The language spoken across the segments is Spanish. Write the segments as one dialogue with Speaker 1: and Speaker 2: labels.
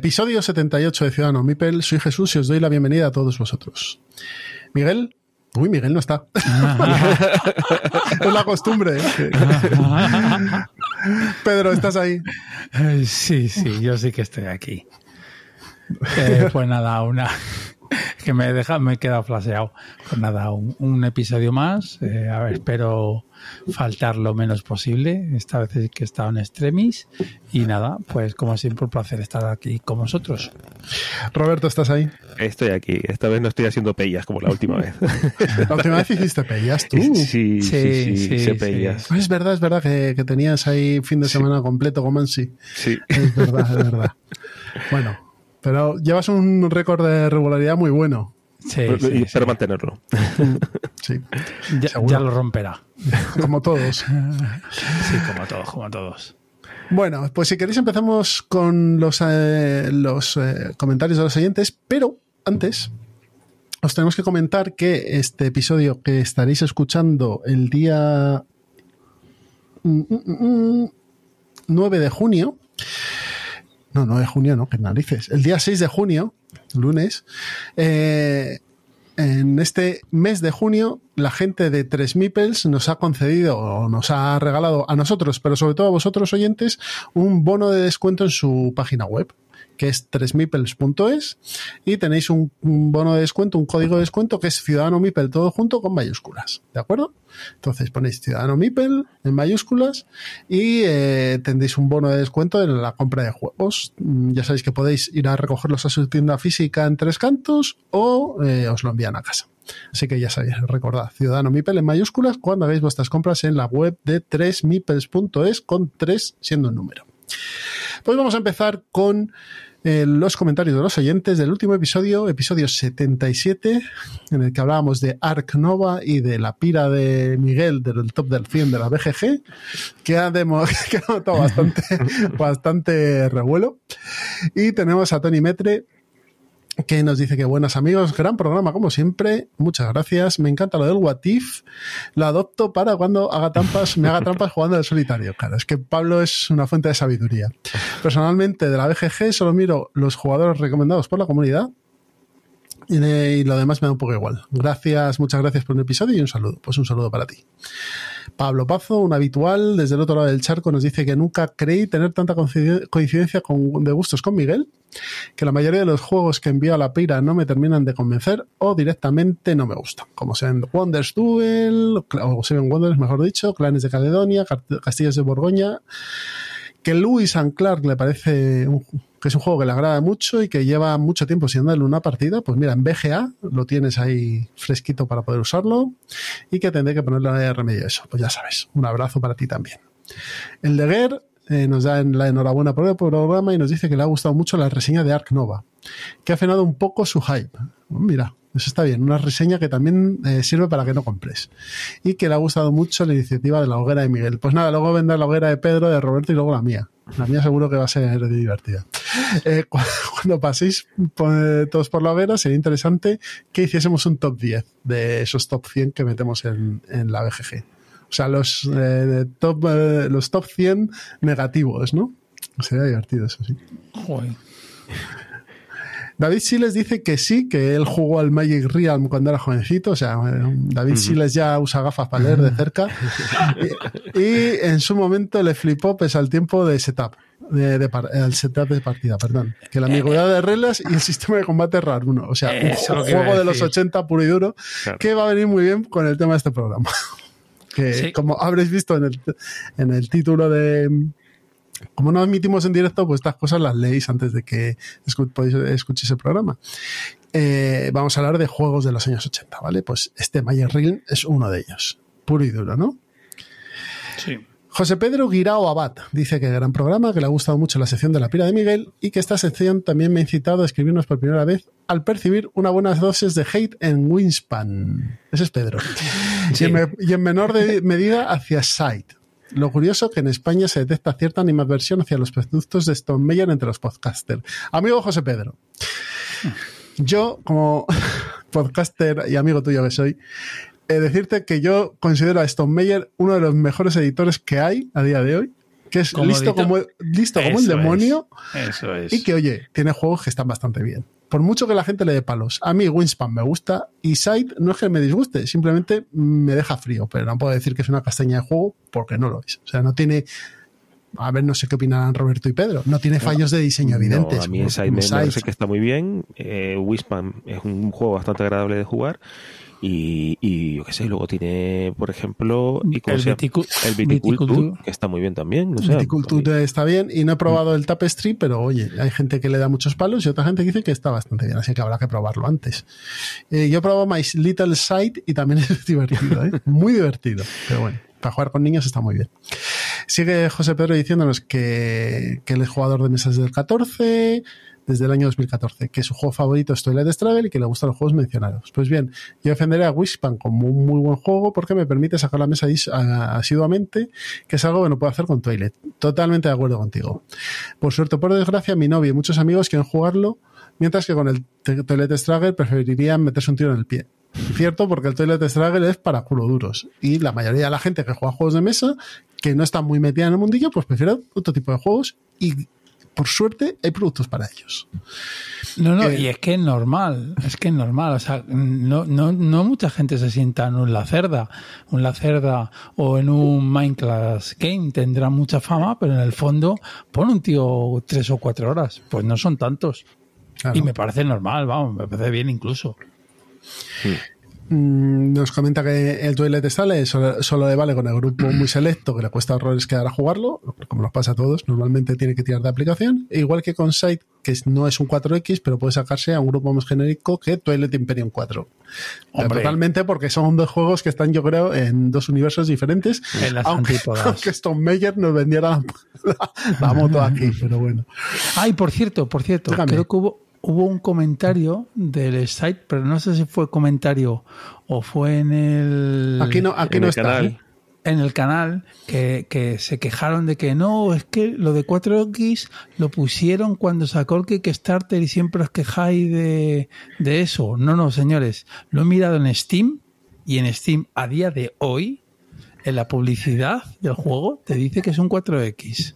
Speaker 1: Episodio 78 de Ciudadano Mipel. Soy Jesús y os doy la bienvenida a todos vosotros. Miguel, Uy, Miguel no está. es la costumbre. ¿eh? Pedro, ¿estás ahí?
Speaker 2: Sí, sí, yo sí que estoy aquí. Eh, pues nada, una que me deja, me he quedado flaseado. Pues nada, un, episodio más. Eh, a ver, espero faltar lo menos posible. Esta vez es que he estado en extremis. Y nada, pues como siempre, un placer estar aquí con vosotros.
Speaker 1: Roberto, ¿estás ahí?
Speaker 3: Estoy aquí. Esta vez no estoy haciendo pellas como la última vez.
Speaker 1: la última vez hiciste pellas tú.
Speaker 3: Sí, sí, sí, sí, sí pellas.
Speaker 1: Es verdad, es verdad que, tenías ahí fin de semana completo con Mansi.
Speaker 3: Sí.
Speaker 1: Es verdad, es verdad. Bueno, pero llevas un récord de regularidad muy bueno.
Speaker 3: Sí, y espero mantenerlo.
Speaker 1: Sí.
Speaker 2: Ya, lo romperá.
Speaker 1: Como todos.
Speaker 2: Sí, como todos, como todos.
Speaker 1: Bueno, pues si queréis empezamos con los, eh, los eh, comentarios de los oyentes, pero antes os tenemos que comentar que este episodio que estaréis escuchando el día 9 mm, mm, mm, de junio, no, 9 de junio, no, que narices, el día 6 de junio, lunes, eh, en este mes de junio, la gente de 3 Mipels nos ha concedido o nos ha regalado a nosotros, pero sobre todo a vosotros oyentes, un bono de descuento en su página web que es 3mipels.es y tenéis un, bono de descuento, un código de descuento que es Ciudadano Mipel todo junto con mayúsculas, ¿de acuerdo? Entonces ponéis Ciudadano Mipel en mayúsculas y eh, tendréis un bono de descuento en la compra de juegos. Mm, ya sabéis que podéis ir a recogerlos a su tienda física en Tres Cantos o eh, os lo envían a casa. Así que ya sabéis, recordad, Ciudadano Mipel en mayúsculas cuando hagáis vuestras compras en la web de 3mipels.es con 3 siendo un número. Pues vamos a empezar con eh, los comentarios de los oyentes del último episodio, episodio 77, en el que hablábamos de Ark Nova y de la pira de Miguel del top del 100 de la BGG, que ha, demo, que ha notado bastante, bastante revuelo. Y tenemos a Tony Metre, que nos dice que buenas amigos, gran programa como siempre, muchas gracias, me encanta lo del What If, lo adopto para cuando haga trampas, me haga trampas jugando al solitario. Claro, es que Pablo es una fuente de sabiduría. Personalmente de la BGG solo miro los jugadores recomendados por la comunidad y, lo demás me da un poco igual. Gracias, muchas gracias por un episodio y un saludo. Pues un saludo para ti. Pablo Pazo, un habitual desde el otro lado del charco, nos dice que nunca creí tener tanta coincidencia de gustos con Miguel, que la mayoría de los juegos que envío a la pira no me terminan de convencer o directamente no me gustan, como sean Wonders Duel, o Seven Wonders, mejor dicho, Clanes de Caledonia, Castillos de Borgoña, que Lewis and Clark le parece que es un juego que le agrada mucho y que lleva mucho tiempo sin darle una partida, pues mira, en BGA lo tienes ahí fresquito para poder usarlo y que tendré que ponerle remedio a eso. Pues ya sabes, un abrazo para ti también. El de Ger eh, nos da la enhorabuena por el programa y nos dice que le ha gustado mucho la reseña de Ark Nova, que ha frenado un poco su hype. Mira, eso está bien, una reseña que también eh, sirve para que no compres. Y que le ha gustado mucho la iniciativa de la hoguera de Miguel. Pues nada, luego vendrá la hoguera de Pedro, de Roberto y luego la mía. La mía seguro que va a ser divertida. Eh, cuando paséis todos por la hoguera, sería interesante que hiciésemos un top 10 de esos top 100 que metemos en, la BGG. O sea, los, eh, top, los top 100 negativos, ¿no? Sería divertido eso, sí. Joder. David Siles dice que sí, que él jugó al Magic Realm cuando era jovencito. O sea, David Siles ya usa gafas para leer de cerca. y, en su momento le flipó pese al tiempo de setup. De, el setup de partida, perdón. Que la ambigüedad de reglas y el sistema de combate raro uno. O sea, un juego de los 80 puro y duro que va a venir muy bien con el tema de este programa. Que como habréis visto en el, en el título de, como no emitimos en directo, pues estas cosas las leéis antes de que escuchéis el programa. eh, vamos a hablar de juegos de los años 80, ¿vale? Pues este Mayer Realm es uno de ellos, puro y duro, ¿no?
Speaker 2: Sí.
Speaker 1: José Pedro Guirao Abad dice que gran programa, que le ha gustado mucho la sección de la pira de Miguel y que esta sección también me ha incitado a escribirnos por primera vez al percibir una buena dosis de hate en Winspan. Ese es Pedro.
Speaker 2: Sí.
Speaker 1: Y, en me- y en menor de- medida hacia Site. Lo curioso que en España se detecta cierta animadversión hacia los productos de Stone Meyer entre los podcasters. Amigo José Pedro, yo como podcaster y amigo tuyo que soy, decirte que yo considero a Stone Meyer uno de los mejores editores que hay a día de hoy, que es listo como, listo como el demonio
Speaker 2: es, Eso es.
Speaker 1: y que, oye, tiene juegos que están bastante bien. Por mucho que la gente le dé palos. A mí Winspan me gusta y Sight no es que me disguste, simplemente me deja frío, pero no puedo decir que es una castaña de juego porque no lo es. O sea, no tiene... A ver, no sé qué opinarán Roberto y Pedro. No tiene fallos de diseño evidentes.
Speaker 3: No, a mí Inside me, parece que está muy bien. Eh, Wispan es un juego bastante agradable de jugar. Y, y yo qué sé, luego tiene, por ejemplo, ¿y
Speaker 2: El? Viticu-
Speaker 3: el Viticulture,
Speaker 2: Viticulture.
Speaker 3: que está muy bien también. O sea,
Speaker 1: Viticulture está bien y no he probado el Tapestry, pero oye, hay gente que le da muchos palos y otra gente que dice que está bastante bien, así que habrá que probarlo antes. Eh, yo he probado My Little Sight y también es divertido, ¿eh? muy divertido, pero bueno, para jugar con niños está muy bien. Sigue José Pedro diciéndonos que, que él es jugador de mesas del 14, desde el año 2014, que su juego favorito es Toilet Struggle y que le gustan los juegos mencionados. Pues bien, yo defenderé a Wishpan como un muy buen juego porque me permite sacar la mesa asiduamente, que es algo que no puedo hacer con Toilet. Totalmente de acuerdo contigo. Por suerte por desgracia, mi novia y muchos amigos quieren jugarlo, mientras que con el Toilet Struggle preferirían meterse un tiro en el pie. Cierto, porque el Toilet Struggle es para culo duros. Y la mayoría de la gente que juega juegos de mesa, que no está muy metida en el mundillo, pues prefiere otro tipo de juegos y por suerte hay productos para ellos.
Speaker 2: No, no,
Speaker 1: que-
Speaker 2: y es que es normal, es que es normal, o sea, no, no, no mucha gente se sienta en un Lacerda, un Lacerda o en un Minecraft Game, tendrá mucha fama, pero en el fondo pone un tío tres o cuatro horas, pues no son tantos.
Speaker 1: Claro.
Speaker 2: Y me parece normal, vamos, me parece bien incluso.
Speaker 1: Mm, Nos comenta que el Toilet sale solo, solo le vale con el grupo muy selecto que le cuesta horrores quedar a jugarlo, como nos pasa a todos, normalmente tiene que tirar de aplicación, igual que con Sight, que no es un 4X, pero puede sacarse a un grupo más genérico que Toilet Imperium 4. Pero
Speaker 2: Hombre.
Speaker 1: Totalmente porque son dos juegos que están, yo creo, en dos universos diferentes.
Speaker 2: En las
Speaker 1: aunque, Stone Meyer nos vendiera la, la moto aquí, pero bueno.
Speaker 2: Ay, por cierto, por cierto,
Speaker 1: Dígame.
Speaker 2: creo que hubo, hubo un comentario del site, pero no sé si fue comentario o fue en el...
Speaker 1: Aquí no, aquí
Speaker 3: en
Speaker 1: no
Speaker 3: el
Speaker 1: está.
Speaker 3: canal.
Speaker 2: en el canal que, que se quejaron de que no, es que lo de 4X lo pusieron cuando sacó el Kickstarter y siempre os quejáis de, de eso. No, no, señores, lo he mirado en Steam y en Steam a día de hoy, en la publicidad del juego, te dice que es un 4X.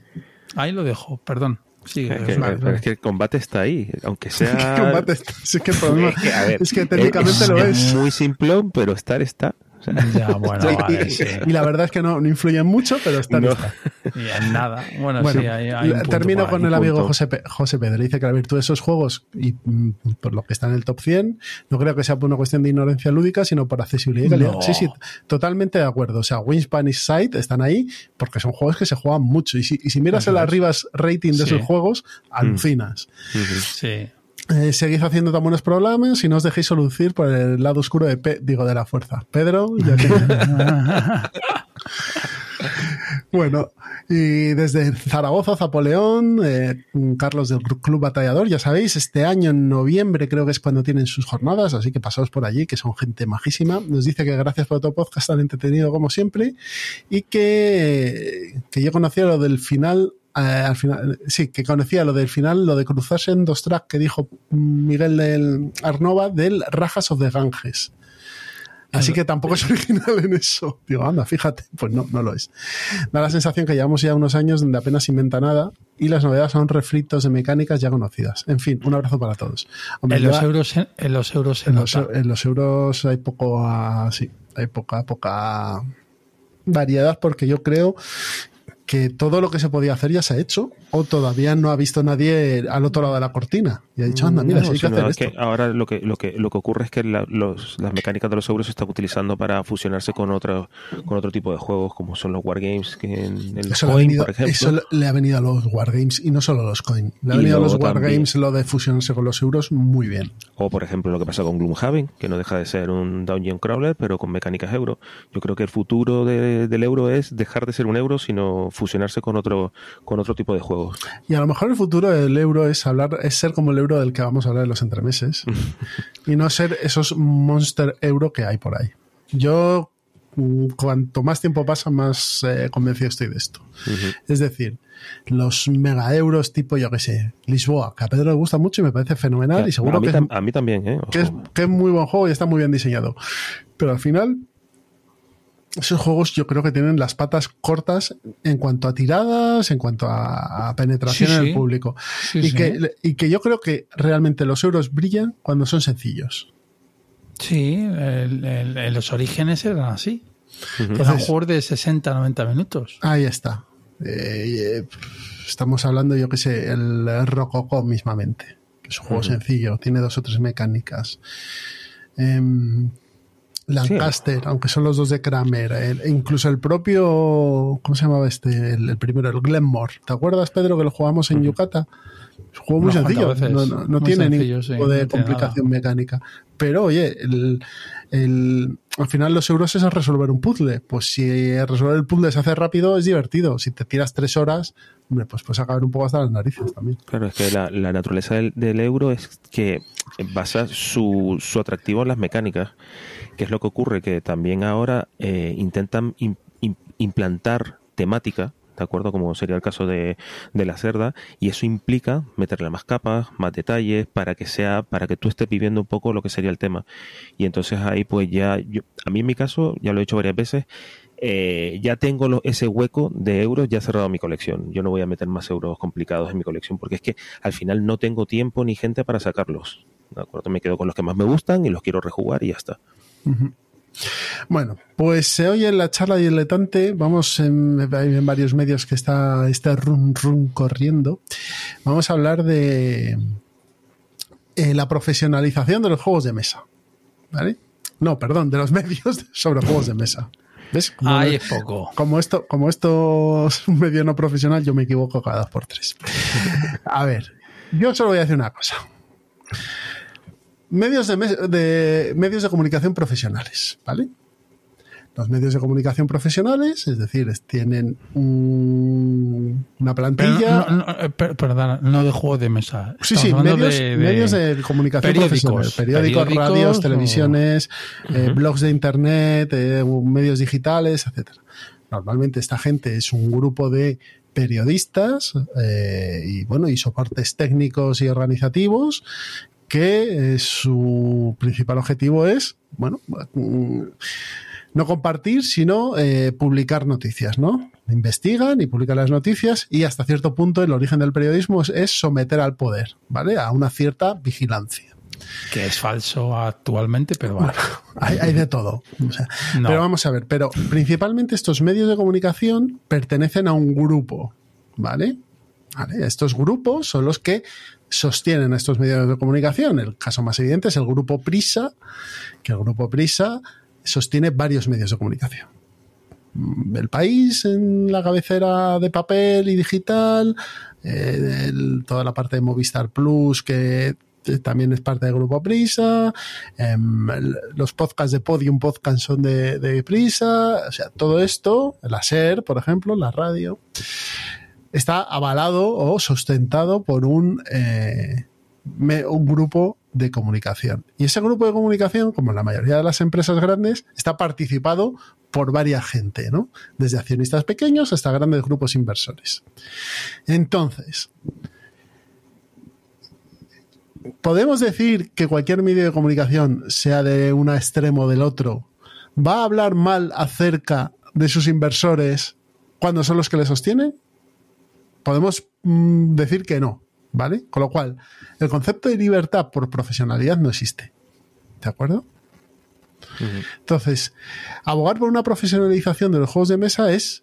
Speaker 2: Ahí lo dejo, perdón. Sigue,
Speaker 3: Es que,
Speaker 2: Osvaldo.
Speaker 3: pero es que el combate está ahí, aunque
Speaker 1: ¿Qué
Speaker 3: sea...
Speaker 1: combate está? Si es que el problema
Speaker 3: Es que, a ver,
Speaker 1: es que técnicamente
Speaker 3: es,
Speaker 1: lo es.
Speaker 3: muy simplón, pero estar está. O sea,
Speaker 2: Ya, bueno, vale, sí.
Speaker 1: Y la verdad es que no, no influyen mucho, pero están.
Speaker 3: No.
Speaker 1: está.
Speaker 2: Y en nada. Bueno,
Speaker 1: Bueno,
Speaker 2: sí, hay, hay un
Speaker 1: la-
Speaker 2: punto
Speaker 1: termino con
Speaker 2: ahí.
Speaker 1: el amigo. José, Pe- José Pedro. Dice que la virtud de esos juegos, y mm, por lo que está en el top 100, no creo que sea por una cuestión de ignorancia lúdica, sino por accesibilidad y calidad.
Speaker 2: No.
Speaker 1: Sí, sí, totalmente de acuerdo. O sea, Wingspan y Sight están ahí porque son juegos que se juegan mucho. Y si, y si miras el. Arribas rating de
Speaker 2: Sí.
Speaker 1: esos juegos, alucinas.
Speaker 2: Sí.
Speaker 1: Eh, seguid haciendo tan buenos programas y no os dejéis solucir por el lado oscuro de, Pe- digo, de la fuerza. Pedro, ya que- Bueno, y desde Zaragoza, Zapoleón, eh, Carlos del Club Batallador, ya sabéis, este año en noviembre creo que es cuando tienen sus jornadas, así que pasaos por allí, que son gente majísima. Nos dice que gracias por otro podcast tan entretenido como siempre y que, que yo conocía lo del final. Eh, al final, sí, que conocía lo del final, lo de cruzarse en dos tracks que dijo Miguel del Arnova del Rajas of the Ganges. Así que tampoco es original en eso. Digo, anda, fíjate, pues no, no lo es. Da la sensación que llevamos ya unos años donde apenas inventa nada y las novedades son refritos de mecánicas ya conocidas. En fin, un abrazo para todos. Hombre,
Speaker 2: En los, euros, en los euros se
Speaker 1: en los, en los euros hay poco, ah, sí, hay poca, poca variedad porque yo creo que todo lo que se podía hacer ya se ha hecho o todavía no ha visto nadie al otro lado de la cortina y ha dicho, anda, mira,
Speaker 3: No,
Speaker 1: sí hay que hacer
Speaker 3: es
Speaker 1: esto.
Speaker 3: que ahora lo que, lo que, lo que ocurre es que la- los- las mecánicas de los euros se están utilizando para fusionarse con otro, con otro tipo de juegos, como son los wargames, que en el
Speaker 1: Eso, le
Speaker 3: Coin,
Speaker 1: venido,
Speaker 3: por ejemplo.
Speaker 1: eso le ha venido a los Wargames y no solo a los Coin. Le ha venido a los Wargames lo de fusionarse con los euros muy bien.
Speaker 3: O, por ejemplo, lo que pasa con Gloomhaven, que no deja de ser un dungeon crawler, pero con mecánicas euro. Yo creo que el futuro de- del euro es dejar de ser un euro, sino fusionarse con otro, con otro tipo de juegos.
Speaker 1: Y a lo mejor el futuro del euro es hablar, es ser como el euro del que vamos a hablar en los entremeses y no ser esos monster euro que hay por ahí. Yo, mm, cuanto más tiempo pasa, más eh, convencido estoy de esto. Es decir, los mega euros tipo, yo que sé, Lisboa, que a Pedro le gusta mucho y me parece fenomenal y seguro
Speaker 3: a, mí
Speaker 1: que es,
Speaker 3: a mí también, ¿eh?
Speaker 1: que, es, que es muy buen juego y está muy bien diseñado. Pero al final, esos juegos yo creo que tienen las patas cortas en cuanto a tiradas, en cuanto a, a penetración
Speaker 2: Sí,
Speaker 1: en
Speaker 2: sí.
Speaker 1: el público.
Speaker 2: Sí,
Speaker 1: y. Que, y que yo creo que realmente los euros brillan cuando son sencillos.
Speaker 2: Sí, el- los orígenes eran así. Eran juegos de 60, 90 minutos.
Speaker 1: Ahí está. Eh, eh, estamos hablando, yo que sé, el Rococo mismamente. que Es un juego sencillo, tiene dos o tres mecánicas. Em, Lancaster, aunque son los dos de Kramer, el- e incluso el propio, ¿cómo se llamaba este? El, el primero, el Glenmore. ¿Te acuerdas, Pedro, que lo jugamos en Yucata? Es un juego muy sencillo, no, no- no
Speaker 2: Muy
Speaker 1: tiene ningún
Speaker 2: sí,
Speaker 1: tipo
Speaker 2: no
Speaker 1: de complicación mecánica. Pero oye, el, el- al final los euros es resolver un puzzle. Pues si resolver el puzzle se hace rápido, es divertido. Si te tiras tres horas, hombre, pues puedes acabar un poco hasta las narices también.
Speaker 3: Claro, es que la, la naturaleza del, del euro es que basa su, su atractivo en las mecánicas, que es lo que ocurre, que también ahora eh, intentan im- im- implantar temática, ¿de acuerdo? Como sería el caso de, de la cerda, y eso implica meterle más capas, más detalles, para que sea, para que tú estés viviendo un poco lo que sería el tema. Y entonces ahí pues ya, yo, a mí en mi caso, ya lo he hecho varias veces, eh, ya tengo lo- ese hueco de euros ya cerrado mi colección. Yo no voy a meter más euros complicados en mi colección porque es que al final no tengo tiempo ni gente para sacarlos. ¿De acuerdo? Me quedo con los que más me gustan y los quiero rejugar y ya está.
Speaker 1: Bueno, pues se oye en la charla diletante, vamos en, varios medios que está este run corriendo. Vamos a hablar de eh, la profesionalización de los juegos de mesa. ¿Vale? No, perdón, de los medios sobre juegos de mesa. ¿Ves? Como,
Speaker 2: es poco.
Speaker 1: como esto, como esto es un medio no profesional, yo me equivoco cada dos por tres. A ver, yo solo voy a decir una cosa. Medios de, de- medios de comunicación profesionales, ¿vale? Los medios de comunicación profesionales, es decir, tienen un- una plantilla.
Speaker 2: no, no, eh, per- perdona, no de juego de mesa.
Speaker 1: Sí, sí, medios
Speaker 2: de,
Speaker 1: de,
Speaker 2: de-
Speaker 1: medios de comunicación
Speaker 2: periódicos.
Speaker 1: profesional. Periódicos,
Speaker 2: Periódicos
Speaker 1: radios,
Speaker 2: o-
Speaker 1: televisiones, eh, blogs de internet, eh, medios digitales, etcétera. Normalmente esta gente es un grupo de periodistas eh, y bueno y soportes técnicos y organizativos que eh, su principal objetivo es bueno mm, no compartir, sino eh, publicar noticias, ¿no? Investigan y publican las noticias y hasta cierto punto el origen del periodismo es, es someter al poder, ¿vale? A una cierta vigilancia.
Speaker 2: que es falso actualmente, pero vale.
Speaker 1: Hay, hay de todo. O sea,
Speaker 2: No.
Speaker 1: Pero vamos a ver, pero principalmente estos medios de comunicación pertenecen a un grupo, ¿vale? ¿Vale? Estos grupos son los que sostienen estos medios de comunicación. El caso más evidente es el grupo Prisa, que el grupo Prisa sostiene varios medios de comunicación. Mm, El país en la cabecera de papel y digital, eh, toda la parte de Movistar Plus que eh, también es parte del grupo Prisa, em, los podcasts de Podium Podcast son de, de Prisa, o sea, todo esto, la SER, por ejemplo, la radio, está avalado o sustentado por un, eh, un grupo de comunicación. Y ese grupo de comunicación, como en la mayoría de las empresas grandes, está participado por varias gente, ¿no? Desde accionistas pequeños hasta grandes grupos inversores. Entonces, podemos decir que cualquier medio de comunicación, sea de un extremo o del otro, va a hablar mal acerca de sus inversores cuando son los que le sostienen? Podemos mm, decir que no, ¿vale? Con lo cual, el concepto de libertad por profesionalidad no existe. ¿De acuerdo? Entonces, abogar por una profesionalización de los juegos de mesa es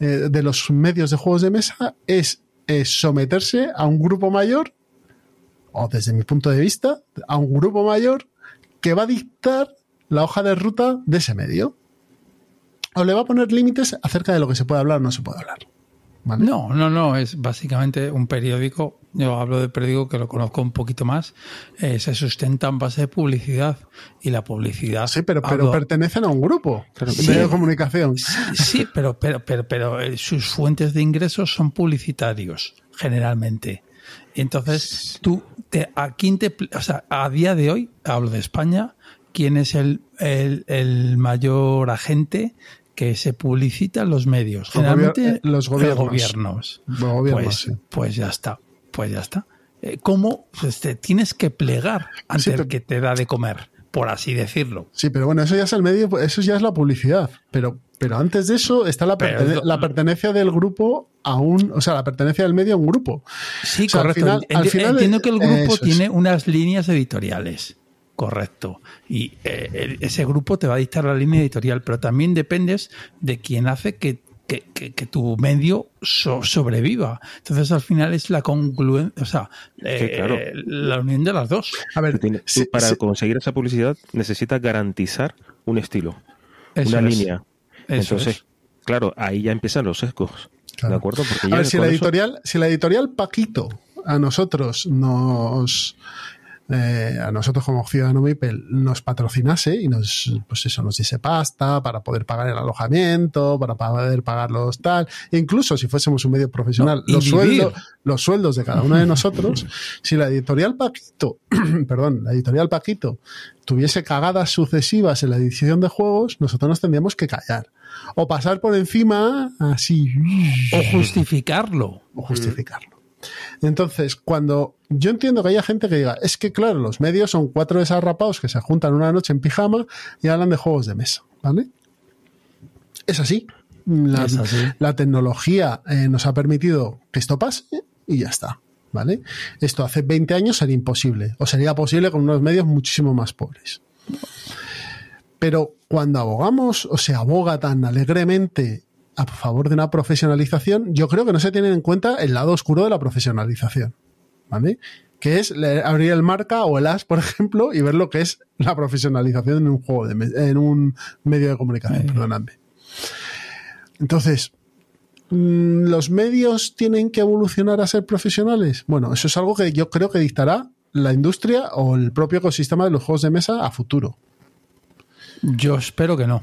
Speaker 1: eh, de los medios de juegos de mesa es, es someterse a un grupo mayor, o desde mi punto de vista, a un grupo mayor que va a dictar la hoja de ruta de ese medio. O le va a poner límites acerca de lo que se puede hablar o no se puede hablar. ¿Vale?
Speaker 2: No, no, no, es básicamente un periódico, yo hablo de periódico que lo conozco un poquito más, eh, se sustenta en base de publicidad y la publicidad...
Speaker 1: Sí, pero, pero
Speaker 2: hablo-
Speaker 1: pertenecen a un grupo
Speaker 2: Sí.
Speaker 1: de comunicación.
Speaker 2: Sí, pero, pero, pero, pero eh, sus fuentes de ingresos son publicitarios, generalmente. Entonces, tú, te, ¿a quién te, o sea, a día de hoy, hablo de España, ¿quién es el, el, el mayor agente que se publicita en los medios? Generalmente,
Speaker 1: gobier- los gobiernos.
Speaker 2: gobiernos.
Speaker 1: Los gobiernos,
Speaker 2: pues,
Speaker 1: sí.
Speaker 2: pues ya está, pues ya está. Eh, ¿Cómo? Pues te tienes que plegar ante
Speaker 1: Sí,
Speaker 2: el que te da de comer, por así decirlo.
Speaker 1: Sí, pero bueno, eso ya es el medio, eso ya es la publicidad. Pero, pero antes de eso está la, pertene- la pertenencia del grupo a un, o sea, la pertenencia del medio a un grupo.
Speaker 2: Sí,
Speaker 1: O sea, al
Speaker 2: correcto.
Speaker 1: final- al final,
Speaker 2: Entiendo que el grupo
Speaker 1: es.
Speaker 2: tiene unas líneas editoriales. Correcto. Y eh, ese grupo te va a dictar la línea editorial, pero también dependes de quién hace que, que- que- que tu medio so- sobreviva. Entonces, al final es la concluencia, o sea, eh,
Speaker 3: claro.
Speaker 2: la unión de las dos.
Speaker 1: A ver,
Speaker 3: Tú tienes- tú
Speaker 1: sí,
Speaker 3: para
Speaker 1: sí,
Speaker 3: conseguir esa publicidad necesitas garantizar un estilo,
Speaker 2: Eso
Speaker 3: una
Speaker 2: es.
Speaker 3: línea.
Speaker 2: Eso
Speaker 3: Entonces,
Speaker 2: es.
Speaker 3: claro, ahí ya empiezan los sesgos.
Speaker 1: Claro.
Speaker 3: ¿De acuerdo? Porque
Speaker 1: a
Speaker 3: ya
Speaker 1: ver, si la,
Speaker 3: eso-
Speaker 1: editorial, si la editorial Paquito a nosotros nos. Eh, a nosotros como Ciudadano Mipel nos patrocinase y nos, pues eso, nos diese pasta para poder pagar el alojamiento, para poder pagar los tal, e incluso si fuésemos un medio profesional,
Speaker 2: No,
Speaker 1: los, sueldos, los sueldos de cada uno de nosotros, si la editorial Paquito, perdón, la editorial Paquito tuviese cagadas sucesivas en la edición de juegos, nosotros nos tendríamos que callar. O pasar por encima así
Speaker 2: O justificarlo.
Speaker 1: o justificarlo. Entonces, cuando yo entiendo que haya gente que diga, es que claro, los medios son cuatro desarrapados que se juntan una noche en pijama y hablan de juegos de mesa, ¿vale? Es así. La,
Speaker 2: Es así.
Speaker 1: la tecnología eh, nos ha permitido que esto pase y ya está, ¿vale? Esto hace 20 años sería imposible, o sería posible con unos medios muchísimo más pobres. Pero cuando abogamos o se aboga tan alegremente a favor de una profesionalización, yo creo que no se tiene en cuenta el lado oscuro de la profesionalización, ¿vale? Que es abrir el marca o el as, por ejemplo, y ver lo que es la profesionalización en un juego de en un medio de comunicación, perdonadme. Entonces, mm, ¿los medios tienen que evolucionar a ser profesionales? Bueno, eso es algo que yo creo que dictará la industria o el propio ecosistema de los juegos de mesa a futuro.
Speaker 2: Yo espero que no.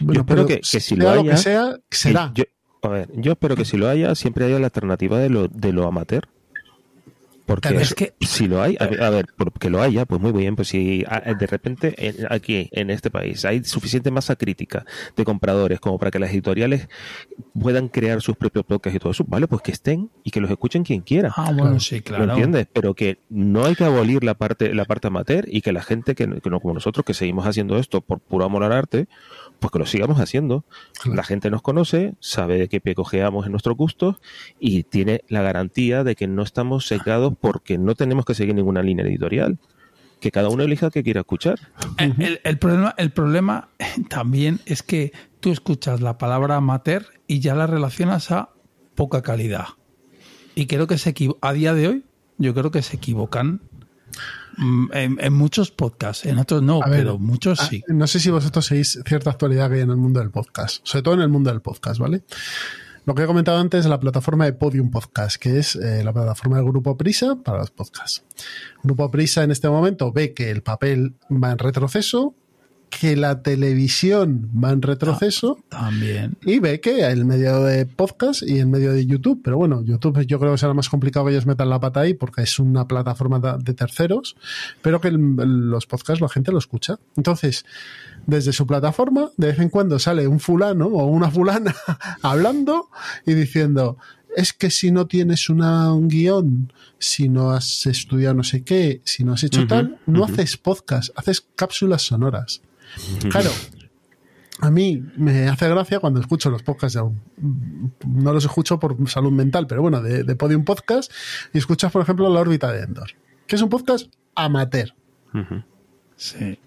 Speaker 1: Bueno,
Speaker 3: espero
Speaker 1: pero
Speaker 3: que- que si
Speaker 1: sea
Speaker 3: lo
Speaker 1: lo
Speaker 3: haya,
Speaker 1: que sea, será.
Speaker 3: Yo, a ver, yo espero que si lo haya, siempre haya la alternativa de lo, de lo amateur. Porque
Speaker 2: Claro, es que-
Speaker 3: si lo hay, a ver, a ver, porque lo haya, pues muy bien, pues si a- de repente en- aquí, en este país, hay suficiente masa crítica de compradores como para que las editoriales puedan crear sus propios podcasts y todo eso, vale, pues que estén y que los escuchen quien quiera.
Speaker 2: Ah, bueno, sí, claro.
Speaker 3: ¿Lo entiendes? Pero que no hay que abolir la parte, la parte amateur y que la gente que, no- que no como nosotros, que seguimos haciendo esto por puro amor al arte, pues que lo sigamos haciendo.
Speaker 1: Claro.
Speaker 3: La gente nos conoce, sabe de qué pie cojeamos en nuestros gustos y tiene la garantía de que no estamos sesgados porque no tenemos que seguir ninguna línea editorial. Que cada uno elija que quiera escuchar.
Speaker 2: El, el- el problema, el problema también es que tú escuchas la palabra amateur y ya la relacionas a poca calidad. Y creo que se equivo- a día de hoy, yo creo que se equivocan mm, en, en muchos podcasts, en otros no,
Speaker 1: A ver,
Speaker 2: pero muchos
Speaker 1: ah,
Speaker 2: sí.
Speaker 1: No sé si vosotros seguís cierta actualidad que hay en el mundo del podcast, sobre todo en el mundo del podcast, ¿vale? Lo que he comentado antes es la plataforma de Podium Podcast, que es eh, la plataforma del Grupo Prisa para los podcasts. Grupo Prisa en este momento ve que el papel va en retroceso, que la televisión va en retroceso
Speaker 2: También.
Speaker 1: y ve que el medio de podcast y el medio de YouTube, pero bueno, YouTube yo creo que será más complicado que ellos metan la pata ahí porque es una plataforma de terceros, pero que el- los podcasts la gente lo escucha. Entonces, desde su plataforma, de vez en cuando sale un fulano o una fulana hablando y diciendo, es que si no tienes una, un guion, si no has estudiado no sé qué, si no has hecho tal, no haces podcast, haces cápsulas sonoras. Claro, a mí me hace gracia cuando escucho los podcasts de un- no los escucho por salud mental, pero bueno, de, de Podium Podcast y escuchas, por ejemplo, La órbita de Endor, que es un podcast amateur.
Speaker 2: Sí.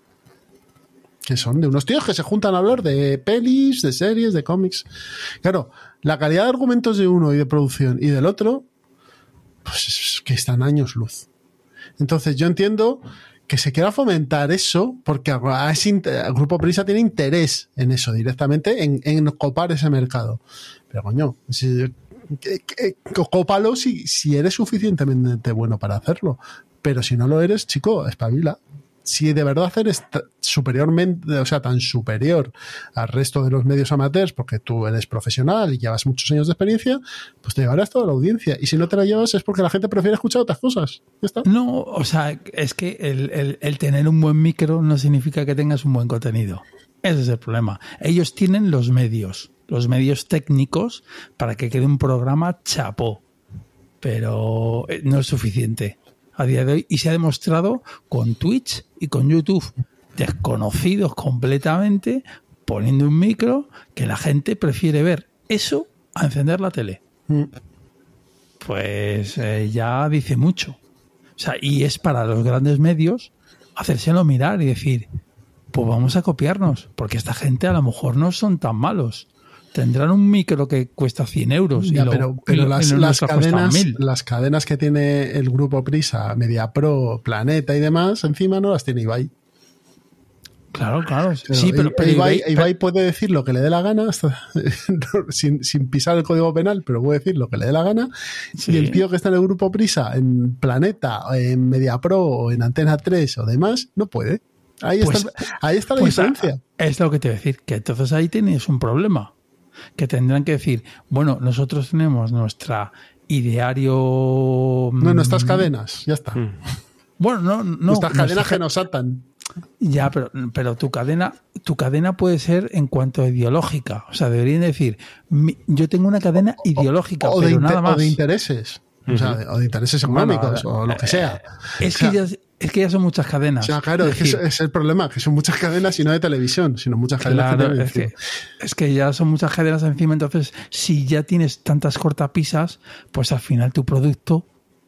Speaker 1: Que son de unos tíos que se juntan a hablar de pelis, de series, de cómics. Claro, la calidad de argumentos de uno y de producción y del otro, pues es que están años luz. Entonces yo entiendo que se quiera fomentar eso porque el Grupo Prisa tiene interés en eso directamente, en, copar ese mercado. Pero coño, si, cópalo si, si eres suficientemente bueno para hacerlo. Pero si no lo eres, chico, espabila. Si de verdad eres superiormente, o sea, tan superior al resto de los medios amateurs, porque tú eres profesional y llevas muchos años de experiencia, pues te llevarás toda la audiencia. Y si no te la llevas es porque la gente prefiere escuchar otras cosas. Ya está.
Speaker 2: No, o sea, es que el, el- el tener un buen micro no significa que tengas un buen contenido. Ese es el problema. Ellos tienen los medios, los medios técnicos para que quede un programa chapó, pero eh, no es suficiente a día de hoy y se ha demostrado con Twitch y con YouTube, desconocidos completamente, poniendo un micro que la gente prefiere ver eso a encender la tele
Speaker 1: Mm.
Speaker 2: pues eh, ya dice mucho. O sea, y es para los grandes medios hacérselo mirar y decir, pues vamos a copiarnos, porque esta gente a lo mejor no son tan malos. Tendrán un micro que cuesta 100 euros
Speaker 1: Ya,
Speaker 2: y lo-
Speaker 1: pero, las, cadenas,
Speaker 2: 1000.
Speaker 1: las cadenas que tiene el grupo Prisa, Media Pro, Planeta y demás, encima no las tiene Ibai.
Speaker 2: Claro, claro.
Speaker 1: Pero
Speaker 2: sí, pero,
Speaker 1: Ibai,
Speaker 2: Ibai-
Speaker 1: Ibai puede decir lo que le dé la gana, hasta- sin, sin pisar el código penal, pero puede decir lo que le dé la gana.
Speaker 2: Sí.
Speaker 1: Y el tío que está en el grupo Prisa, en Planeta, en Media Pro, o en Antena 3 o demás, no puede. Ahí,
Speaker 2: Pues-
Speaker 1: está, el- ahí está la
Speaker 2: Pues,
Speaker 1: diferencia.
Speaker 2: es lo que te voy a decir, que entonces ahí tienes un problema. Que tendrán que decir, bueno, nosotros tenemos nuestra ideario.
Speaker 1: No, nuestras
Speaker 2: mm,
Speaker 1: cadenas, ya está.
Speaker 2: Bueno, no, no.
Speaker 1: nuestras
Speaker 2: nuestra
Speaker 1: cadenas
Speaker 2: ca-
Speaker 1: que nos atan.
Speaker 2: Ya, pero, pero tu cadena, tu cadena puede ser en cuanto a ideológica. O sea, deberían decir, mi- yo tengo una cadena ideológica,
Speaker 1: o, de
Speaker 2: pero nada
Speaker 1: o
Speaker 2: más.
Speaker 1: de intereses. O sea, de, o de intereses económicos,
Speaker 2: Bueno,
Speaker 1: o lo que sea.
Speaker 2: Es
Speaker 1: O sea,
Speaker 2: que ya, es que ya son muchas
Speaker 1: O
Speaker 2: cadenas.
Speaker 1: sea, claro, es,
Speaker 2: decir,
Speaker 1: es, es el problema, que son muchas cadenas y no de televisión, sino muchas cadenas
Speaker 2: Claro,
Speaker 1: que
Speaker 2: es que ya son muchas cadenas encima, entonces si ya tienes tantas cortapisas, pues al final tu producto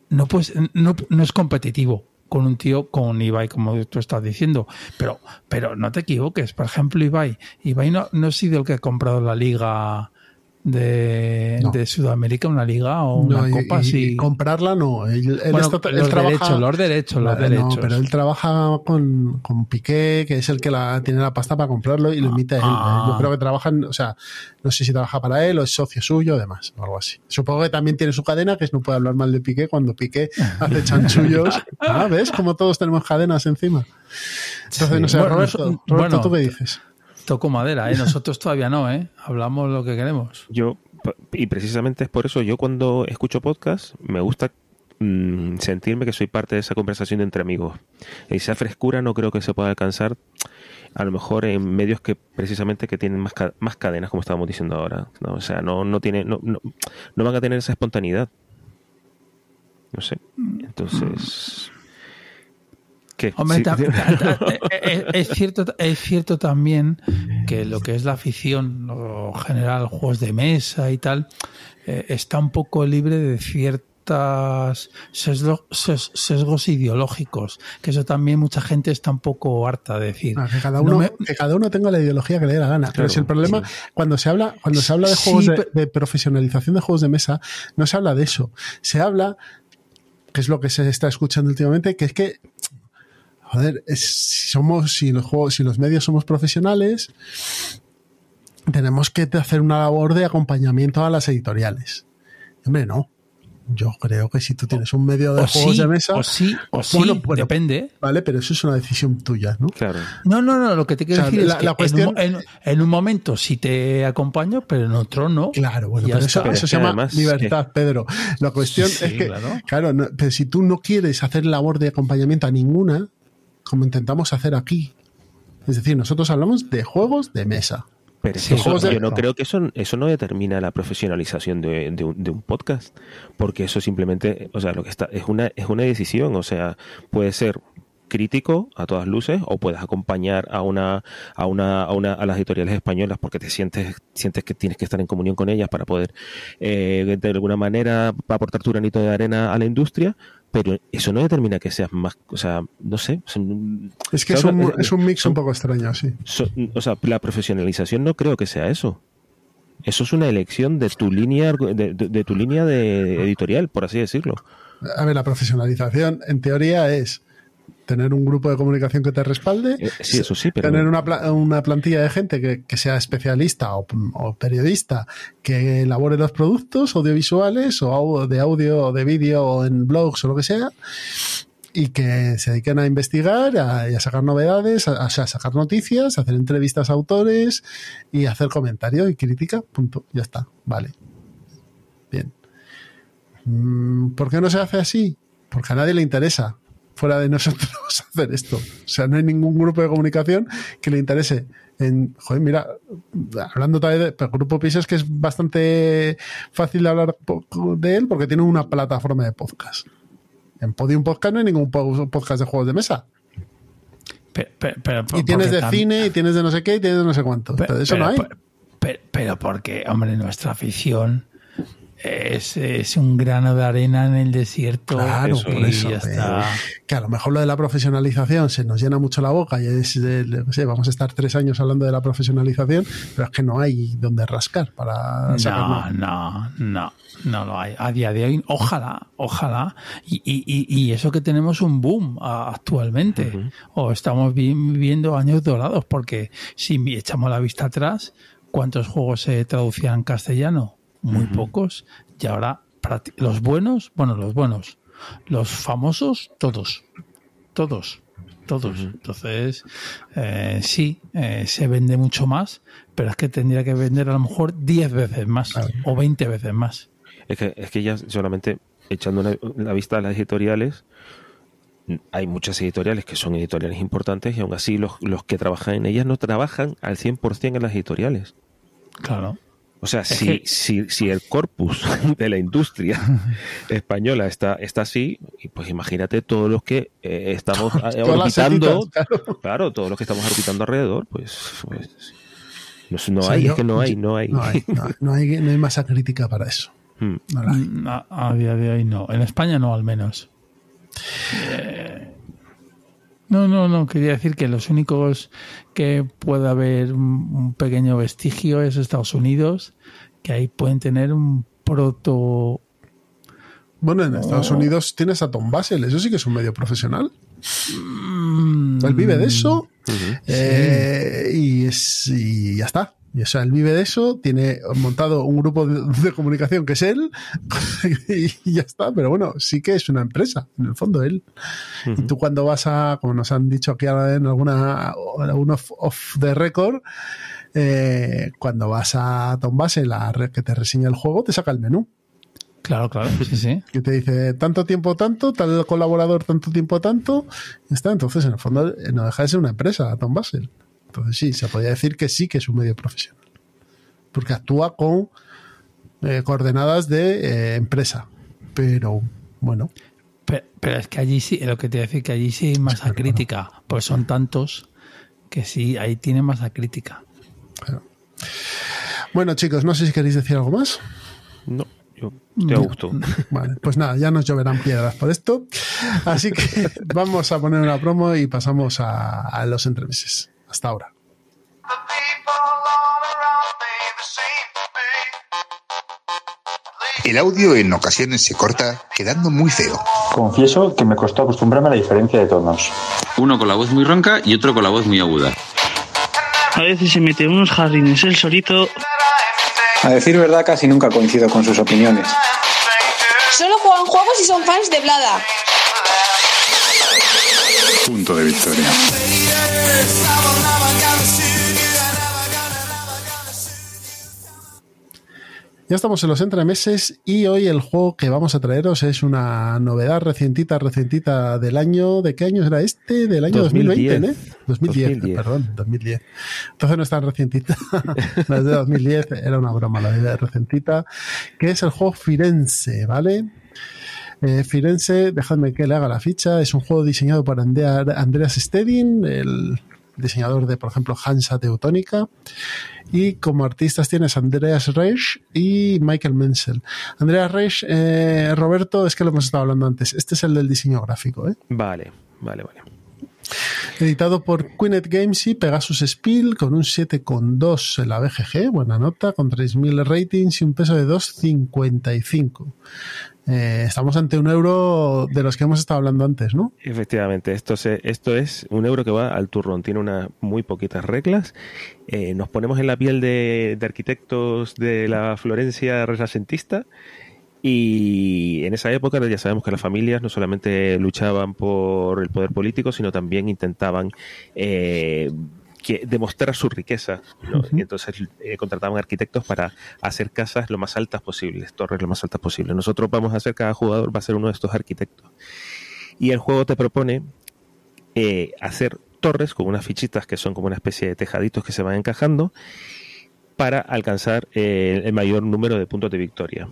Speaker 2: no, pues, no, no es competitivo con un tío con Ibai, como tú estás diciendo. Pero, pero no te equivoques, por ejemplo, Ibai. Ibai no, no ha sido el que ha comprado la liga de,
Speaker 1: No.
Speaker 2: de Sudamérica, una liga o una
Speaker 1: No,
Speaker 2: copa
Speaker 1: y, comprarla no. Él, él
Speaker 2: Bueno,
Speaker 1: está- él
Speaker 2: los
Speaker 1: trabaja-
Speaker 2: derechos, los derechos, los derechos.
Speaker 1: Pero él trabaja con, con Piqué, que es el que la, tiene la pasta para comprarlo y lo emite él.
Speaker 2: Ah.
Speaker 1: Yo creo que trabajan, o sea, no sé si trabaja para él o es socio suyo, además, o algo así. Supongo que también tiene su cadena, que es no puede hablar mal de Piqué cuando Piqué hace chanchullos. Ah, ¿ves? Como todos tenemos cadenas encima. Entonces,
Speaker 2: Sí.
Speaker 1: no sé,
Speaker 2: Bueno,
Speaker 1: Roberto, Roberto,
Speaker 2: bueno,
Speaker 1: ¿tú qué dices?
Speaker 2: Toco madera, ¿eh? Nosotros todavía no, ¿eh? Hablamos lo que queremos.
Speaker 3: Yo, y precisamente es por eso, yo cuando escucho podcast me gusta mm, sentirme que soy parte de esa conversación entre amigos. Esa frescura no creo que se pueda alcanzar a lo mejor en medios que precisamente que tienen más, ca- más cadenas, como estábamos diciendo ahora. ¿no? O sea, no, no, tiene, no, no, no van a tener esa espontaneidad. No sé. Entonces... ¿Qué?
Speaker 2: Hombre,
Speaker 3: Sí.
Speaker 2: ta- ta- ta- es, es cierto, es cierto también que lo que es la afición o general, juegos de mesa y tal, eh, está un poco libre de ciertas sesgo- ses- sesgos ideológicos, que eso también mucha gente está un poco harta de decir.
Speaker 1: Ah, que, cada
Speaker 2: no
Speaker 1: uno,
Speaker 2: me-
Speaker 1: que cada uno tenga la ideología que le dé la gana. Pero si el problema,
Speaker 3: sí.
Speaker 1: cuando se habla, cuando se habla de
Speaker 2: Sí,
Speaker 1: juegos de,
Speaker 2: pero-
Speaker 1: de profesionalización de juegos de mesa, no se habla de eso. Se habla, que es lo que se está escuchando últimamente, que es que, joder, es- si somos, si los juegos, si los medios somos profesionales, tenemos que hacer una labor de acompañamiento a las editoriales. Hombre, no. Yo creo que si tú tienes un medio de
Speaker 2: o
Speaker 1: juegos
Speaker 2: sí,
Speaker 1: de mesa,
Speaker 2: o sí, o sí,
Speaker 1: bueno, bueno,
Speaker 2: depende.
Speaker 1: vale, pero eso es una decisión tuya, ¿no?
Speaker 3: Claro.
Speaker 2: No, no, no, lo que te quiero
Speaker 1: O sea,
Speaker 2: decir
Speaker 1: la-
Speaker 2: es que
Speaker 1: la cuestión-
Speaker 2: en, un, mo- en- en un momento sí te acompaño, pero en otro no.
Speaker 1: Claro, bueno, pero eso,
Speaker 2: está.
Speaker 1: eso
Speaker 3: Pero
Speaker 1: se llama
Speaker 3: además,
Speaker 1: libertad, Pedro. La cuestión
Speaker 2: Sí,
Speaker 1: es que,
Speaker 2: claro.
Speaker 1: claro, no- pero si tú no quieres hacer labor de acompañamiento a ninguna, como intentamos hacer aquí, es decir, nosotros hablamos de juegos de mesa.
Speaker 3: Pero
Speaker 2: Sí,
Speaker 3: eso- yo no creo que eso, eso no determina la profesionalización de, de un, de un podcast, porque eso simplemente, o sea, lo que está es una es una decisión, o sea, puede ser crítico a todas luces o puedes acompañar a una a una a, una, a las editoriales españolas porque te sientes sientes que tienes que estar en comunión con ellas para poder eh, de alguna manera aportar tu granito de arena a la industria pero eso no determina que seas más, o sea, no sé.
Speaker 1: Es que es un, es un mix un poco extraño, sí.
Speaker 3: o sea, la profesionalización no creo que sea eso. Eso es una elección de tu línea de, de, tu línea de editorial, por así decirlo.
Speaker 1: A ver, la profesionalización en teoría es tener un grupo de comunicación que te respalde,
Speaker 3: eh, sí, eso sí,
Speaker 1: tener una, una, plantilla de gente que, que sea especialista o, o, periodista que elabore los productos audiovisuales o de audio o de vídeo o en blogs o lo que sea y que se dediquen a investigar a, y a sacar novedades, a, a, sacar noticias, a hacer entrevistas a autores y hacer comentarios y crítica, punto, ya está, vale. Bien. Mm, ¿Por qué no se hace así? Porque a nadie le interesa fuera de nosotros hacer esto. O sea, no hay ningún grupo de comunicación que le interese. En, joder, mira, hablando también de Grupo Pisos, que es bastante fácil hablar de él porque tiene una plataforma de podcast. En Podium Podcast no hay ningún podcast de juegos de mesa.
Speaker 2: Pero,
Speaker 1: y tienes de cine, y tienes de no sé qué, y tienes de no sé cuánto. Pero, eso no hay.
Speaker 2: pero porque, hombre, nuestra afición es, es, un grano de arena en el desierto.
Speaker 1: Claro, por eso. Que a lo mejor lo de la profesionalización se nos llena mucho la boca y es, sé, vamos a estar tres años hablando de la profesionalización, pero es que no hay donde rascar para
Speaker 2: No, no, no, no lo hay. A día de hoy, ojalá, ojalá. Y, y, y eso que tenemos un boom actualmente. O estamos viviendo años dorados, porque si echamos la vista atrás, ¿cuántos juegos se traducían en castellano? Muy pocos, y ahora los buenos, bueno, los buenos, los famosos, todos, todos, todos. Entonces, eh, sí, eh, se vende mucho más, pero es que tendría que vender a lo mejor 10 veces más o 20 veces más.
Speaker 3: Es que, es que ya solamente echando la vista a las editoriales, hay muchas editoriales que son editoriales importantes y aún así los, los que trabajan en ellas no trabajan al 100% en las editoriales.
Speaker 2: Claro.
Speaker 3: O sea, si, si, si, el corpus de la industria española está, está así, pues imagínate todos los que eh, estamos eh, orbitando, claro. todos los que estamos orbitando alrededor, pues, pues no, hay, es que no hay, no hay.
Speaker 1: No hay, no, hay, no hay masa crítica para eso.
Speaker 2: Hmm. A, día de hoy no. En España no, al menos. Eh, no, no, no. Quería decir que los únicos que puede haber un, pequeño vestigio es Estados Unidos, que ahí pueden tener un proto.
Speaker 1: Bueno, en Estados Unidos tienes a Tom Basel, eso sí que es un medio profesional. Mm. Él vive de eso eh, y, es, y ya está. Y, o sea, él vive de eso, tiene montado un grupo de, comunicación que es él, y, ya está. Pero bueno, sí que es una empresa, en el fondo él. Y tú cuando vas a, como nos han dicho aquí en alguna, algún off, off the record, eh, cuando vas a Tom Base, la red que te reseña el juego, te saca el menú.
Speaker 2: Claro, claro, sí, sí.
Speaker 1: Que te dice tanto tiempo tanto, tal colaborador tanto tiempo tanto, y está. Entonces, en el fondo, no deja de ser una empresa, Tom Basel. Entonces sí, se podría decir que sí que es un medio profesional. Porque actúa con eh, coordenadas de eh, empresa. Pero bueno.
Speaker 2: Pero, es que allí sí, lo que te voy a decir, que allí sí hay masa crítica. Pues son tantos que sí, ahí tiene masa crítica.
Speaker 1: Bueno, chicos, no sé si queréis decir algo más.
Speaker 3: No. Yo te gusto.
Speaker 1: Vale, pues nada, ya nos lloverán piedras por esto. Así que vamos a poner una promo y pasamos a, a los entremeses. Hasta ahora.
Speaker 4: El audio en ocasiones se corta, quedando muy feo.
Speaker 5: Confieso que me costó acostumbrarme a la diferencia de tonos.
Speaker 6: Uno con la voz muy ronca y otro con la voz muy aguda.
Speaker 7: A veces se mete unos jardines el solito.
Speaker 5: A decir verdad, casi nunca coincido con sus opiniones.
Speaker 8: Solo juegan juegos y son fans de Blada.
Speaker 4: Punto de victoria.
Speaker 1: Ya estamos en los entremeses y hoy el juego que vamos a traeros es una novedad recientita, recientita del año. ¿De qué año era este? Del año 2020, ¿eh? 2010, perdón, 2010. Entonces no es tan recientita. Desde 2010 era una broma la idea de recientita, que es el juego Firenze, ¿vale? Eh, Firenze, dejadme que le haga la ficha, es un juego diseñado por Andrea, Andreas Stedin, el diseñador de, por ejemplo, Hansa Teutónica. Y como artistas tienes Andreas Reich y Michael Menzel. Andreas Reich, eh, Roberto, es que lo hemos estado hablando antes. Este es el del diseño gráfico. ¿eh?
Speaker 3: Vale, vale, vale.
Speaker 1: Editado por Queenet Games y Pegasus Spiel con un 7,2 en la BGG, buena nota, con 3.000 ratings y un peso de 2,55. Eh, estamos ante un euro de los que hemos estado hablando antes, ¿no?
Speaker 3: Efectivamente, esto, es un euro que va al turrón, tiene unas muy poquitas reglas. Eh, nos ponemos en la piel de, de arquitectos de la Florencia renacentista y en esa época ya sabemos que las familias no solamente luchaban por el poder político, sino también intentaban eh, que demostrar su riqueza. ¿no? Y entonces eh, contrataban arquitectos para hacer casas lo más altas posibles, torres lo más altas posibles. Nosotros vamos a hacer, cada jugador va a ser uno de estos arquitectos. Y el juego te propone eh, hacer torres con unas fichitas que son como una especie de tejaditos que se van encajando para alcanzar eh, el mayor número de puntos de victoria.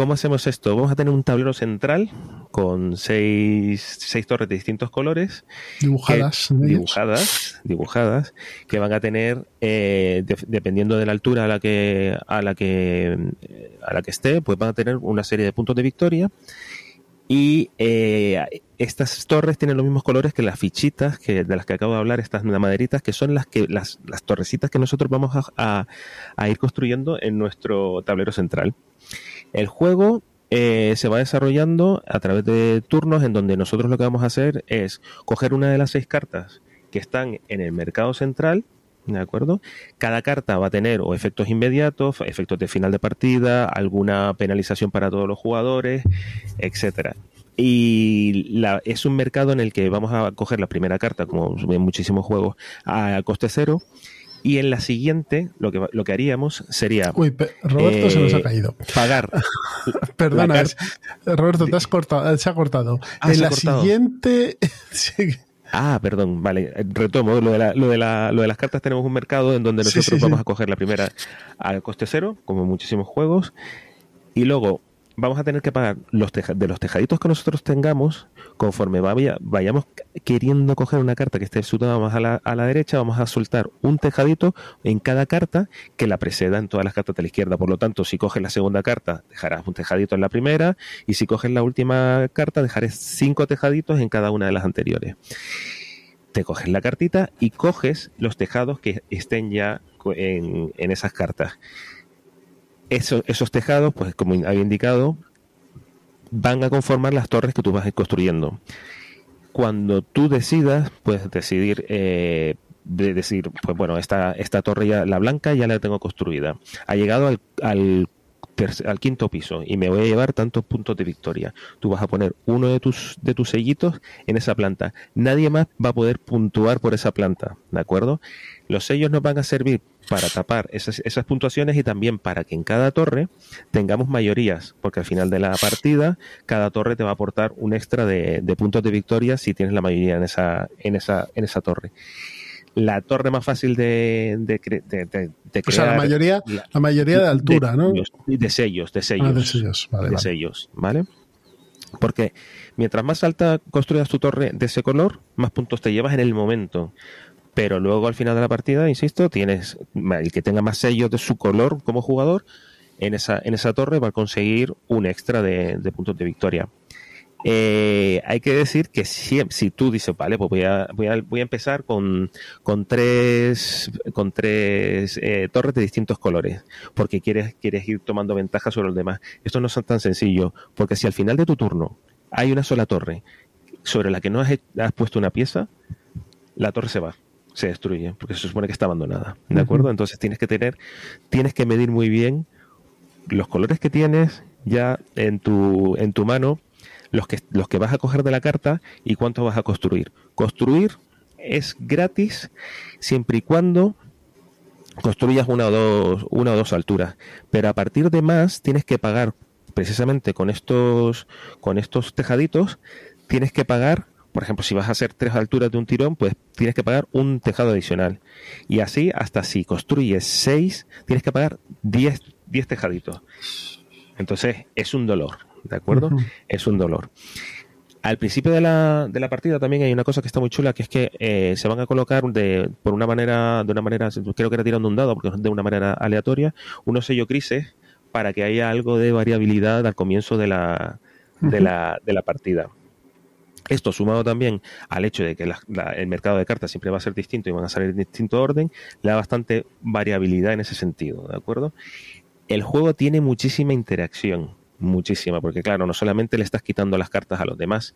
Speaker 3: ¿Cómo hacemos esto? Vamos a tener un tablero central con seis, seis torres de distintos colores.
Speaker 1: Dibujadas.
Speaker 3: Que, dibujadas, dibujadas, que van a tener, eh, de, dependiendo de la altura a la que, a la que, a la que esté, pues van a tener una serie de puntos de victoria. Y eh, estas torres tienen los mismos colores que las fichitas que, de las que acabo de hablar, estas maderitas, que son las que las, las torrecitas que nosotros vamos a, a, a ir construyendo en nuestro tablero central. El juego eh, se va desarrollando a través de turnos en donde nosotros lo que vamos a hacer es coger una de las seis cartas que están en el mercado central, ¿de acuerdo? Cada carta va a tener o efectos inmediatos, efectos de final de partida, alguna penalización para todos los jugadores, etcétera. Y la, es un mercado en el que vamos a coger la primera carta, como en muchísimos juegos, a coste cero y en la siguiente lo que, lo que haríamos sería...
Speaker 1: Uy, Roberto eh, se nos ha caído.
Speaker 3: Pagar.
Speaker 1: Perdona, es, Roberto, te has cortado, se ha cortado.
Speaker 3: Ah,
Speaker 1: en la
Speaker 3: cortado.
Speaker 1: siguiente...
Speaker 3: Ah, perdón, vale, retomo. Lo de, la, lo, de la, lo de las cartas tenemos un mercado en donde nosotros
Speaker 1: Sí, sí,
Speaker 3: vamos
Speaker 1: sí.
Speaker 3: a coger la primera al coste cero, como muchísimos juegos, y luego vamos a tener que pagar los teja- de los tejaditos que nosotros tengamos, conforme vaya- vayamos queriendo coger una carta que esté situada más a la, a la derecha, vamos a soltar un tejadito en cada carta que la preceda en todas las cartas de la izquierda. Por lo tanto, si coges la segunda carta, dejarás un tejadito en la primera, y si coges la última carta, dejarás cinco tejaditos en cada una de las anteriores. Te coges la cartita y coges los tejados que estén ya en, en esas cartas. Eso- esos tejados, pues como había indicado, van a conformar las torres que tú vas a ir construyendo. Cuando tú decidas, puedes decidir, eh, de decir, pues bueno, esta, esta torre ya, la blanca ya la tengo construida. Ha llegado al, al, al quinto piso y me voy a llevar tantos puntos de victoria. Tú vas a poner uno de tus, de tus sellitos en esa planta. Nadie más va a poder puntuar por esa planta, ¿de acuerdo? Los sellos nos van a servir para tapar esas, esas puntuaciones y también para que en cada torre tengamos mayorías, porque al final de la partida cada torre te va a aportar un extra de, de puntos de victoria si tienes la mayoría en esa, en esa, en esa torre. La torre más fácil de, de, de- de- de
Speaker 1: O sea, la
Speaker 3: crear-
Speaker 1: mayoría, la mayoría de altura, ¿no?
Speaker 3: De sellos, de sellos.
Speaker 1: Ah, de sellos, vale,
Speaker 3: de
Speaker 1: vale.
Speaker 3: sellos, ¿vale? Porque mientras más alta construyas tu torre de ese color, más puntos te llevas en el momento. Pero luego al final de la partida, insisto, tienes el que tenga más sellos de su color como jugador, en esa, en esa torre va a conseguir un extra de, de puntos de victoria. Eh, hay que decir que si, si tú dices, vale, pues voy a, voy a, voy a empezar con, con tres, con tres eh, torres de distintos colores, porque quieres, quieres ir tomando ventaja sobre los demás. Esto no es tan sencillo, porque si al final de tu turno hay una sola torre sobre la que no has puesto una pieza, la torre se va, se destruye, porque se supone que está abandonada. ¿De acuerdo? Entonces tienes que tener, tienes que medir muy bien los colores que tienes ya en tu, en tu mano, los que, los que vas a coger de la carta y cuánto vas a construir. Construir es gratis siempre y cuando construyas una o dos, una o dos alturas. Pero a partir de más tienes que pagar precisamente con estos, con estos tejaditos, tienes que pagar, por ejemplo, si vas a hacer tres alturas de un tirón, pues tienes que pagar un tejado adicional. Y así, hasta si construyes seis, tienes que pagar 10 10 tejaditos. Entonces, es un dolor. ¿De acuerdo? Es un dolor. Al principio de la, de la partida también hay una cosa que está muy chula, que es que eh, se van a colocar de, por una manera, de una manera, creo que era tirando un dado, porque de una manera aleatoria, unos sellos grises para que haya algo de variabilidad al comienzo de la, de la, de la partida. Esto sumado también al hecho de que el mercado de cartas siempre va a ser distinto y van a salir en distinto orden, le da bastante variabilidad en ese sentido, ¿de acuerdo? El juego tiene muchísima interacción, muchísima, porque claro, no solamente le estás quitando las cartas a los demás,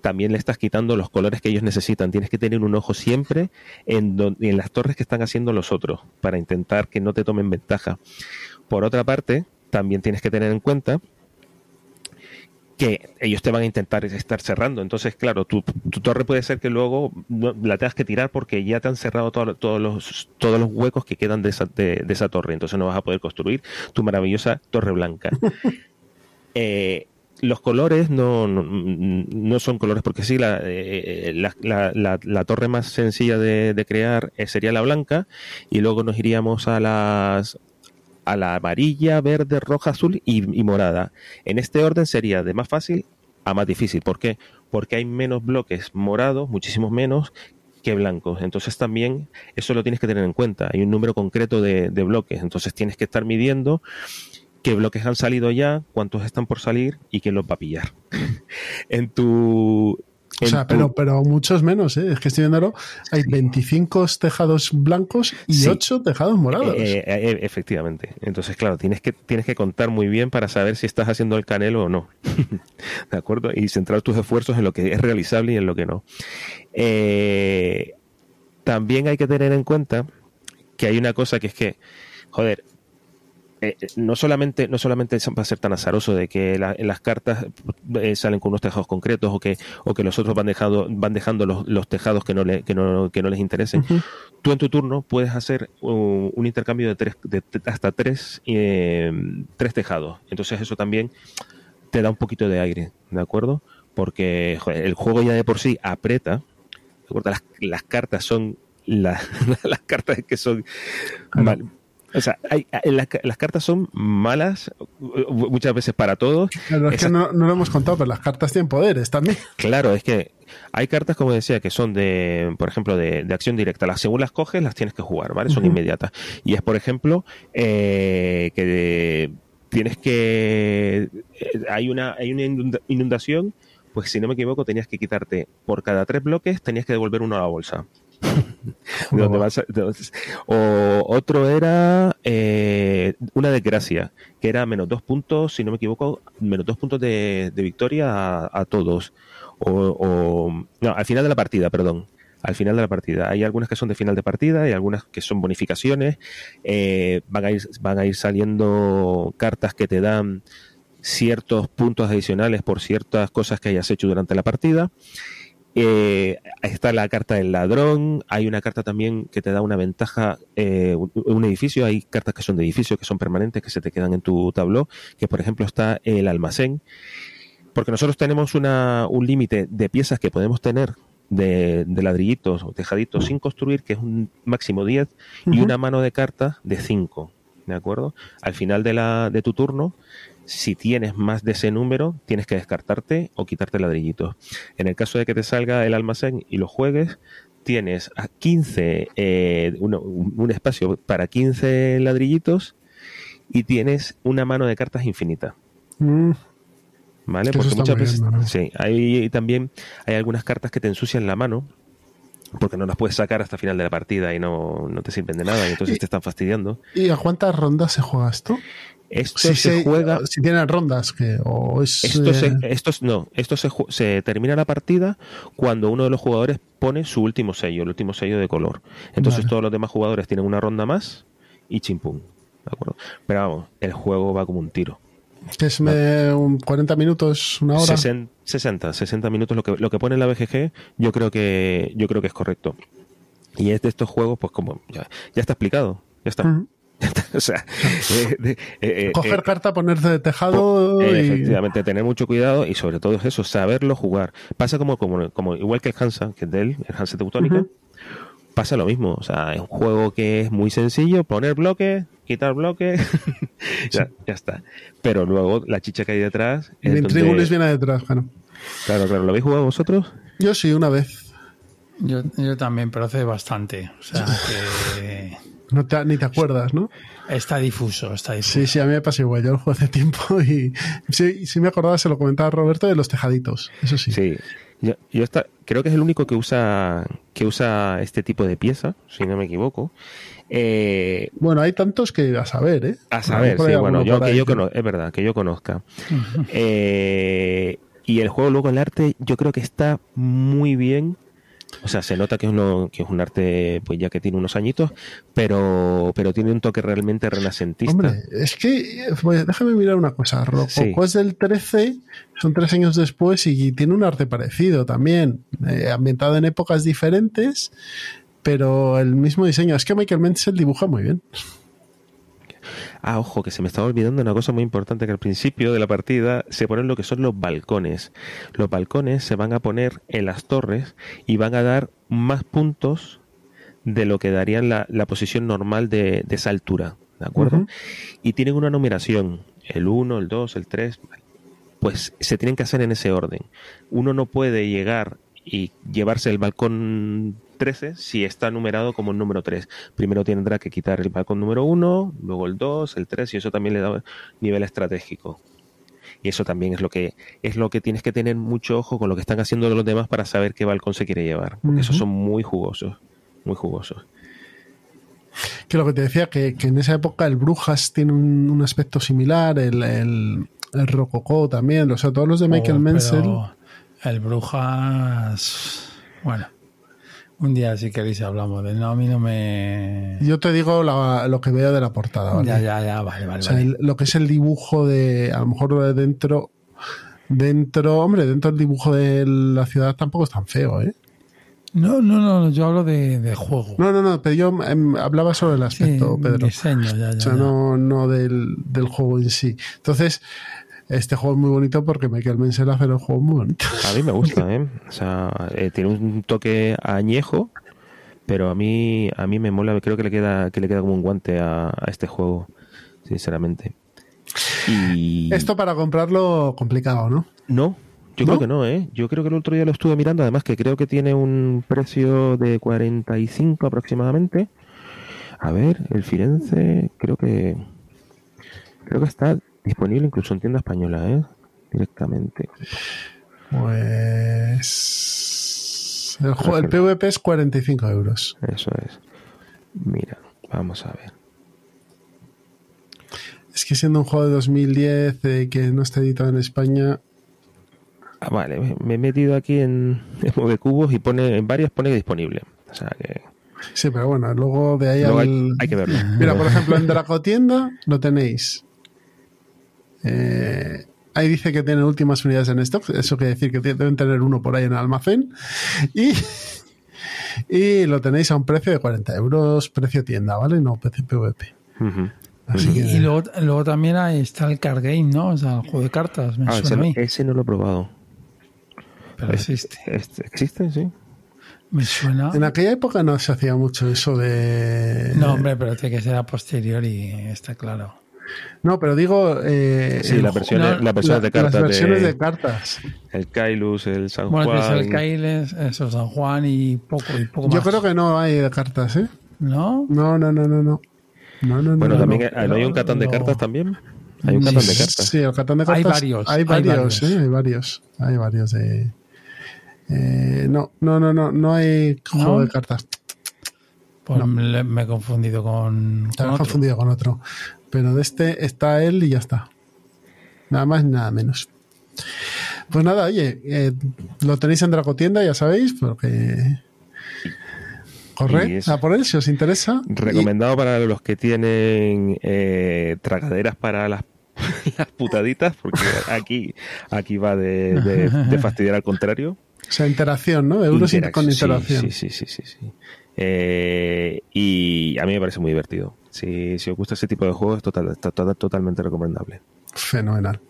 Speaker 3: también le estás quitando los colores que ellos necesitan. Tienes que tener un ojo siempre en, en las torres que están haciendo los otros para intentar que no te tomen ventaja. Por otra parte, también tienes que tener en cuenta que ellos te van a intentar estar cerrando. Entonces, claro, tu, torre puede ser que luego la tengas que tirar porque ya te han cerrado todos los, todos los huecos que quedan de esa, de, esa torre. Entonces no vas a poder construir tu maravillosa torre blanca. Eh, los colores no, no, son colores porque sí, la, eh, la, la, torre más sencilla de, de crear eh, sería la blanca y luego nos iríamos a las a la amarilla, verde, roja, azul y, morada. En este orden sería de más fácil a más difícil. ¿Por qué? Porque hay menos bloques morados, muchísimos menos, que blancos. Entonces también eso lo tienes que tener en cuenta. Hay un número concreto de, de bloques. Entonces tienes que estar midiendo qué bloques han salido ya, cuántos están por salir y quién los va a pillar. en tu
Speaker 1: o sea, pero, pero muchos menos, ¿eh? Es que estoy viendo hay 25 tejados blancos y 8 tejados morados.
Speaker 3: Eh, eh, eh, efectivamente. Entonces, claro, tienes que, tienes que contar muy bien para saber si estás haciendo el canelo o no. ¿De acuerdo? Y centrar tus esfuerzos en lo que es realizable y en lo que no. también hay que tener en cuenta que hay una cosa que es que, joder, eh, eh, no solamente no solamente va a ser tan azaroso de que las cartas eh, salen con unos tejados concretos o que o que los otros van dejando van dejando los, tejados que no, le, que no, que no les interesen tú en tu turno puedes hacer un, intercambio de tres de, hasta tres tres tejados. Entonces eso también te da un poquito de aire de acuerdo porque el juego ya de por sí aprieta las, las cartas son las cartas que son o sea, hay, las, cartas son malas muchas veces para todos.
Speaker 1: Claro, es que no, lo hemos contado, pero las cartas tienen poderes también.
Speaker 3: Claro, es que hay cartas, como decía, que son de, por ejemplo, de, acción directa. Las según las coges, las tienes que jugar, ¿vale? Son inmediatas. Y es, por ejemplo, eh, que tienes que... Eh, hay una, hay una inundación, pues si no me equivoco, tenías que quitarte por cada tres bloques, tenías que devolver uno a la bolsa. o otro era eh, una desgracia, que era menos dos puntos, si no me equivoco, menos dos puntos de, victoria a, todos. O, no, al final de la partida, perdón. Al final de la partida. Hay algunas que son de final de partida y algunas que son bonificaciones. Eh, van, a ir, van a ir saliendo cartas que te dan ciertos puntos adicionales por ciertas cosas que hayas hecho durante la partida. Eh, está la carta del ladrón, hay una carta también que te da una ventaja, eh, un edificio, hay cartas que son de edificio, que son permanentes, que se te quedan en tu tabló, que por ejemplo está el almacén, porque nosotros tenemos una, un límite de piezas que podemos tener de, ladrillitos o tejaditos sin construir, que es un máximo 10, y una mano de cartas de 5. ¿De acuerdo? Al final de, la, de tu turno, si tienes más de ese número, tienes que descartarte o quitarte ladrillitos. En el caso de que te salga el almacén y lo juegues, tienes a 15, eh, un, espacio para 15 ladrillitos y tienes una mano de cartas infinita. Mm. ¿Vale? Porque muchas veces. Sí, hay también hay algunas cartas que te ensucian la mano porque no las puedes sacar hasta el final de la partida y no, te sirven de nada y entonces te están fastidiando.
Speaker 1: ¿Y a cuántas rondas se juega esto?
Speaker 3: Esto se, juega.
Speaker 1: Si tiene rondas, que o es,
Speaker 3: esto, eh, no, esto se, se, termina la partida cuando uno de los jugadores pone su último sello, el último sello de color. Entonces todos los demás jugadores tienen una ronda más y chimpum. ¿De acuerdo? Pero vamos, el juego va como un tiro.
Speaker 1: Que es 40 minutos, una hora.
Speaker 3: 60, 60 minutos lo que, lo que pone la BGG, yo creo que yo creo que es correcto. Y es de estos juegos, pues como ya, está explicado, ya está. o sea,
Speaker 1: eh, eh, coger eh, carta, ponerse de tejado.
Speaker 3: Efectivamente, tener mucho cuidado y sobre todo es eso, saberlo jugar. Pasa como, como, como igual que el Hansa, que es de él, el Hansa Teutónica, pasa lo mismo. O sea, es un juego que es muy sencillo, poner bloques, quitar bloque, ya, ya está. Pero luego la chicha que hay detrás. es
Speaker 1: El
Speaker 3: donde-
Speaker 1: Intrigulis viene detrás, claro.
Speaker 3: Claro, claro. ¿Lo habéis jugado vosotros?
Speaker 1: Yo sí, una vez.
Speaker 2: Yo, yo también, pero hace bastante. O sea, que
Speaker 1: No te- ni te acuerdas, ¿no?
Speaker 2: está difuso, está difuso.
Speaker 1: Sí, sí, a mí me pasa igual. Yo lo juego hace tiempo y sí, sí me acordaba, se lo comentaba Roberto, de los tejaditos. Eso sí.
Speaker 3: Sí. Yo, yo creo que es el único que usa que usa este tipo de pieza, si no me equivoco. Eh,
Speaker 1: Bueno, hay tantos que a saber, ¿eh?
Speaker 3: a saber, sí, bueno, yo, que yo cono- es verdad, que yo conozca. Eh, y el juego, luego el arte, yo creo que está muy bien. O sea, se nota que es, uno, que es un arte, pues ya que tiene unos añitos, pero, pero tiene un toque realmente renacentista.
Speaker 1: Hombre, es que, pues, déjame mirar una cosa. Rococó
Speaker 3: Sí.
Speaker 1: es del 13, son tres años después y tiene un arte parecido también, eh, ambientado en épocas diferentes, pero el mismo diseño. Es que Michael Menzel dibuja muy bien.
Speaker 3: Ah, ojo, que se me estaba olvidando una cosa muy importante que al principio de la partida se ponen lo que son los balcones. Los balcones se van a poner en las torres y van a dar más puntos de lo que darían la, la posición normal de, de esa altura, ¿de acuerdo? Y tienen una numeración, el 1, el 2, el 3, pues se tienen que hacer en ese orden. Uno no puede llegar y llevarse el balcón 13 si está numerado como el número 3. Primero tendrá que quitar el balcón número 1, luego el 2, el 3 y eso también le da nivel estratégico. Y eso también es lo que es lo que tienes que tener mucho ojo con lo que están haciendo los demás para saber qué balcón se quiere llevar. Porque esos son muy jugosos, muy jugosos.
Speaker 1: Que lo que te decía, que, que en esa época el Brujas tiene un, un aspecto similar, el, el, el Rococó también, o sea, todos los de Michael
Speaker 2: Oh,
Speaker 1: Menzel.
Speaker 2: pero El Brujas. Bueno, un día si queréis hablamos de no, a mí no me.
Speaker 1: Yo te digo la- lo que veo de la portada, ¿vale?
Speaker 2: Ya, ya, ya, vale, vale.
Speaker 1: O sea,
Speaker 2: vale.
Speaker 1: el- lo que es el dibujo de, a lo mejor de dentro, dentro, hombre, dentro del dibujo de la ciudad tampoco es tan feo, ¿eh?
Speaker 2: No, no, no, yo hablo de, de juego.
Speaker 1: No, no, no, pero yo em, hablaba sobre el
Speaker 2: Sí,
Speaker 1: aspecto, Pedro.
Speaker 2: diseño, ya, ya.
Speaker 1: O sea,
Speaker 2: ya.
Speaker 1: no, no del, del juego en sí. Entonces, este juego es muy bonito porque Michael Menzel hace los juegos muy bonitos.
Speaker 3: A mí me gusta, ¿eh? O sea, eh, tiene un toque añejo, pero a mí a mí me mola, creo que le queda que le queda como un guante a, a este juego, sinceramente. Y
Speaker 1: Esto para comprarlo complicado, ¿no?
Speaker 3: no, yo
Speaker 1: ¿No?
Speaker 3: creo que no, ¿eh? Yo creo que el otro día lo estuve mirando, además que creo que tiene un precio de 45 aproximadamente. A ver, el Firenze, creo que creo que está disponible incluso en tienda española, ¿eh? Directamente.
Speaker 1: Pues. El, juego, el PvP es 45 euros.
Speaker 3: Eso es. Mira, vamos a ver.
Speaker 1: Es que siendo un juego de 2010 eh, que no está editado en España,
Speaker 3: Ah, vale, me- he metido aquí en, en Move Cubos y pone en varias pone disponible. O sea que
Speaker 1: sí, pero bueno, luego de ahí
Speaker 3: luego hay,
Speaker 1: al-
Speaker 3: hay que verlo.
Speaker 1: Mira, por ejemplo, en Dracotienda lo tenéis. Eh, ahí dice que tiene últimas unidades en stock. Eso quiere decir que deben tener uno por ahí en el almacén. Y, y lo tenéis a un precio de 40 euros, precio tienda, ¿vale? No precio PvP. Así
Speaker 2: Y,
Speaker 1: que,
Speaker 2: y luego, luego también ahí está el card game, ¿no? O sea, el juego de cartas, me
Speaker 3: Ah, ese,
Speaker 2: suena a
Speaker 3: no,
Speaker 2: mí.
Speaker 3: ese no lo he probado.
Speaker 2: Pero existe.
Speaker 3: Este- ¿Existe? Sí.
Speaker 2: Me suena.
Speaker 1: en aquella época no se hacía mucho eso de.
Speaker 2: No, hombre, pero tiene que ser a posteriori, está claro.
Speaker 1: No, pero digo. eh,
Speaker 3: Sí,
Speaker 1: ju-
Speaker 3: versiones,
Speaker 2: no,
Speaker 3: las versiones
Speaker 1: la-
Speaker 3: de cartas.
Speaker 1: Las versiones
Speaker 3: de,
Speaker 1: de cartas.
Speaker 3: El Kailus, el San
Speaker 2: Bueno, que es
Speaker 3: Juan.
Speaker 2: el Kailes, eso, San Juan y poco, y poco
Speaker 1: Yo
Speaker 2: más.
Speaker 1: creo que no hay de cartas, ¿eh?
Speaker 2: ¿No?
Speaker 1: No, no, no, no, no. No, no,
Speaker 3: Bueno,
Speaker 1: no,
Speaker 3: también
Speaker 1: no.
Speaker 3: hay, ¿no hay un catón de
Speaker 2: no.
Speaker 3: cartas también. Hay un catón de cartas.
Speaker 1: Sí, el catón de
Speaker 2: Hay
Speaker 1: cartas.
Speaker 2: varios,
Speaker 1: Hay
Speaker 2: hay
Speaker 1: varios,
Speaker 2: varios.
Speaker 1: ¿eh? Hay varios. Hay varios de. Eh, no, no, no, no, no hay juego
Speaker 2: ¿No?
Speaker 1: de cartas.
Speaker 2: Pues
Speaker 1: No.
Speaker 2: me he confundido con,
Speaker 1: Te
Speaker 2: con
Speaker 1: has
Speaker 2: otro.
Speaker 1: confundido con otro. Pero de este está él y ya está. Nada más, nada menos. Pues nada, oye, eh, lo tenéis en Dracotienda, ya sabéis, porque.
Speaker 3: Eso.
Speaker 1: a por él si os interesa.
Speaker 3: Recomendado para los que tienen eh, tragaderas para las, las putaditas, porque aquí, aquí va de, de- de fastidiar al contrario.
Speaker 1: O sea, interacción, ¿no? Euros
Speaker 3: Interac-
Speaker 1: con interacción.
Speaker 3: Sí, sí, sí, sí, sí. Eh, y a mí me parece muy divertido. Si, si os gusta ese tipo de juegos, es total, está total- totalmente recomendable.
Speaker 1: Fenomenal.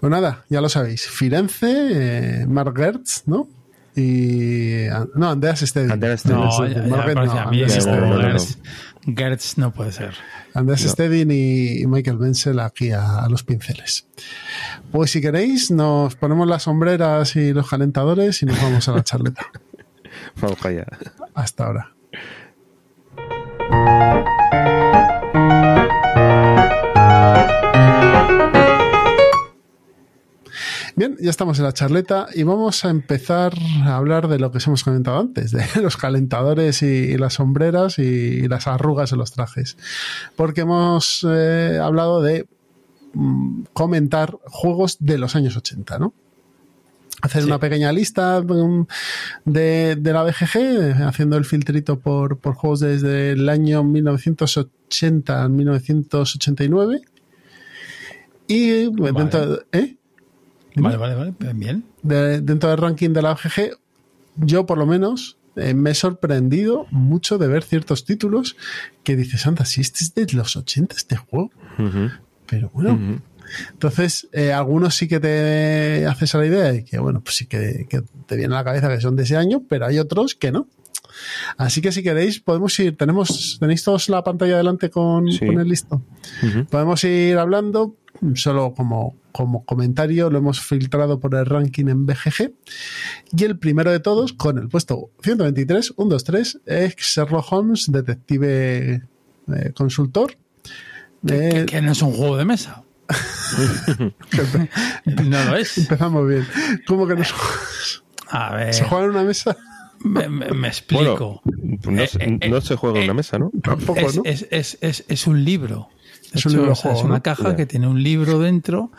Speaker 1: Pues nada, ya lo sabéis. Firenze, eh, Mark Gertz, ¿no? y. No, Andreas Steady.
Speaker 3: Andreas Steady.
Speaker 2: No,
Speaker 1: Andreas
Speaker 2: mí
Speaker 1: Andreas
Speaker 3: no, no, no, no.
Speaker 2: Gertz, Gertz no puede ser.
Speaker 1: Andrés
Speaker 3: No.
Speaker 1: Stedin y Michael Menzel aquí a, a los pinceles. Pues si queréis, nos ponemos las sombreras y los calentadores y nos vamos a la charleta.
Speaker 3: Vamos allá.
Speaker 1: Hasta ahora. Bien, ya estamos en la charleta y vamos a empezar a hablar de lo que os hemos comentado antes, de los calentadores y, las sombreras y, y las arrugas en los trajes. Porque hemos eh, hablado de mm, comentar juegos de los años 80, ¿no? Hacer una pequeña lista mm, de, de la BGG, eh, haciendo el filtrito por, por juegos desde el año 1980 al 1989. Y dentro, ¿eh?
Speaker 2: Vale, vale, vale. Bien.
Speaker 1: de- dentro del ranking de la BGG, yo por lo menos eh, me he sorprendido mucho de ver ciertos títulos que dices, anda, si este es de los 80 este juego. Pero bueno. Entonces eh, algunos sí que te haces a la idea de que, bueno, pues sí que, que te viene a la cabeza que son de ese año, pero hay otros que no. Así que si queréis, podemos ir, tenemos, tenéis todos la pantalla delante con,
Speaker 3: Sí.
Speaker 1: con el listo. Podemos ir hablando, solo como, como comentario, lo hemos filtrado por el ranking en BGG. Y el primero de todos, con el puesto 123, 123, es Sherlock Holmes, detective eh, consultor.
Speaker 2: Que,
Speaker 1: Eh,
Speaker 2: que no es un juego de mesa. no lo es.
Speaker 1: empezamos bien. ¿Cómo que no se,
Speaker 2: A ver,
Speaker 1: se juega en una mesa?
Speaker 2: me, me- me explico.
Speaker 3: No,
Speaker 2: Eh,
Speaker 3: se,
Speaker 2: eh,
Speaker 3: no se juega en una mesa, ¿no?
Speaker 1: Tampoco,
Speaker 2: es,
Speaker 1: ¿no?
Speaker 2: es, es, es, es un libro. De
Speaker 1: Es un
Speaker 2: o sea, es una
Speaker 1: ¿no?
Speaker 2: caja que tiene un libro dentro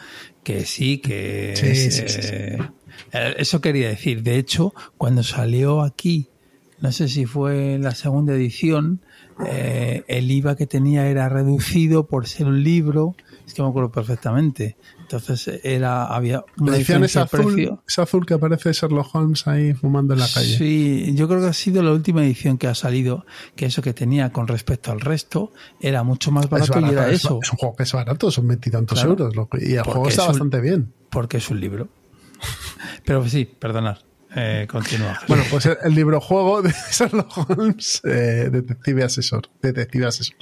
Speaker 2: que sí, que
Speaker 1: Sí,
Speaker 2: es,
Speaker 1: sí, sí, sí.
Speaker 2: eh, eh, Eso quería decir. De hecho, cuando salió aquí, no sé si fue la segunda edición, eh, el IVA que tenía era reducido por ser un libro. Es que me acuerdo perfectamente. Entonces era había una
Speaker 1: La edición es azul, es azul que aparece Sherlock Holmes ahí fumando en la calle.
Speaker 2: Sí, yo creo que ha sido la última edición que ha salido, que eso que tenía con respecto al resto era mucho más
Speaker 1: Es,
Speaker 2: barato y
Speaker 1: barato,
Speaker 2: era
Speaker 1: es,
Speaker 2: eso,
Speaker 1: es un juego que es barato, son veintitantos
Speaker 2: Claro.
Speaker 1: euros. lo y el juego está
Speaker 2: es un-
Speaker 1: bastante bien.
Speaker 2: porque es un libro. Pero sí, perdonad, eh, continúa.
Speaker 1: Bueno, pues el, el libro juego de Sherlock Holmes, eh, Detective Asesor. Detective Asesor.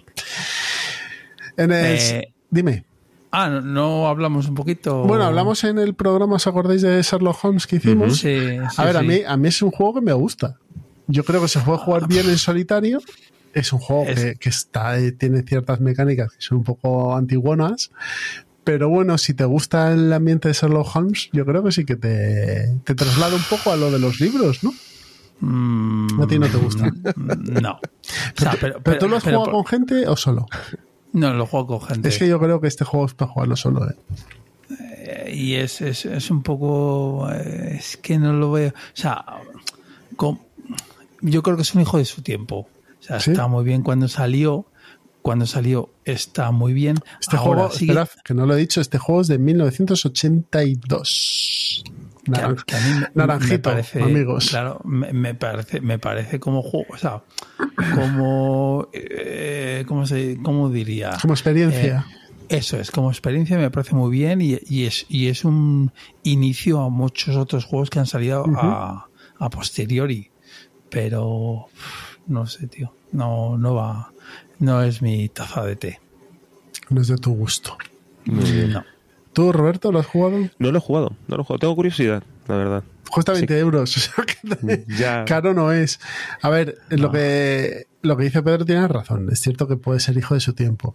Speaker 1: En el,
Speaker 2: Eh,
Speaker 1: dime.
Speaker 2: Ah, ¿no, no hablamos un poquito?
Speaker 1: Bueno, hablamos en el programa, ¿os acordáis de Sherlock Holmes que hicimos?
Speaker 2: Sí, sí,
Speaker 1: a ver, a mí, a mí es un juego que me gusta. Yo creo que se puede jugar bien en solitario. Es un juego
Speaker 2: Es-
Speaker 1: que, que está, eh, tiene ciertas mecánicas que son un poco antiguonas. Pero bueno, si te gusta el ambiente de Sherlock Holmes, yo creo que sí que te, te traslada un poco a lo de los libros, ¿no?
Speaker 2: Mm,
Speaker 1: A ti no te gusta.
Speaker 2: No. O sea, pero,
Speaker 1: ¿Pero tú lo has
Speaker 2: pero
Speaker 1: jugado con gente o solo?
Speaker 2: No, lo juego con gente.
Speaker 1: Es que yo creo que este juego es para jugarlo solo. ¿eh?
Speaker 2: Eh, y es, es, es un poco eh, es que no lo veo o sea yo creo que es un hijo de su tiempo o sea
Speaker 1: ¿Sí?
Speaker 2: está muy bien cuando salió cuando salió está muy bien
Speaker 1: Este
Speaker 2: ahora
Speaker 1: juego,
Speaker 2: sigue
Speaker 1: que no lo he dicho, este juego es de 1982.
Speaker 2: Que a-
Speaker 1: Naran-
Speaker 2: que a mí me-
Speaker 1: naranjito,
Speaker 2: me parece,
Speaker 1: amigos.
Speaker 2: claro me, me parece me parece como juego o sea como eh, cómo se cómo diría
Speaker 1: Como experiencia.
Speaker 2: Eh, eso es, como experiencia me parece muy bien y, y es, y es un inicio a muchos otros juegos que han salido a, a posteriori. Pero no sé, tío. No, no va. No es mi taza de té.
Speaker 1: No es de tu gusto.
Speaker 3: Muy bien.
Speaker 2: No.
Speaker 1: ¿Tú, Roberto, lo has jugado?
Speaker 3: No lo he jugado, no lo he jugado. Tengo curiosidad, la verdad.
Speaker 1: Cuesta 20
Speaker 3: Sí.
Speaker 1: euros. O sea, que
Speaker 3: Ya.
Speaker 1: caro no es. A ver, lo que lo que dice Pedro tiene razón. Es cierto que puede ser hijo de su tiempo.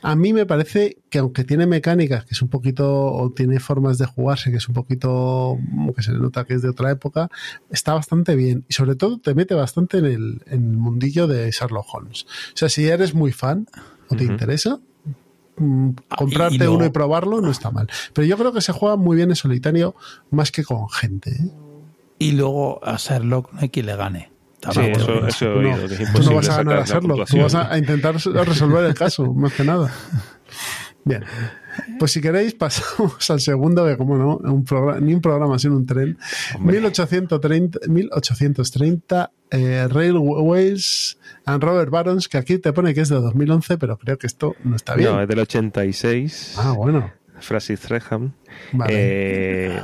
Speaker 1: A mí me parece que aunque tiene mecánicas que es un poquito, o tiene formas de jugarse que es un poquito, que se le nota que es de otra época, está bastante bien. Y sobre todo te mete bastante en el, en el mundillo de Sherlock Holmes. O sea, si eres muy fan o te interesa,
Speaker 2: Ah,
Speaker 1: comprarte
Speaker 2: y luego-
Speaker 1: uno y probarlo no está mal. Pero yo creo que se juega muy bien en solitario más que con gente. ¿eh?
Speaker 2: Y luego a Sherlock no hay quien le gane.
Speaker 3: Sí, eso,
Speaker 2: lo-
Speaker 3: eso he
Speaker 1: Tú no,
Speaker 3: oído, que es
Speaker 1: tú no vas a ganar a Sherlock, tú vas a intentar resolver el caso, más que nada. Bien, pues si queréis pasamos al segundo, que como no, un programa, ni un programa, sino un tren. 1830, 1830 eh, Railways and Robert Barons, que aquí te pone que es de 2011, pero creo que esto no está bien.
Speaker 3: No, es del 86.
Speaker 1: ah, bueno.
Speaker 3: Francis Treham.
Speaker 1: Vale.
Speaker 3: Eh,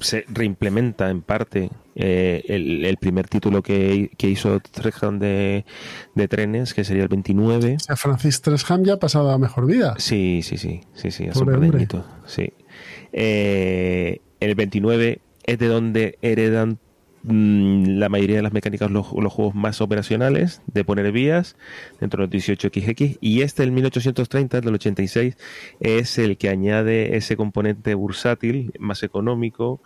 Speaker 3: se reimplementa en parte eh, el, el, primer título que, que hizo Tresham de, de, trenes, que sería el 29.
Speaker 1: O sea, Francis Tresham ya ha pasado a mejor vida.
Speaker 3: Sí, sí, sí, sí, sí, hace un sí. Eh, el 29 es de donde heredan Mm, la mayoría de las mecánicas los, los, juegos más operacionales de poner vías dentro de los 18XX y este el 1830 del 86 es el que añade ese componente bursátil más económico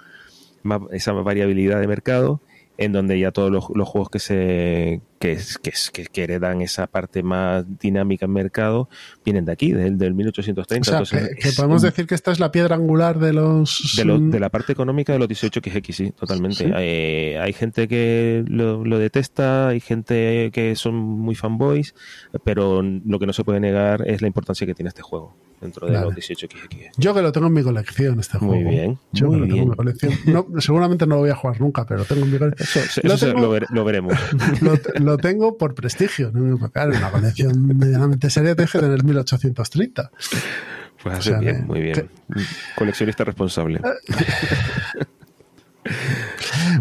Speaker 3: esa variabilidad de mercado en donde ya todos los, los juegos que se que, que, que, heredan esa parte más dinámica en mercado vienen de aquí, del, del 1830.
Speaker 1: O sea, Entonces, que, que podemos decir que esta es la piedra angular de los...
Speaker 3: De, lo, de la parte económica de los 18XX, sí, totalmente. ¿Sí? Hay, hay, gente que lo, lo, detesta, hay gente que son muy fanboys, pero lo que no se puede negar es la importancia que tiene este juego dentro de vale. los 18XX.
Speaker 1: Yo que lo tengo en mi colección, este
Speaker 3: muy
Speaker 1: juego.
Speaker 3: Bien,
Speaker 1: Yo
Speaker 3: muy
Speaker 1: que lo tengo
Speaker 3: bien.
Speaker 1: en mi colección. No, seguramente no lo voy a jugar nunca, pero tengo en mi colección.
Speaker 3: Eso, eso lo, tengo, lo, ver, lo, veremos.
Speaker 1: Lo, lo, tengo por prestigio. ¿no? Claro, una colección medianamente seria tienes que tener 1830.
Speaker 3: Pues hace o sea, bien, muy bien. Que... Coleccionista responsable.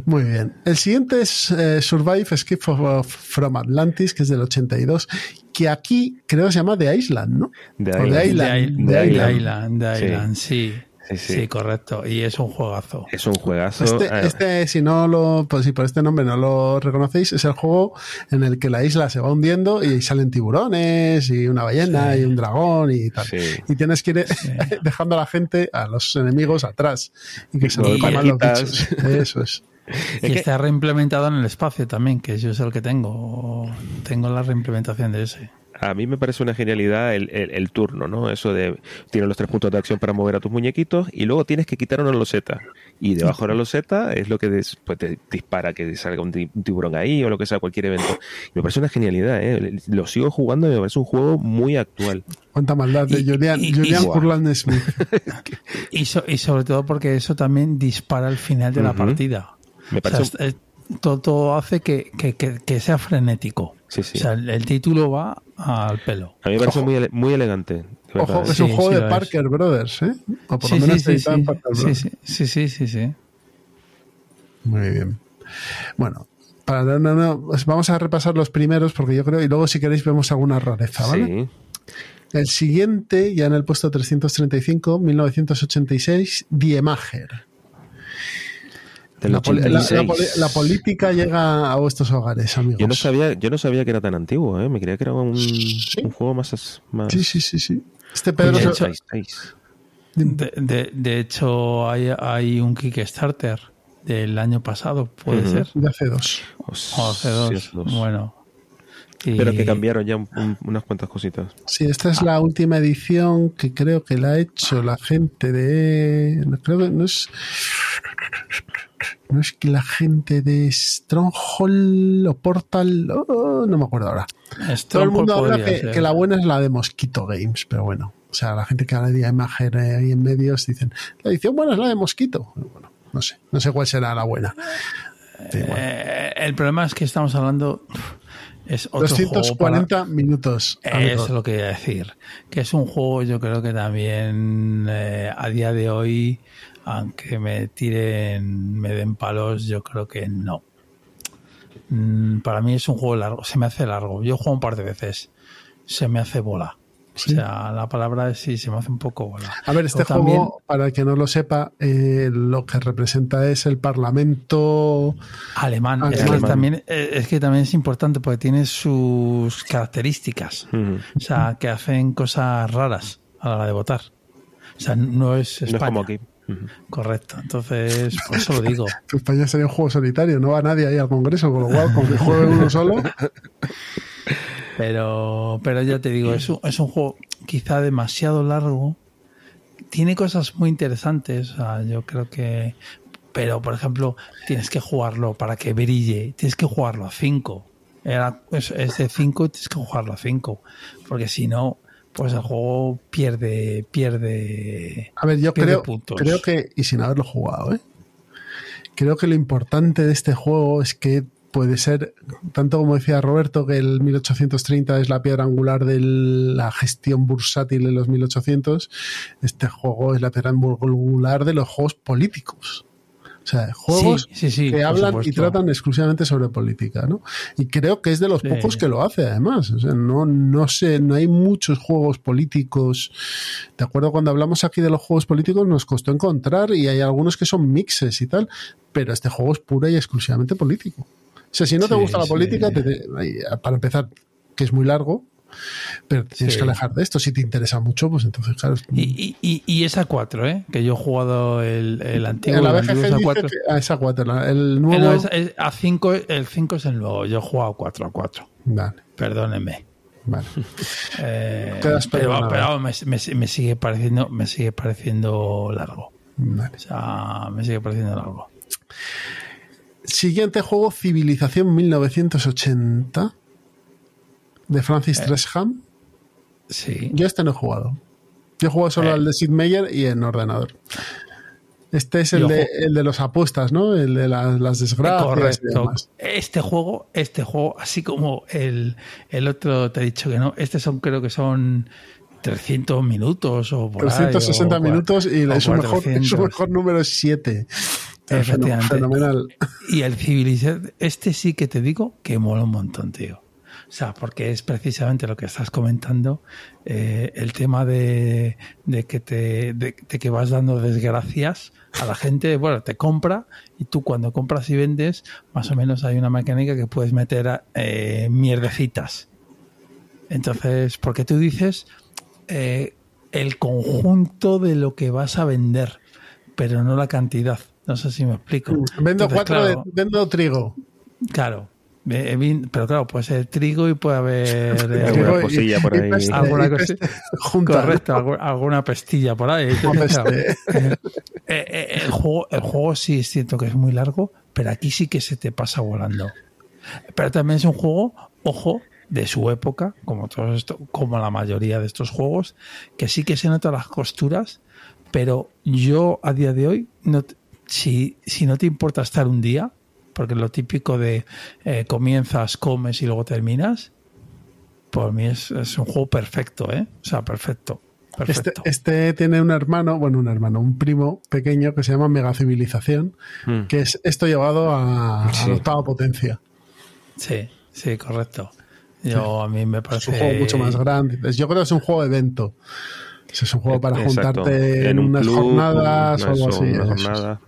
Speaker 1: Muy bien. El siguiente es eh, Survive Escape from Atlantis, que es del 82, que aquí creo que se llama The Island, ¿no?
Speaker 2: The Island. The Island, The Island, The Island, The Island sí. sí. Sí, sí. sí, correcto. Y es un juegazo.
Speaker 3: Es un juegazo.
Speaker 1: Este, este, si no lo, pues si por este nombre no lo reconocéis, es el juego en el que la isla se va hundiendo y salen tiburones y una ballena sí. y un dragón y tal. Y tienes que ir dejando a la gente, a los enemigos atrás y que se lo los bichos. Eso es.
Speaker 2: Y que... está reimplementado en el espacio también, que yo es el que tengo. Tengo la reimplementación de ese
Speaker 3: a mí me parece una genialidad el, el, el, turno, ¿no? Eso de tienes los tres puntos de acción para mover a tus muñequitos y luego tienes que quitar una loseta. Y debajo de la loseta es lo que des, pues te dispara que salga un, tiburón ahí o lo que sea, cualquier evento. Y me parece una genialidad, ¿eh? Lo sigo jugando y me parece un juego muy actual.
Speaker 1: Cuánta maldad de y, Julian, y, Julian y, Kurland Smith.
Speaker 2: y, so, y, sobre todo porque eso también dispara al final de uh -huh. la partida.
Speaker 3: Me parece
Speaker 2: o sea, todo, todo, hace que, que, que, que sea frenético.
Speaker 3: Sí, sí.
Speaker 2: O sea, el, el, título va al pelo.
Speaker 3: A mí me parece muy, ele muy elegante.
Speaker 1: Ojo, es un juego de Parker es. Brothers, ¿eh? O por
Speaker 2: sí,
Speaker 1: lo menos
Speaker 2: sí, sí,
Speaker 1: en Parker Brothers.
Speaker 2: Sí, sí, sí, sí,
Speaker 1: Muy bien. Bueno, para, no, no, no, pues vamos a repasar los primeros porque yo creo, y luego si queréis vemos alguna rareza, ¿vale?
Speaker 3: Sí.
Speaker 1: El siguiente, ya en el puesto 335, 1986, Diemager. La, poli la, la, la, política llega a vuestros hogares, amigos.
Speaker 3: Yo no sabía, yo no sabía que era tan antiguo, ¿eh? me creía que era un, ¿Sí? un juego más, más,
Speaker 1: Sí, sí, sí, sí. Este Pedro.
Speaker 2: De hecho, de, de, de hecho hay, hay, un Kickstarter del año pasado, puede
Speaker 3: Uh -huh.
Speaker 2: ser.
Speaker 1: De hace dos.
Speaker 2: O hace dos. Sí, dos. Bueno.
Speaker 3: Y... Pero que cambiaron ya un, un, unas cuantas cositas.
Speaker 1: Sí, esta es ah. la última edición que creo que la ha hecho la gente de. Creo que no es. No es que la gente de Stronghold o Portal. Oh, no me acuerdo ahora. Stronghold Todo el mundo habla que, que, la buena es la de Mosquito Games, pero bueno. O sea, la gente que habla de imagen ahí en medios dicen: la edición buena es la de Mosquito. Bueno, no sé. No sé cuál será la buena.
Speaker 2: Sí, bueno. eh, el problema es que estamos hablando es otro
Speaker 1: 240
Speaker 2: para...
Speaker 1: minutos.
Speaker 2: Eso es lo que iba a decir. Que es un juego, yo creo que también eh, a día de hoy, aunque me tiren, me den palos, yo creo que no. Mm, para mí es un juego largo, se me hace largo. Yo juego un par de veces, se me hace bola. Sí. O sea, la palabra es sí, se me hace un poco bola.
Speaker 1: A ver, este juego, también, para el que no lo sepa, eh, lo que representa es el Parlamento
Speaker 2: alemán. alemán. Es, que también, eh, es que también es importante porque tiene sus características. Uh -huh. O sea, que hacen cosas raras a la hora de votar. O sea, no es España.
Speaker 3: No es como aquí.
Speaker 2: Uh -huh. Correcto, entonces por eso lo digo.
Speaker 1: España sería un juego solitario, no va nadie ahí al Congreso, con lo cual, con que juegue uno solo.
Speaker 2: Pero, pero ya te digo, es un, es un juego quizá demasiado largo. Tiene cosas muy interesantes. O sea, yo creo que. Pero, por ejemplo, tienes que jugarlo para que brille. Tienes que jugarlo a 5. Es, es de 5 y tienes que jugarlo a 5. Porque si no, pues el juego pierde. pierde
Speaker 1: a ver, yo
Speaker 2: pierde
Speaker 1: creo,
Speaker 2: puntos.
Speaker 1: creo que. Y sin haberlo jugado, ¿eh? Creo que lo importante de este juego es que puede ser, tanto como decía Roberto, que el 1830 es la piedra angular de la gestión bursátil en los 1800, este juego es la piedra angular de los juegos políticos. O sea, juegos
Speaker 2: Sí, sí, sí,
Speaker 1: que hablan y tratan exclusivamente sobre política, ¿no? Y creo que es de los pocos que lo hace, además. O sea, no, no sé, no hay muchos juegos políticos. De acuerdo, cuando hablamos aquí de los juegos políticos nos costó encontrar y hay algunos que son mixes y tal, pero este juego es pura y exclusivamente político. O sea, si no te
Speaker 2: Sí,
Speaker 1: gusta la
Speaker 2: sí.
Speaker 1: política, te- te- para empezar, que es muy largo, pero tienes
Speaker 2: Sí.
Speaker 1: que alejar de esto. Si te interesa mucho, pues entonces, claro.
Speaker 2: Y, y, y, y es a 4, ¿eh? Que yo he jugado el, el antiguo.
Speaker 1: la
Speaker 2: el
Speaker 1: BGG
Speaker 2: es a
Speaker 1: dice
Speaker 2: 4.
Speaker 1: que- ah, es a 4. El nuevo.
Speaker 2: es- es a 5, el 5 es el nuevo. Yo he jugado 4 a 4.
Speaker 1: Vale,
Speaker 2: Perdónenme.
Speaker 1: vale.
Speaker 2: Eh, pero pero me, me- me sigue pareciendo me sigue pareciendo largo.
Speaker 1: vale.
Speaker 2: O sea, me sigue pareciendo largo.
Speaker 1: Siguiente juego, Civilización 1980, de
Speaker 2: Eh.
Speaker 1: Francis Tresham.
Speaker 2: Sí.
Speaker 1: Yo este no he jugado. Yo he jugado solo
Speaker 2: Eh.
Speaker 1: al de Sid Meier y en ordenador. Este es el de, el de los apuestas, ¿no? El de las, las desgracias. y
Speaker 2: Correcto.
Speaker 1: demás.
Speaker 2: Este juego, este juego, así como el, el otro te he dicho que no, este son creo que son 300 minutos o por ahí,
Speaker 1: 360
Speaker 2: o cua-
Speaker 1: minutos y
Speaker 2: o
Speaker 1: su mejor,
Speaker 2: 400.
Speaker 1: su mejor número es 7.
Speaker 2: Efectivamente.
Speaker 1: Fenomenal.
Speaker 2: Y el Civilization, este sí que te digo que mola un montón, tío. O sea, porque es precisamente lo que estás comentando, eh, el tema de, de que te, de, de que vas dando desgracias a la gente, bueno, te compra y tú cuando compras y vendes, más o menos hay una mecánica que puedes meter eh, mierdecitas. Entonces, porque tú dices eh, el conjunto de lo que vas a vender, pero no la cantidad. No sé si me explico.
Speaker 1: Vendo
Speaker 2: Entonces,
Speaker 1: cuatro
Speaker 2: claro,
Speaker 1: de, vendo trigo.
Speaker 2: Claro. Eh, vin- Pero claro, puede ser trigo y puede haber eh,
Speaker 3: Alguna cosilla por ahí.
Speaker 1: peste-
Speaker 2: Alguna
Speaker 1: peste junta.
Speaker 2: Correcto, algu- alguna pestilla por ahí. Claro, eh, eh, el, juego, el juego sí es cierto que es muy largo, pero aquí sí que se te pasa volando. Pero también es un juego, ojo, de su época, como todos esto, como la mayoría de estos juegos, que sí que se notan las costuras, pero yo a día de hoy, no si, si no te importa estar un día, porque lo típico de eh, comienzas, comes y luego terminas, por mí es, es un juego perfecto, ¿eh? O sea, perfecto.
Speaker 1: Este,
Speaker 2: Perfecto.
Speaker 1: este tiene un hermano, bueno, un hermano, un primo pequeño que se llama Mega Civilización,
Speaker 3: Mm.
Speaker 1: que es esto llevado a, a
Speaker 3: Sí.
Speaker 1: la octava potencia.
Speaker 2: Sí, sí, correcto. Yo a mí me
Speaker 1: Es
Speaker 2: parece
Speaker 1: un juego mucho más grande. Es- Yo creo que es un juego evento. Es un juego para
Speaker 3: Exacto.
Speaker 1: juntarte en,
Speaker 3: un
Speaker 1: unas
Speaker 3: club,
Speaker 1: jornadas o algo así. eso.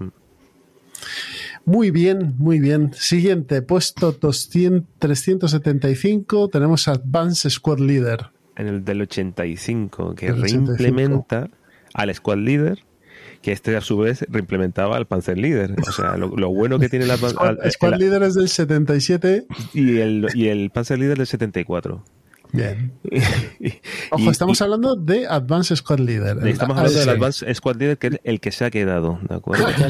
Speaker 1: Muy bien, muy bien. Siguiente, puesto 200, 375, tenemos Advanced Squad Leader.
Speaker 3: En el del 85, que
Speaker 1: El 85.
Speaker 3: reimplementa al Squad Leader, que este a su vez reimplementaba al Panzer Leader. O sea, lo, lo bueno que tiene el,
Speaker 1: Squad,
Speaker 3: al-
Speaker 1: Squad
Speaker 3: el-
Speaker 1: Leader es del 77.
Speaker 3: y, el, y el Panzer Leader del 74.
Speaker 1: Bien. Ojo,
Speaker 3: y-
Speaker 1: estamos hablando de Advanced Squad Leader.
Speaker 3: estamos hablando del
Speaker 1: ASL.
Speaker 3: Advanced Squad Leader, que es el que se ha quedado, ¿de acuerdo?
Speaker 2: el,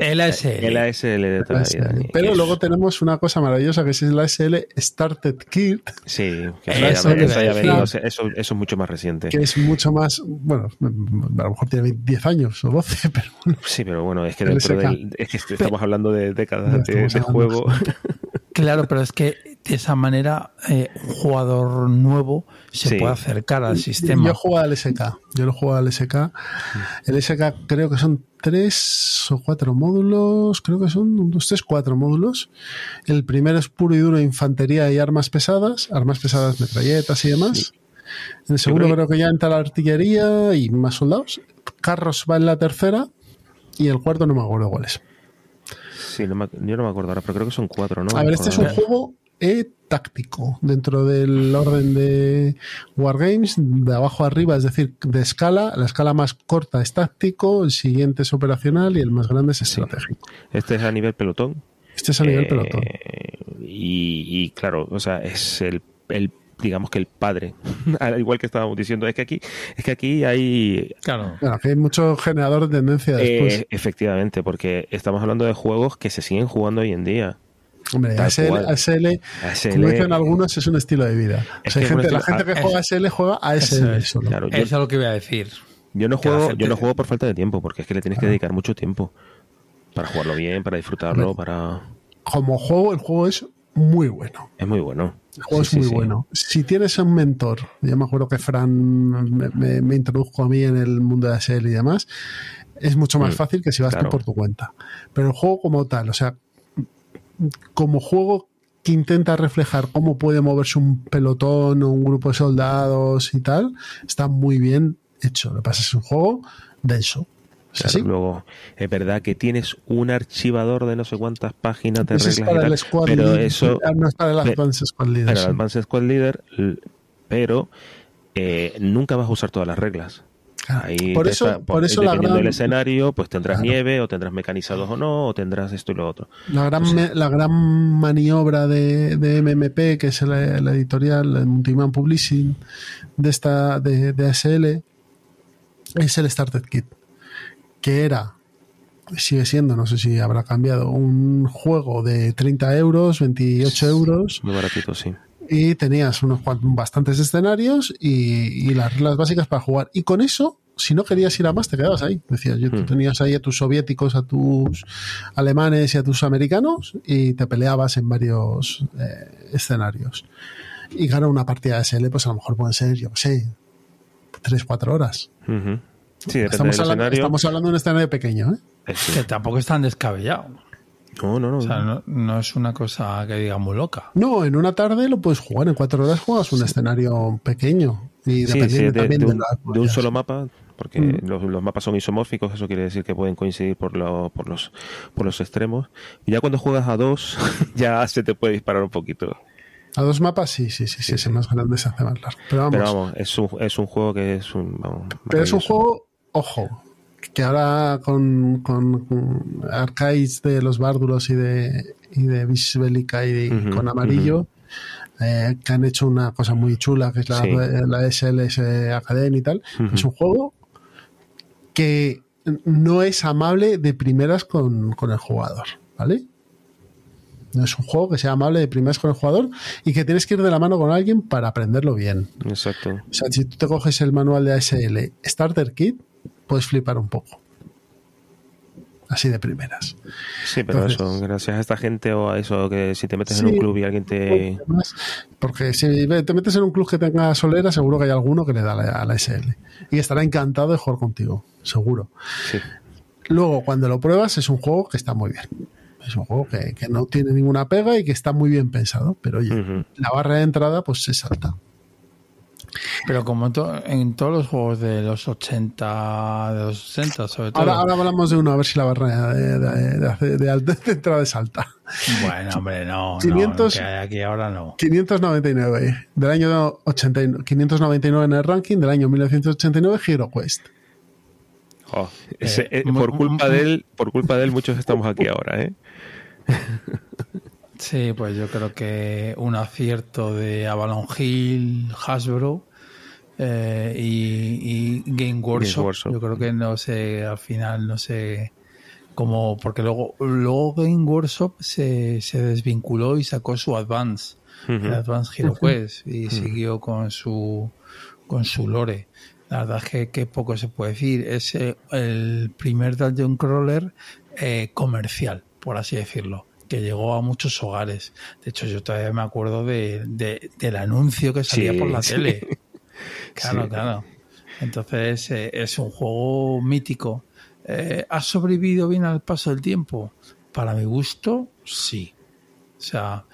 Speaker 2: el ASL.
Speaker 3: El ASL de toda la vida.
Speaker 1: ASL.
Speaker 3: que
Speaker 1: Pero
Speaker 3: es-
Speaker 1: luego tenemos una cosa maravillosa que es el ASL Started Kit,
Speaker 3: Sí, que
Speaker 2: Eso
Speaker 3: ya- eso ya venido, eso, eso es mucho más reciente.
Speaker 1: que es mucho más, bueno, a lo mejor tiene 10 años o 12, pero bueno,
Speaker 3: Sí, pero bueno, es que dentro del, es que estamos hablando de décadas de, juego.
Speaker 2: Claro, pero es que de esa manera eh, un jugador nuevo se
Speaker 3: Sí.
Speaker 2: puede acercar al sistema.
Speaker 1: yo juego al SK, yo lo juego al SK. El SK creo que son tres o cuatro módulos, creo que son dos, tres, cuatro módulos. El primero es puro y duro infantería y armas pesadas, armas pesadas, metralletas y demás. En el segundo
Speaker 3: creo
Speaker 1: creo que ya entra la artillería y más soldados. Carros va en la tercera y el cuarto no me acuerdo cuál es.
Speaker 3: Sí, no me- yo no me acuerdo ahora, pero creo que son cuatro, ¿no?
Speaker 1: A ver, este es un juego eh, táctico dentro del orden de Wargames, de abajo a arriba, es decir, de escala. La escala más corta es táctico, el siguiente es operacional y el más grande es estratégico.
Speaker 3: Este es a nivel pelotón.
Speaker 1: Este es a nivel
Speaker 3: Eh,
Speaker 1: pelotón.
Speaker 3: Y, y claro, o sea, es el, el digamos que el padre, al igual que estábamos diciendo, es que aquí, es que aquí hay
Speaker 2: Claro.
Speaker 1: Que hay mucho generador de tendencia
Speaker 3: eh,
Speaker 1: después.
Speaker 3: efectivamente, porque estamos hablando de juegos que se siguen jugando hoy en día.
Speaker 1: Hombre, ASL. ASL,
Speaker 3: ASL,
Speaker 1: como dicen algunos, es un estilo de vida. O sea, la gente que
Speaker 2: ah,
Speaker 1: juega ASL juega ASL
Speaker 2: es,
Speaker 1: solo.
Speaker 3: Claro, yo,
Speaker 2: Eso es lo que iba a decir.
Speaker 3: yo no juego,
Speaker 2: gente-
Speaker 3: yo no juego por falta de tiempo, porque es que le tienes que dedicar mucho tiempo para jugarlo bien, para disfrutarlo, para
Speaker 1: Como juego, el juego es muy bueno.
Speaker 3: es muy bueno.
Speaker 1: El juego
Speaker 3: Sí,
Speaker 1: es muy
Speaker 3: sí, sí.
Speaker 1: bueno. Si tienes un mentor, yo me acuerdo que Fran me, me- me introdujo a mí en el mundo de ASL y demás, es mucho más
Speaker 3: Mm,
Speaker 1: fácil que si vas
Speaker 3: claro.
Speaker 1: tú por tu cuenta. Pero el juego como tal, o sea, como juego que intenta reflejar cómo puede moverse un pelotón o un grupo de soldados y tal, está muy bien hecho. Lo que pasa es un juego denso. ¿Es
Speaker 3: Claro,
Speaker 1: así?
Speaker 3: Luego, es verdad que tienes un archivador de no sé cuántas páginas de
Speaker 1: es
Speaker 3: reglas y
Speaker 1: para
Speaker 3: tal,
Speaker 1: el Squad
Speaker 3: pero
Speaker 1: Leader.
Speaker 3: eso
Speaker 1: Ah, no es para el Advanced Squad Leader,
Speaker 3: para
Speaker 1: sí.
Speaker 3: el Advanced Squad Leader, pero eh, nunca vas a usar todas las reglas. Ahí
Speaker 1: Por eso-
Speaker 3: está-
Speaker 1: por eso la
Speaker 3: dependiendo
Speaker 1: gran-
Speaker 3: del escenario, pues tendrás
Speaker 1: Claro.
Speaker 3: nieve, o tendrás mecanizados o no, o tendrás esto y lo otro.
Speaker 1: La gran, me- la gran maniobra de, de MMP, que es la, la editorial el Multiman Publishing de esta de, de ASL, es el Starter Kit, que era, sigue siendo, no sé si habrá cambiado, un juego de 30 euros, 28 euros,
Speaker 3: Muy baratito, sí.
Speaker 1: Y tenías unos bastantes escenarios y, y las reglas básicas para jugar. Y con eso, si no querías ir a más, te quedabas ahí. Decías, yo, tú
Speaker 3: Hmm.
Speaker 1: tenías ahí a tus soviéticos, a tus alemanes y a tus americanos y te peleabas en varios eh, escenarios. Y ganar una partida de SL, pues a lo mejor pueden ser, yo qué sé, 3, 4 horas.
Speaker 3: Sí,
Speaker 1: Estamos
Speaker 3: del
Speaker 1: hablando, estamos hablando de un escenario pequeño, ¿eh?
Speaker 2: Que tampoco es tan descabellado.
Speaker 3: No, no, no.
Speaker 2: O sea, no, no es una cosa que diga muy loca.
Speaker 1: No, en una tarde lo puedes jugar, en 4 horas juegas un escenario pequeño. Y
Speaker 3: Sí,
Speaker 1: dependiendo
Speaker 3: sí, de,
Speaker 1: también
Speaker 3: de
Speaker 1: de
Speaker 3: un, de un solo mapa, porque
Speaker 1: Mm.
Speaker 3: los, los mapas son isomórficos, eso quiere decir que pueden coincidir por, lo- por, los, por los extremos. Y ya cuando juegas a dos, ya se te puede disparar un poquito.
Speaker 1: A dos mapas, sí, sí, sí, sí, ese más grande se hace más largo. Pero vamos,
Speaker 3: Pero vamos, es un, es un juego que es un. vamos,
Speaker 1: pero es un juego, ojo, que ahora con, con, de los bárdulos y de, y de Bisbélica y de- con amarillo, eh, que han hecho una cosa muy chula, que es la,
Speaker 3: Sí.
Speaker 1: la SLS Academy y tal. Es un juego que no es amable de primeras con, con el jugador, ¿vale? No es un juego que sea amable de primeras con el jugador y que tienes que ir de la mano con alguien para aprenderlo bien.
Speaker 3: Exacto.
Speaker 1: O sea, si tú te coges el manual de ASL Starter Kit, puedes flipar un poco. Así de primeras.
Speaker 3: Sí, pero
Speaker 1: Entonces-
Speaker 3: eso, gracias a esta gente o a eso, que si te metes en un club y alguien te.
Speaker 1: Porque si te metes en un club que tenga solera, seguro que hay alguno que le da a la, la SL. Y estará encantado de jugar contigo, seguro.
Speaker 3: Sí.
Speaker 1: Luego, cuando lo pruebas, es un juego que está muy bien. Es un juego que, que no tiene ninguna pega y que está muy bien pensado. Pero oye, la barra de entrada, pues es alta.
Speaker 2: Pero como to- en todos los juegos de los 80, de los 60 sobre todo.
Speaker 1: Ahora, ahora hablamos de uno, a ver si la barra de, de- de- de entrada es alta.
Speaker 2: Bueno, hombre, no, no,
Speaker 1: 500
Speaker 2: no, que hay aquí ahora no.
Speaker 1: 599 del año 89, 599 en el ranking del año 1989 Hero Quest.
Speaker 3: Jo, ese-
Speaker 2: Eh,
Speaker 3: eh, por culpa de él, por culpa de él, muchos estamos aquí ahora, ¿eh?
Speaker 2: Sí, pues yo creo que un acierto de Avalon Hill, Hasbro eh, y, y Game Workshop.
Speaker 3: Workshop.
Speaker 2: Yo creo que no sé, al final no sé cómo, porque luego, luego Game Workshop se, se desvinculó y sacó su Advance, el Advance Hero Quest, y siguió con su, con su lore. La verdad es que, que poco se puede decir. Es eh, el primer Dungeon Crawler eh, comercial, por así decirlo, que llegó a muchos hogares. De hecho, yo todavía me acuerdo de, de- del anuncio que salía
Speaker 3: Sí,
Speaker 2: por la
Speaker 3: sí.
Speaker 2: tele. Claro,
Speaker 3: Sí.
Speaker 2: claro. Entonces, eh, es un juego mítico. Eh, ¿Ha sobrevivido bien al paso del tiempo? Para mi gusto, sí. O sea,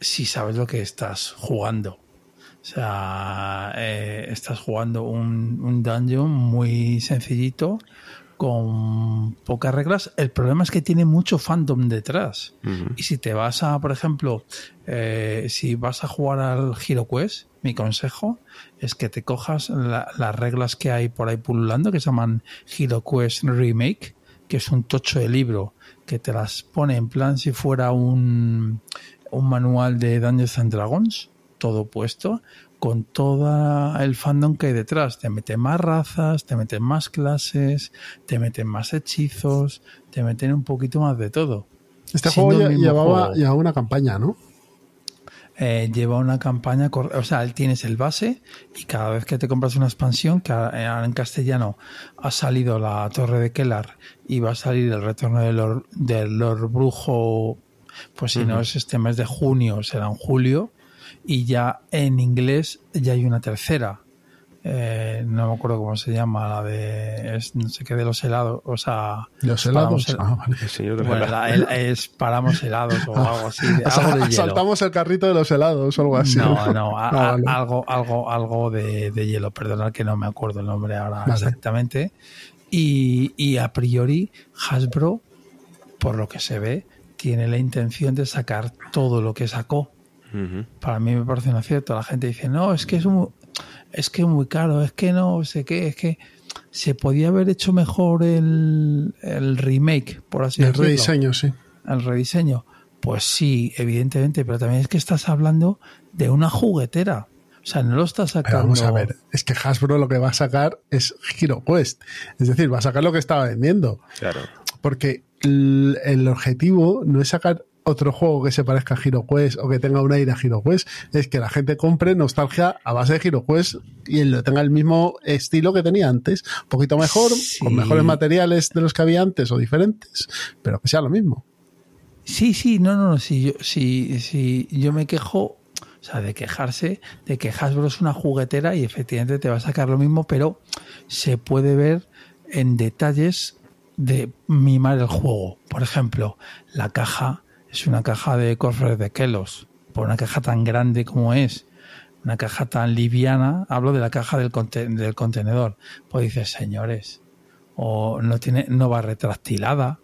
Speaker 2: si sabes lo que estás jugando. O sea, eh, estás jugando un, un dungeon muy sencillito, con pocas reglas. El problema es que tiene mucho fandom detrás. Y si te vas a, por ejemplo, eh, si vas a jugar al Hero Quest, mi consejo es que te cojas la- las reglas que hay por ahí pululando, que se llaman Hero Quest Remake, que es un tocho de libro que te las pone en plan si fuera un, un manual de Dungeons and Dragons, todo puesto, con todo el fandom que hay detrás. Te meten más razas, te meten más clases, te meten más hechizos, te meten un poquito más de todo.
Speaker 1: Este
Speaker 2: Siendo
Speaker 1: juego llevaba,
Speaker 2: juego.
Speaker 1: llevaba una campaña, ¿no?
Speaker 2: Eh, lleva una campaña, o sea, tienes el base y cada vez que te compras una expansión, que ahora en castellano ha salido la Torre de Kellar y va a salir el retorno del Lord, del Lord Brujo, pues si no es este mes de junio, será en julio, y ya en inglés ya hay una tercera. eh, no me acuerdo cómo se llama, la de es, no sé qué de los helados, o sea,
Speaker 1: Los helados. Ah, vale.
Speaker 2: Bueno, la- el- es paramos helados o algo así, de,
Speaker 1: O sea,
Speaker 2: algo de hielo.
Speaker 1: saltamos el carrito de los helados o algo así.
Speaker 2: No, no, a-
Speaker 1: Ah,
Speaker 2: a- algo, algo, algo de, de hielo, perdonad que no me acuerdo el nombre ahora
Speaker 1: Vale.
Speaker 2: exactamente. Y, y a priori, Hasbro, por lo que se ve, tiene la intención de sacar todo lo que sacó. Para mí me parece un acierto. La gente dice, no, es que es un, es que es muy caro, es que no sé qué, es que se podía haber hecho mejor el, el remake, por así
Speaker 1: el
Speaker 2: decirlo
Speaker 1: rediseño, sí.
Speaker 2: el rediseño? Pues sí, evidentemente, pero también es que estás hablando de una juguetera. O sea, no lo estás
Speaker 1: Pero
Speaker 2: sacando.
Speaker 1: vamos a ver, es que Hasbro lo que va a sacar es Hero Quest. Es decir, va a sacar lo que estaba vendiendo.
Speaker 3: Claro.
Speaker 1: Porque el, el objetivo no es sacar otro juego que se parezca a Hero Quest o que tenga un aire a Hero Quest, es que la gente compre nostalgia a base de Hero Quest y lo tenga el mismo estilo que tenía antes, un poquito mejor,
Speaker 2: Sí.
Speaker 1: con mejores materiales de los que había antes o diferentes, pero que sea lo mismo.
Speaker 2: Sí, sí, no, no, no. Si yo, si, si yo me quejo, o sea, de quejarse de que Hasbro es una juguetera y efectivamente te va a sacar lo mismo, pero se puede ver en detalles de mimar el juego. Por ejemplo, la caja es una caja de Corfred de Kelos, por una caja tan grande como es, una caja tan liviana, hablo de la caja del, conte- del contenedor. Pues dices, señores, o no tiene, no va retractilada.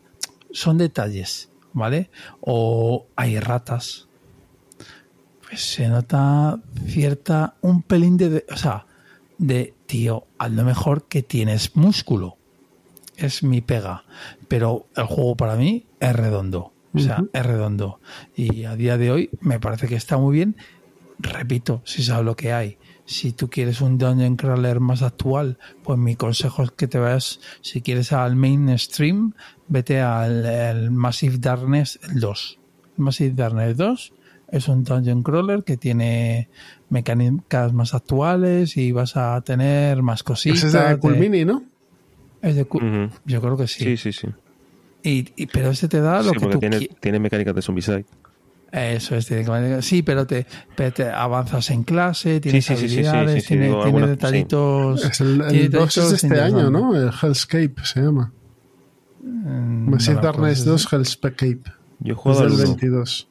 Speaker 2: Son detalles, ¿vale? O hay ratas. Pues se nota cierta, un pelín de- o sea, de tío, a lo mejor que tienes músculo. Es mi pega. Pero el juego para mí es redondo. O sea, es redondo. Y a día de hoy me parece que está muy bien. Repito, si sabes lo que hay. Si tú quieres un dungeon crawler más actual, pues mi consejo es que te vayas, si quieres al mainstream, vete al Massive Darkness 2. El Massive Darkness 2 es un dungeon crawler que tiene mecánicas más actuales y vas a tener más cositas.
Speaker 1: Ese es de
Speaker 2: de-
Speaker 1: Cool Mini, ¿no?
Speaker 2: es de. Yo creo que sí.
Speaker 3: Sí, sí, sí.
Speaker 2: Y, y- pero este te da lo
Speaker 3: Sí,
Speaker 2: que
Speaker 3: porque
Speaker 2: tú
Speaker 3: tiene, tiene mecánicas de Zombicide.
Speaker 2: Eso es, tiene sí, pero te, pero te avanzas en clase, tienes
Speaker 3: sí, sí, sí, sí,
Speaker 2: habilidades,
Speaker 3: sí,
Speaker 2: tiene,
Speaker 3: digo,
Speaker 2: tiene
Speaker 3: algunas-
Speaker 2: detallitos.
Speaker 1: Es el,
Speaker 2: tiene
Speaker 1: el 2 es este año. ¿no? El Hellscape se llama.
Speaker 2: Mm,
Speaker 1: Massive
Speaker 2: no
Speaker 1: Darkness
Speaker 2: es-
Speaker 1: 2 Hellscape.
Speaker 3: Yo jugado al
Speaker 1: del
Speaker 3: 1.
Speaker 1: 22.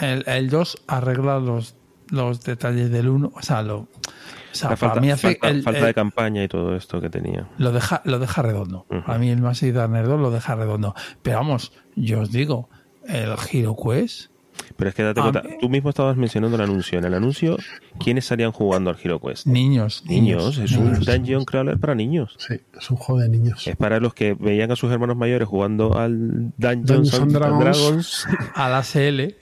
Speaker 2: El, el 2 arregla los, los detalles del 1. O sea, lo, o sea
Speaker 3: La
Speaker 2: para
Speaker 3: falta,
Speaker 2: mí hace
Speaker 3: falta-
Speaker 2: el-
Speaker 3: falta
Speaker 2: el-
Speaker 3: de campaña y todo esto que tenía.
Speaker 2: lo deja, lo deja redondo.
Speaker 3: Ujú.
Speaker 2: Para mí el Massive Darkness 2 lo deja redondo. Pero vamos, yo os digo, el Hero Quest
Speaker 3: Pero es que date
Speaker 2: A
Speaker 3: cuenta,
Speaker 2: mí-
Speaker 3: tú mismo estabas mencionando el anuncio. En el anuncio, ¿quiénes salían jugando al Hero Quest?
Speaker 2: Niños,
Speaker 3: Niños, es un
Speaker 2: niños.
Speaker 3: dungeon crawler para niños.
Speaker 1: Sí, es un juego de niños.
Speaker 3: Es para los que veían a sus hermanos mayores jugando al Dungeons and
Speaker 1: Dragons.
Speaker 3: Dragons.
Speaker 2: A la CL.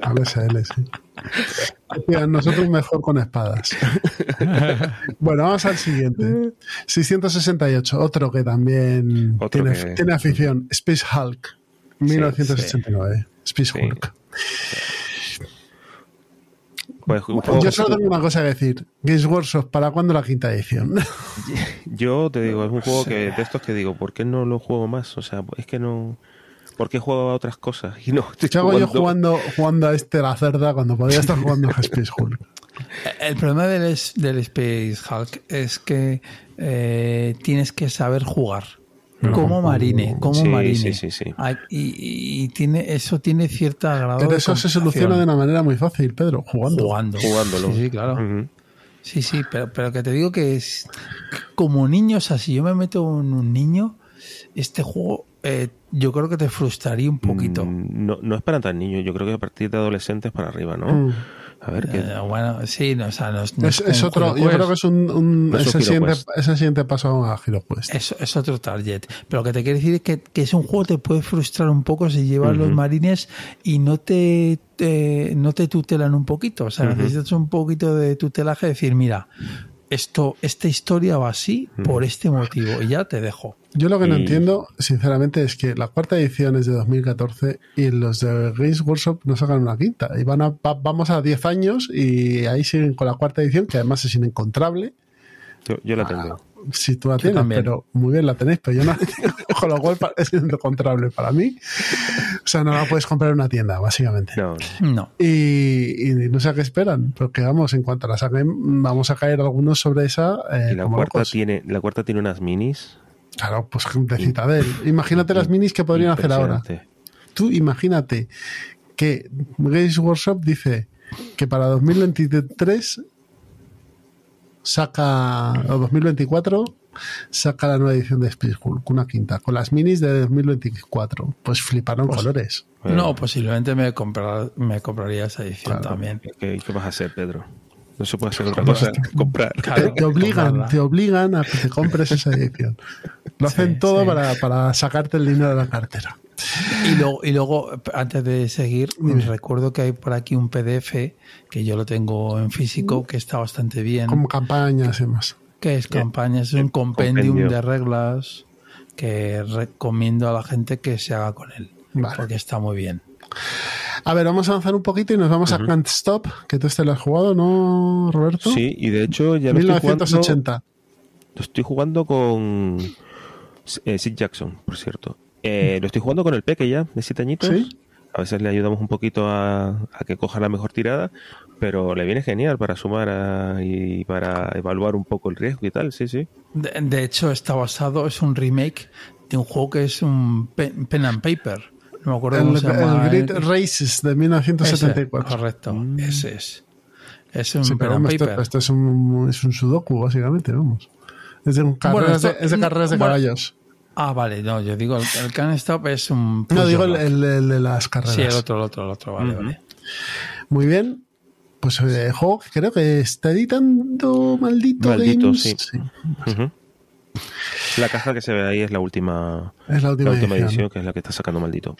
Speaker 1: Al SL, sí. Nosotros mejor con espadas. bueno, vamos al siguiente. 668, otro que también
Speaker 3: Otro
Speaker 1: tiene,
Speaker 3: que-
Speaker 1: tiene afición. Space Hulk, 1989. Space
Speaker 3: Sí.
Speaker 1: Hulk.
Speaker 3: Pues, un juego
Speaker 1: Yo solo tengo una cosa que decir. Games Workshop, ¿para cuándo la quinta edición?
Speaker 3: yo te digo, es un juego que de estos que digo, ¿por qué no lo juego más? O sea, es que no. ¿Por qué juego a otras cosas? Y no estoy
Speaker 1: ¿Qué hago yo jugando, jugando a este la cerda cuando podría estar jugando a Space Hulk?
Speaker 2: El problema del, del Space Hulk es que eh, tienes que saber jugar. Como marine, como
Speaker 3: Sí,
Speaker 2: marine.
Speaker 3: sí, sí,
Speaker 2: y, y tiene, eso tiene cierta grado
Speaker 1: Pero
Speaker 2: de
Speaker 1: eso se soluciona de una manera muy fácil, Pedro, jugando.
Speaker 2: jugando.
Speaker 3: Jugándolo.
Speaker 2: Sí, sí, claro. Sí, sí, pero, pero que te digo que es como niño, o sea, si yo me meto en un niño, este juego eh, yo creo que te frustraría un poquito.
Speaker 3: Mm, No, no es para tan niños, yo creo que a partir de adolescentes para arriba, ¿no?
Speaker 1: Mm.
Speaker 3: A ver, que
Speaker 2: Eh, bueno, sí, no, o sea, no es, no
Speaker 1: Es,
Speaker 2: es
Speaker 1: es otro, yo creo que es un, un-
Speaker 3: es Hero
Speaker 1: siguiente,
Speaker 3: Quest.
Speaker 1: ese siguiente paso a Hero Quest.
Speaker 2: Es, es otro target. Pero lo que te quiero decir es que, que es un juego que te puede frustrar un poco si llevas los marines y no te, te- no te tutelan un poquito. O sea, necesitas un poquito de tutelaje, decir, mira, esto, esta historia va así por este motivo y ya te dejo.
Speaker 1: Yo lo que no
Speaker 3: Y-
Speaker 1: entiendo, sinceramente, es que la cuarta edición es de 2014 y los de Games Workshop no sacan una quinta. Y van a, va- vamos a 10 años y ahí siguen con la cuarta edición, que además es inencontrable.
Speaker 3: yo, yo la tengo.
Speaker 1: Si tú la tienes,
Speaker 2: también.
Speaker 1: pero muy bien la tenéis, pero yo no la tengo, con lo cual es inencontrable para mí. O sea, no la puedes comprar en una tienda, básicamente.
Speaker 3: No,
Speaker 2: No.
Speaker 1: Y, y no sé a qué esperan, porque vamos, en cuanto la saquen, vamos a caer algunos sobre esa. eh,
Speaker 3: y la
Speaker 1: como
Speaker 3: cuarta
Speaker 1: locos.
Speaker 3: tiene, la cuarta tiene unas minis.
Speaker 1: Claro, pues de Citadel. Imagínate las minis que podrían hacer ahora. Tú imagínate que Games Workshop dice que para 2023 saca, o 2024, saca la nueva edición de Space Hulk, una quinta, con las minis de 2024. Pues fliparon colores.
Speaker 2: No, posiblemente me, comprar, me compraría esa edición
Speaker 1: Claro.
Speaker 2: también.
Speaker 3: ¿Qué, qué vas a hacer, Pedro? No se puede hacer otra cosa que comprar.
Speaker 2: Claro,
Speaker 1: Te obligan,
Speaker 2: comprarla.
Speaker 1: te obligan a que te compres esa edición. Lo hacen
Speaker 2: Sí,
Speaker 1: todo
Speaker 2: sí.
Speaker 1: Para, para sacarte el dinero de la cartera.
Speaker 2: Y luego, y luego, antes de seguir, recuerdo que hay por aquí un PDF que yo lo tengo en físico, que está bastante bien.
Speaker 1: Como campañas y demás.
Speaker 2: que es campañas, es un compendium
Speaker 3: compendio.
Speaker 2: de reglas que recomiendo a la gente que se haga con él.
Speaker 1: Vale.
Speaker 2: Porque está muy bien.
Speaker 1: A ver, vamos a avanzar un poquito y nos vamos a Can't Stop, que tú este lo has jugado, ¿no, Roberto?
Speaker 3: Sí, y de hecho ya lo estoy jugando,
Speaker 1: 1980.
Speaker 3: lo estoy jugando con eh, Sid Jackson, por cierto. Eh, lo estoy jugando con el peque ya, de siete añitos.
Speaker 1: ¿Sí?
Speaker 3: A veces le ayudamos un poquito a, a que coja la mejor tirada, pero le viene genial para sumar a- y para evaluar un poco el riesgo y tal, sí, sí.
Speaker 2: De, de hecho, está basado, es un remake de un juego que es un pen, pen and paper. No me acuerdo
Speaker 1: El,
Speaker 2: cómo se llama.
Speaker 1: el Grid
Speaker 2: eh,
Speaker 1: Races de
Speaker 2: ese,
Speaker 1: 1974.
Speaker 2: correcto, ese es. Es un
Speaker 1: Sí,
Speaker 2: pen
Speaker 1: pero
Speaker 2: and
Speaker 1: vamos, esto,
Speaker 2: paper.
Speaker 1: esto es, un, es un sudoku, básicamente, vamos. Es de, un carreras,
Speaker 2: esto-
Speaker 1: de, es de carreras de
Speaker 2: bueno,
Speaker 1: caballos.
Speaker 2: Ah, vale, no, yo digo, el, el Can't Stop es un...
Speaker 1: No, digo el, de las carreras.
Speaker 2: Sí, el otro, el otro, el otro, vale, vale.
Speaker 1: Muy bien. Pues eh, juego que creo que está editando Maldito,
Speaker 3: Maldito,
Speaker 1: Games.
Speaker 3: sí. La caja que se ve ahí es la última,
Speaker 1: Es la última, edición.
Speaker 3: edición, que es la que está sacando Maldito.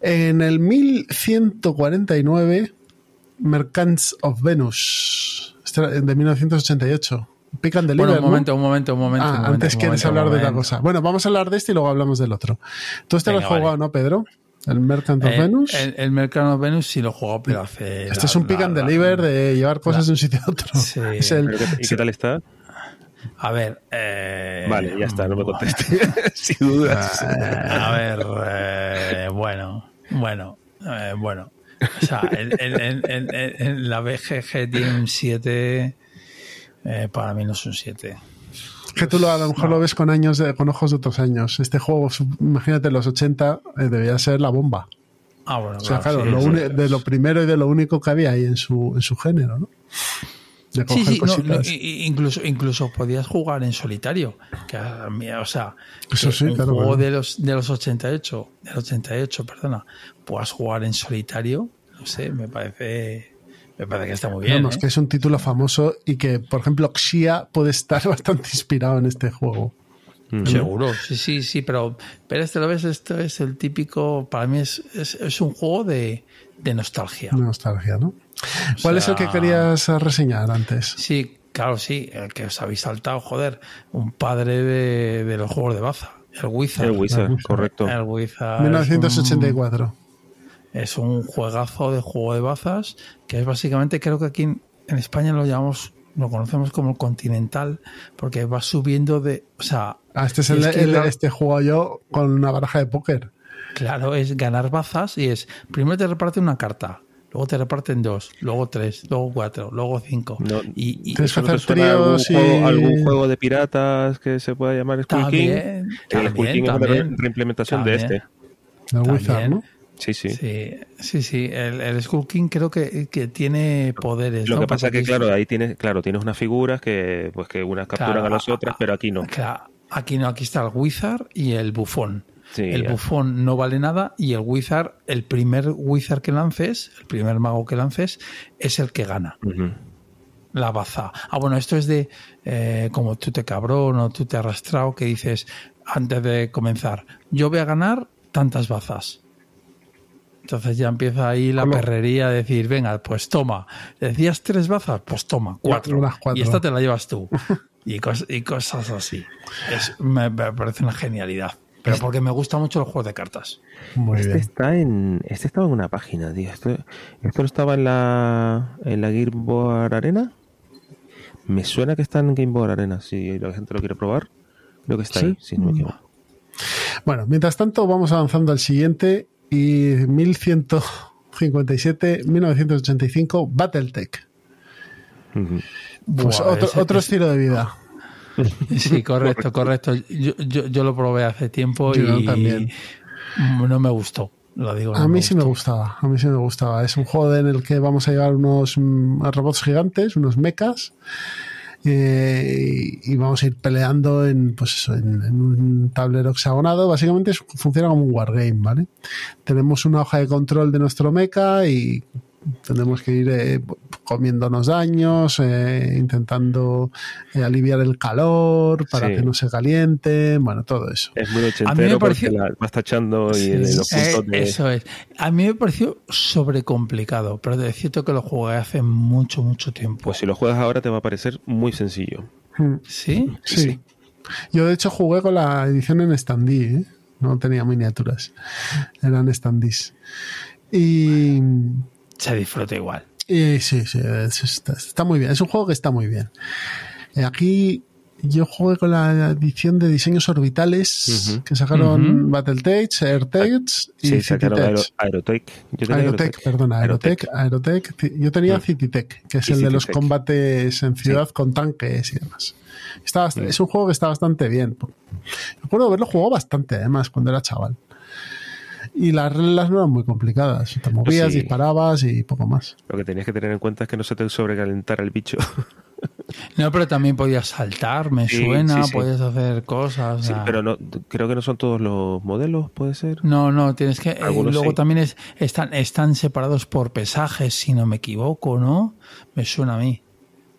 Speaker 1: En el 1149, Mercants of Venus, de 1988. Deliver,
Speaker 2: Bueno, un
Speaker 1: ¿no?
Speaker 2: momento, un momento, un momento.
Speaker 1: Ah,
Speaker 2: un momento,
Speaker 1: antes
Speaker 2: un
Speaker 1: quieres
Speaker 2: momento,
Speaker 1: hablar de otra cosa. Bueno, vamos a hablar de este y luego hablamos del otro. ¿Tú este lo has
Speaker 2: Venga,
Speaker 1: jugado,
Speaker 2: vale.
Speaker 1: no, Pedro? ¿El Mercant of
Speaker 2: Eh,
Speaker 1: Venus?
Speaker 2: El, el Mercado of Venus sí lo juego, pero hace.
Speaker 1: este
Speaker 2: la-
Speaker 1: es un pick
Speaker 2: la-
Speaker 1: and
Speaker 2: la-
Speaker 1: deliver de llevar cosas de un sitio a otro.
Speaker 2: Sí.
Speaker 1: Es el-
Speaker 3: Pero ¿qué- ¿Y qué tal está?
Speaker 2: A ver. eh,
Speaker 3: Vale, ya está, no me contestes. Sin dudas.
Speaker 2: A ver, eh, bueno, bueno, eh, bueno. O sea, el- el- la BGG tiene un 7. Eh, para mí no es un 7.
Speaker 1: que tú lo, a lo mejor lo ves con años de- con ojos de otros años. Este juego, imagínate, los 80 eh, debía ser la bomba.
Speaker 2: Ah, bueno,
Speaker 1: O sea,
Speaker 2: claro,
Speaker 1: claro,
Speaker 2: sí,
Speaker 1: lo
Speaker 2: sí.
Speaker 1: de lo primero y de lo único que había ahí en su, en su género, ¿no? De
Speaker 2: Sí,
Speaker 1: coger
Speaker 2: sí, no,
Speaker 1: cositas.
Speaker 2: no, i- i- incluso, incluso podías jugar en solitario. Que, a mí, o sea,
Speaker 1: Eso sí,
Speaker 2: un
Speaker 1: claro,
Speaker 2: juego de los de los 88, del 88, perdona, puedas jugar en solitario, no sé, me parece me parece que está muy bien.
Speaker 1: Vamos,
Speaker 2: ¿eh?
Speaker 1: que es un título famoso y que, por ejemplo, Xia puede estar bastante inspirado en este juego.
Speaker 3: Mm.
Speaker 2: Seguro, sí, sí, sí, pero, pero este lo ves, esto es el típico, para mí es, es, es un juego de, de nostalgia.
Speaker 1: Nostalgia, ¿no? ¿Cuál es el que querías reseñar antes?
Speaker 2: Sí, claro, sí, el que os habéis saltado, joder, un padre de, de los juegos de baza, el Wizard.
Speaker 3: El Wizard,
Speaker 1: Wizard.
Speaker 3: correcto.
Speaker 2: El Wizard
Speaker 1: 1984.
Speaker 2: Es un, juegazo de juego de bazas que es básicamente, creo que aquí en, en España lo llamamos, lo conocemos como el Continental, porque va subiendo de, o sea,
Speaker 1: Ah, este es el,
Speaker 2: es que
Speaker 1: el-
Speaker 2: la-
Speaker 1: este juego yo con una baraja de póker.
Speaker 2: Claro, es ganar bazas y es, primero te reparten una carta, luego te reparten dos, luego tres, luego cuatro, luego cinco.
Speaker 3: No,
Speaker 2: y, y
Speaker 1: Tienes que
Speaker 3: ¿Eso no te
Speaker 1: hacer
Speaker 3: algún
Speaker 1: tríos y-
Speaker 3: juego, algún juego de piratas que se pueda llamar Skull King?
Speaker 2: también,
Speaker 3: El King es una
Speaker 2: también,
Speaker 3: reimplementación de
Speaker 2: también.
Speaker 3: este.
Speaker 1: El Wizard,
Speaker 2: También.
Speaker 1: ¿no?
Speaker 3: Sí, sí.
Speaker 2: Sí, sí, sí. El, el Skull King creo que, que tiene poderes.
Speaker 3: Lo
Speaker 2: ¿no?
Speaker 3: que pasa es que, claro, ahí tienes, claro, tienes unas figuras que, pues, que unas capturan
Speaker 2: Claro,
Speaker 3: a las otras, pero aquí no.
Speaker 2: Claro, aquí no, aquí está el Wizard y el bufón.
Speaker 3: Sí,
Speaker 2: el
Speaker 3: ya.
Speaker 2: bufón no vale nada y el Wizard, el primer Wizard que lances, el primer mago que lances, es el que gana. La baza. Ah, bueno, esto es de eh, como tú te cabrón o tú te arrastrado, que dices antes de comenzar, yo voy a ganar tantas bazas. Entonces ya empieza ahí la perrería de decir, venga, pues toma. ¿Decías tres bazas? Pues toma, cuatro. Y esta te la llevas tú. y, cos- y cosas así. Es, me, me parece una genialidad. Pero porque me gusta mucho los juegos de cartas.
Speaker 1: Muy
Speaker 3: Este
Speaker 1: bien.
Speaker 3: está en, este estaba en una página, tío. Esto, esto no estaba en la, en la Gearboard Arena. Me suena que está en Game Boy Arena, si la gente lo quiere probar. Creo que está
Speaker 1: ¿Sí?
Speaker 3: ahí, si no me equivoco.
Speaker 1: Bueno, mientras tanto vamos avanzando al siguiente y 1157, 1985, Battletech. Pues
Speaker 2: Buah,
Speaker 1: otro,
Speaker 2: ese-
Speaker 1: otro
Speaker 2: ese-
Speaker 1: estilo de vida.
Speaker 2: Sí, correcto, correcto. Yo, yo, yo lo probé hace tiempo
Speaker 1: Yo
Speaker 2: y
Speaker 1: también.
Speaker 2: no me gustó. Lo digo.
Speaker 1: A
Speaker 2: no
Speaker 1: mí sí me gustaba, a mí sí me gustaba. Es un juego en el que vamos a llevar unos mm, robots gigantes, unos mechas, eh, y vamos a ir peleando en, pues en, un tablero hexagonado. Básicamente funciona como un wargame, ¿vale? Tenemos una hoja de control de nuestro mecha y tendremos que ir eh, comiéndonos daños, eh, intentando eh, aliviar el calor para
Speaker 3: Sí.
Speaker 1: que no se caliente, bueno, todo eso.
Speaker 3: Es muy
Speaker 2: A mí me
Speaker 3: ochentero
Speaker 2: pareció-
Speaker 3: porque la vas tachando y los
Speaker 2: Eh,
Speaker 3: puntos de...
Speaker 2: Eso es. A mí me pareció sobrecomplicado, pero es cierto que lo jugué hace mucho, mucho tiempo.
Speaker 3: Pues si lo juegas ahora te va a parecer muy sencillo.
Speaker 1: Hmm.
Speaker 2: ¿Sí?
Speaker 1: Sí. Yo de hecho jugué con la edición en standee, ¿eh? no tenía miniaturas, eran standees. Y,
Speaker 2: Se disfruta igual.
Speaker 1: Y sí, sí, es- está, está muy bien, es un juego que está muy bien. Eh, aquí yo jugué con la edición de diseños orbitales que sacaron. Battletech, Airtech y
Speaker 3: Sí, sacaron. Aero- Aerotech. Yo tenía
Speaker 1: Aerotech, perdón, Aerotech, Aerotech. Yo tenía
Speaker 3: Mm.
Speaker 1: Cititech, que es
Speaker 3: Y
Speaker 1: el de los combates en ciudad con tanques y demás. Está bast- Es un juego que está bastante bien. Recuerdo haberlo jugado bastante, además, cuando era chaval. Y las reglas no eran muy complicadas. Te movías,
Speaker 3: sí.
Speaker 1: disparabas y poco más.
Speaker 3: Lo que tenías que tener en cuenta es que no se te sobrecalentara el bicho.
Speaker 2: No, pero también podías saltar, me
Speaker 3: Sí,
Speaker 2: suena,
Speaker 3: sí, sí.
Speaker 2: podías hacer cosas. o
Speaker 3: Sí,
Speaker 2: sea,
Speaker 3: pero no, creo que no son todos los modelos, puede ser.
Speaker 2: No, no, tienes que. eh, luego
Speaker 3: sí.
Speaker 2: también es, están, están separados por pesajes, si no me equivoco, ¿no? Me suena a mí.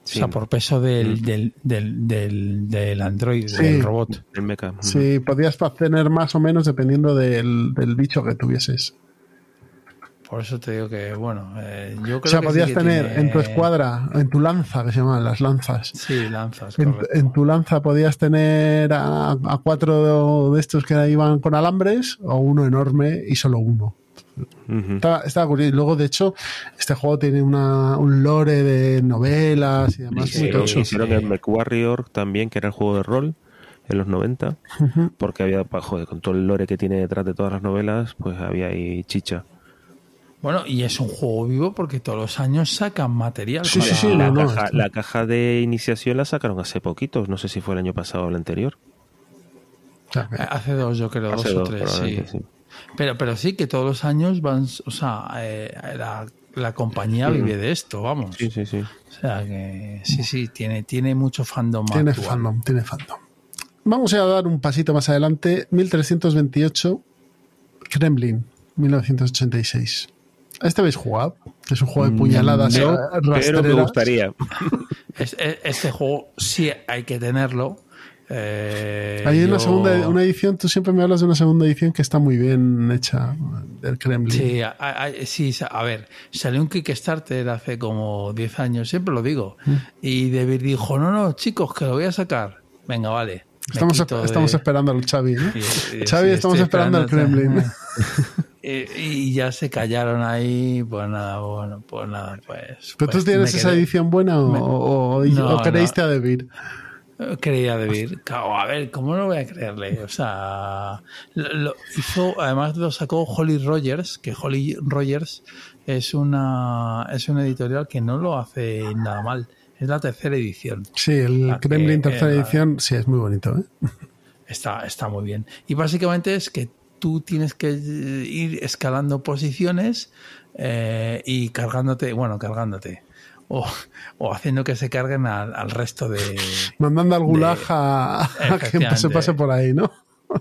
Speaker 3: Sí.
Speaker 2: O sea, por peso del,
Speaker 3: Mm.
Speaker 2: del, del, del, del android,
Speaker 1: Sí.
Speaker 2: del robot.
Speaker 3: El mecha.
Speaker 1: Sí, podías tener más o menos dependiendo del, del bicho que tuvieses.
Speaker 2: Por eso te digo que, bueno, eh, yo creo
Speaker 1: O sea,
Speaker 2: que sí
Speaker 1: podías
Speaker 2: que
Speaker 1: tener
Speaker 2: tiene-
Speaker 1: en tu escuadra, en tu lanza, que se llaman las lanzas.
Speaker 2: Sí, lanzas,
Speaker 1: En,
Speaker 2: correcto.
Speaker 1: en tu lanza podías tener a, a cuatro de estos que iban con alambres o uno enorme y solo uno. Estaba curioso. Y luego, de hecho, este juego tiene una, un lore de novelas y demás.
Speaker 3: Hicieron,
Speaker 1: tocho.
Speaker 3: hicieron el MechWarrior también, que era el juego de rol en los 90,
Speaker 1: Ujú.
Speaker 3: porque había, joder, con todo el lore que tiene detrás de todas las novelas, pues había ahí chicha.
Speaker 2: Bueno, y es un juego vivo porque todos los años sacan material.
Speaker 1: Sí,
Speaker 2: para-
Speaker 1: sí, sí,
Speaker 3: la,
Speaker 1: no,
Speaker 3: caja,
Speaker 1: esto-
Speaker 3: la caja de iniciación la sacaron hace poquito, no sé si fue el año pasado o el anterior.
Speaker 2: Hace dos, yo creo,
Speaker 3: Hace
Speaker 2: dos o tres, sí. Pero, pero sí que todos los años van, o sea, eh, la, la compañía
Speaker 3: Mm.
Speaker 2: vive de esto, vamos.
Speaker 3: Sí, sí, sí.
Speaker 2: O sea que sí, sí, tiene, tiene mucho fandom.
Speaker 1: tiene
Speaker 2: actual.
Speaker 1: fandom, tiene fandom. Vamos a dar un pasito más adelante. 1328, Kremlin, 1986. ¿A este habéis jugado? Es un juego de puñaladas
Speaker 3: No,
Speaker 1: eh,
Speaker 3: pero me gustaría.
Speaker 2: Es- es- este juego sí hay que tenerlo. Eh,
Speaker 1: Hay una
Speaker 2: yo-
Speaker 1: segunda una edición, tú siempre me hablas de una segunda edición que está muy bien hecha del Kremlin.
Speaker 2: Sí, a, a- sí, a ver, salió un Kickstarter hace como 10 años, siempre lo digo.
Speaker 1: Mm.
Speaker 2: Y David dijo, no, no, chicos, que lo voy a sacar. Venga, vale.
Speaker 1: Estamos,
Speaker 2: quito de-
Speaker 1: estamos esperando al Xavi. ¿no? Xavi,
Speaker 2: sí,
Speaker 1: estamos esperando al. Kremlin.
Speaker 2: Y, y ya se callaron ahí, pues nada, bueno, pues nada, pues.
Speaker 1: ¿Pero tú
Speaker 2: pues
Speaker 1: tienes
Speaker 2: me
Speaker 1: esa edición buena o,
Speaker 2: me-
Speaker 1: o, o-
Speaker 2: No,
Speaker 1: o creíste
Speaker 2: no.
Speaker 1: a David?
Speaker 2: Creía David. Claro, a ver, ¿cómo no voy a creerle? O sea, lo, hizo, además lo sacó Holly Rogers, que Holly Rogers es una, es una editorial que no lo hace nada mal. Es la tercera edición.
Speaker 1: Sí, el Kremlin tercera edición, sí, es muy bonito. ¿eh?
Speaker 2: Está, está muy bien. Y básicamente es que tú tienes que ir escalando posiciones eh, y cargándote, bueno, cargándote. O, o haciendo que se carguen al, al resto de,
Speaker 1: Mandando al gulag
Speaker 2: de-
Speaker 1: a, a se pase por ahí, ¿no?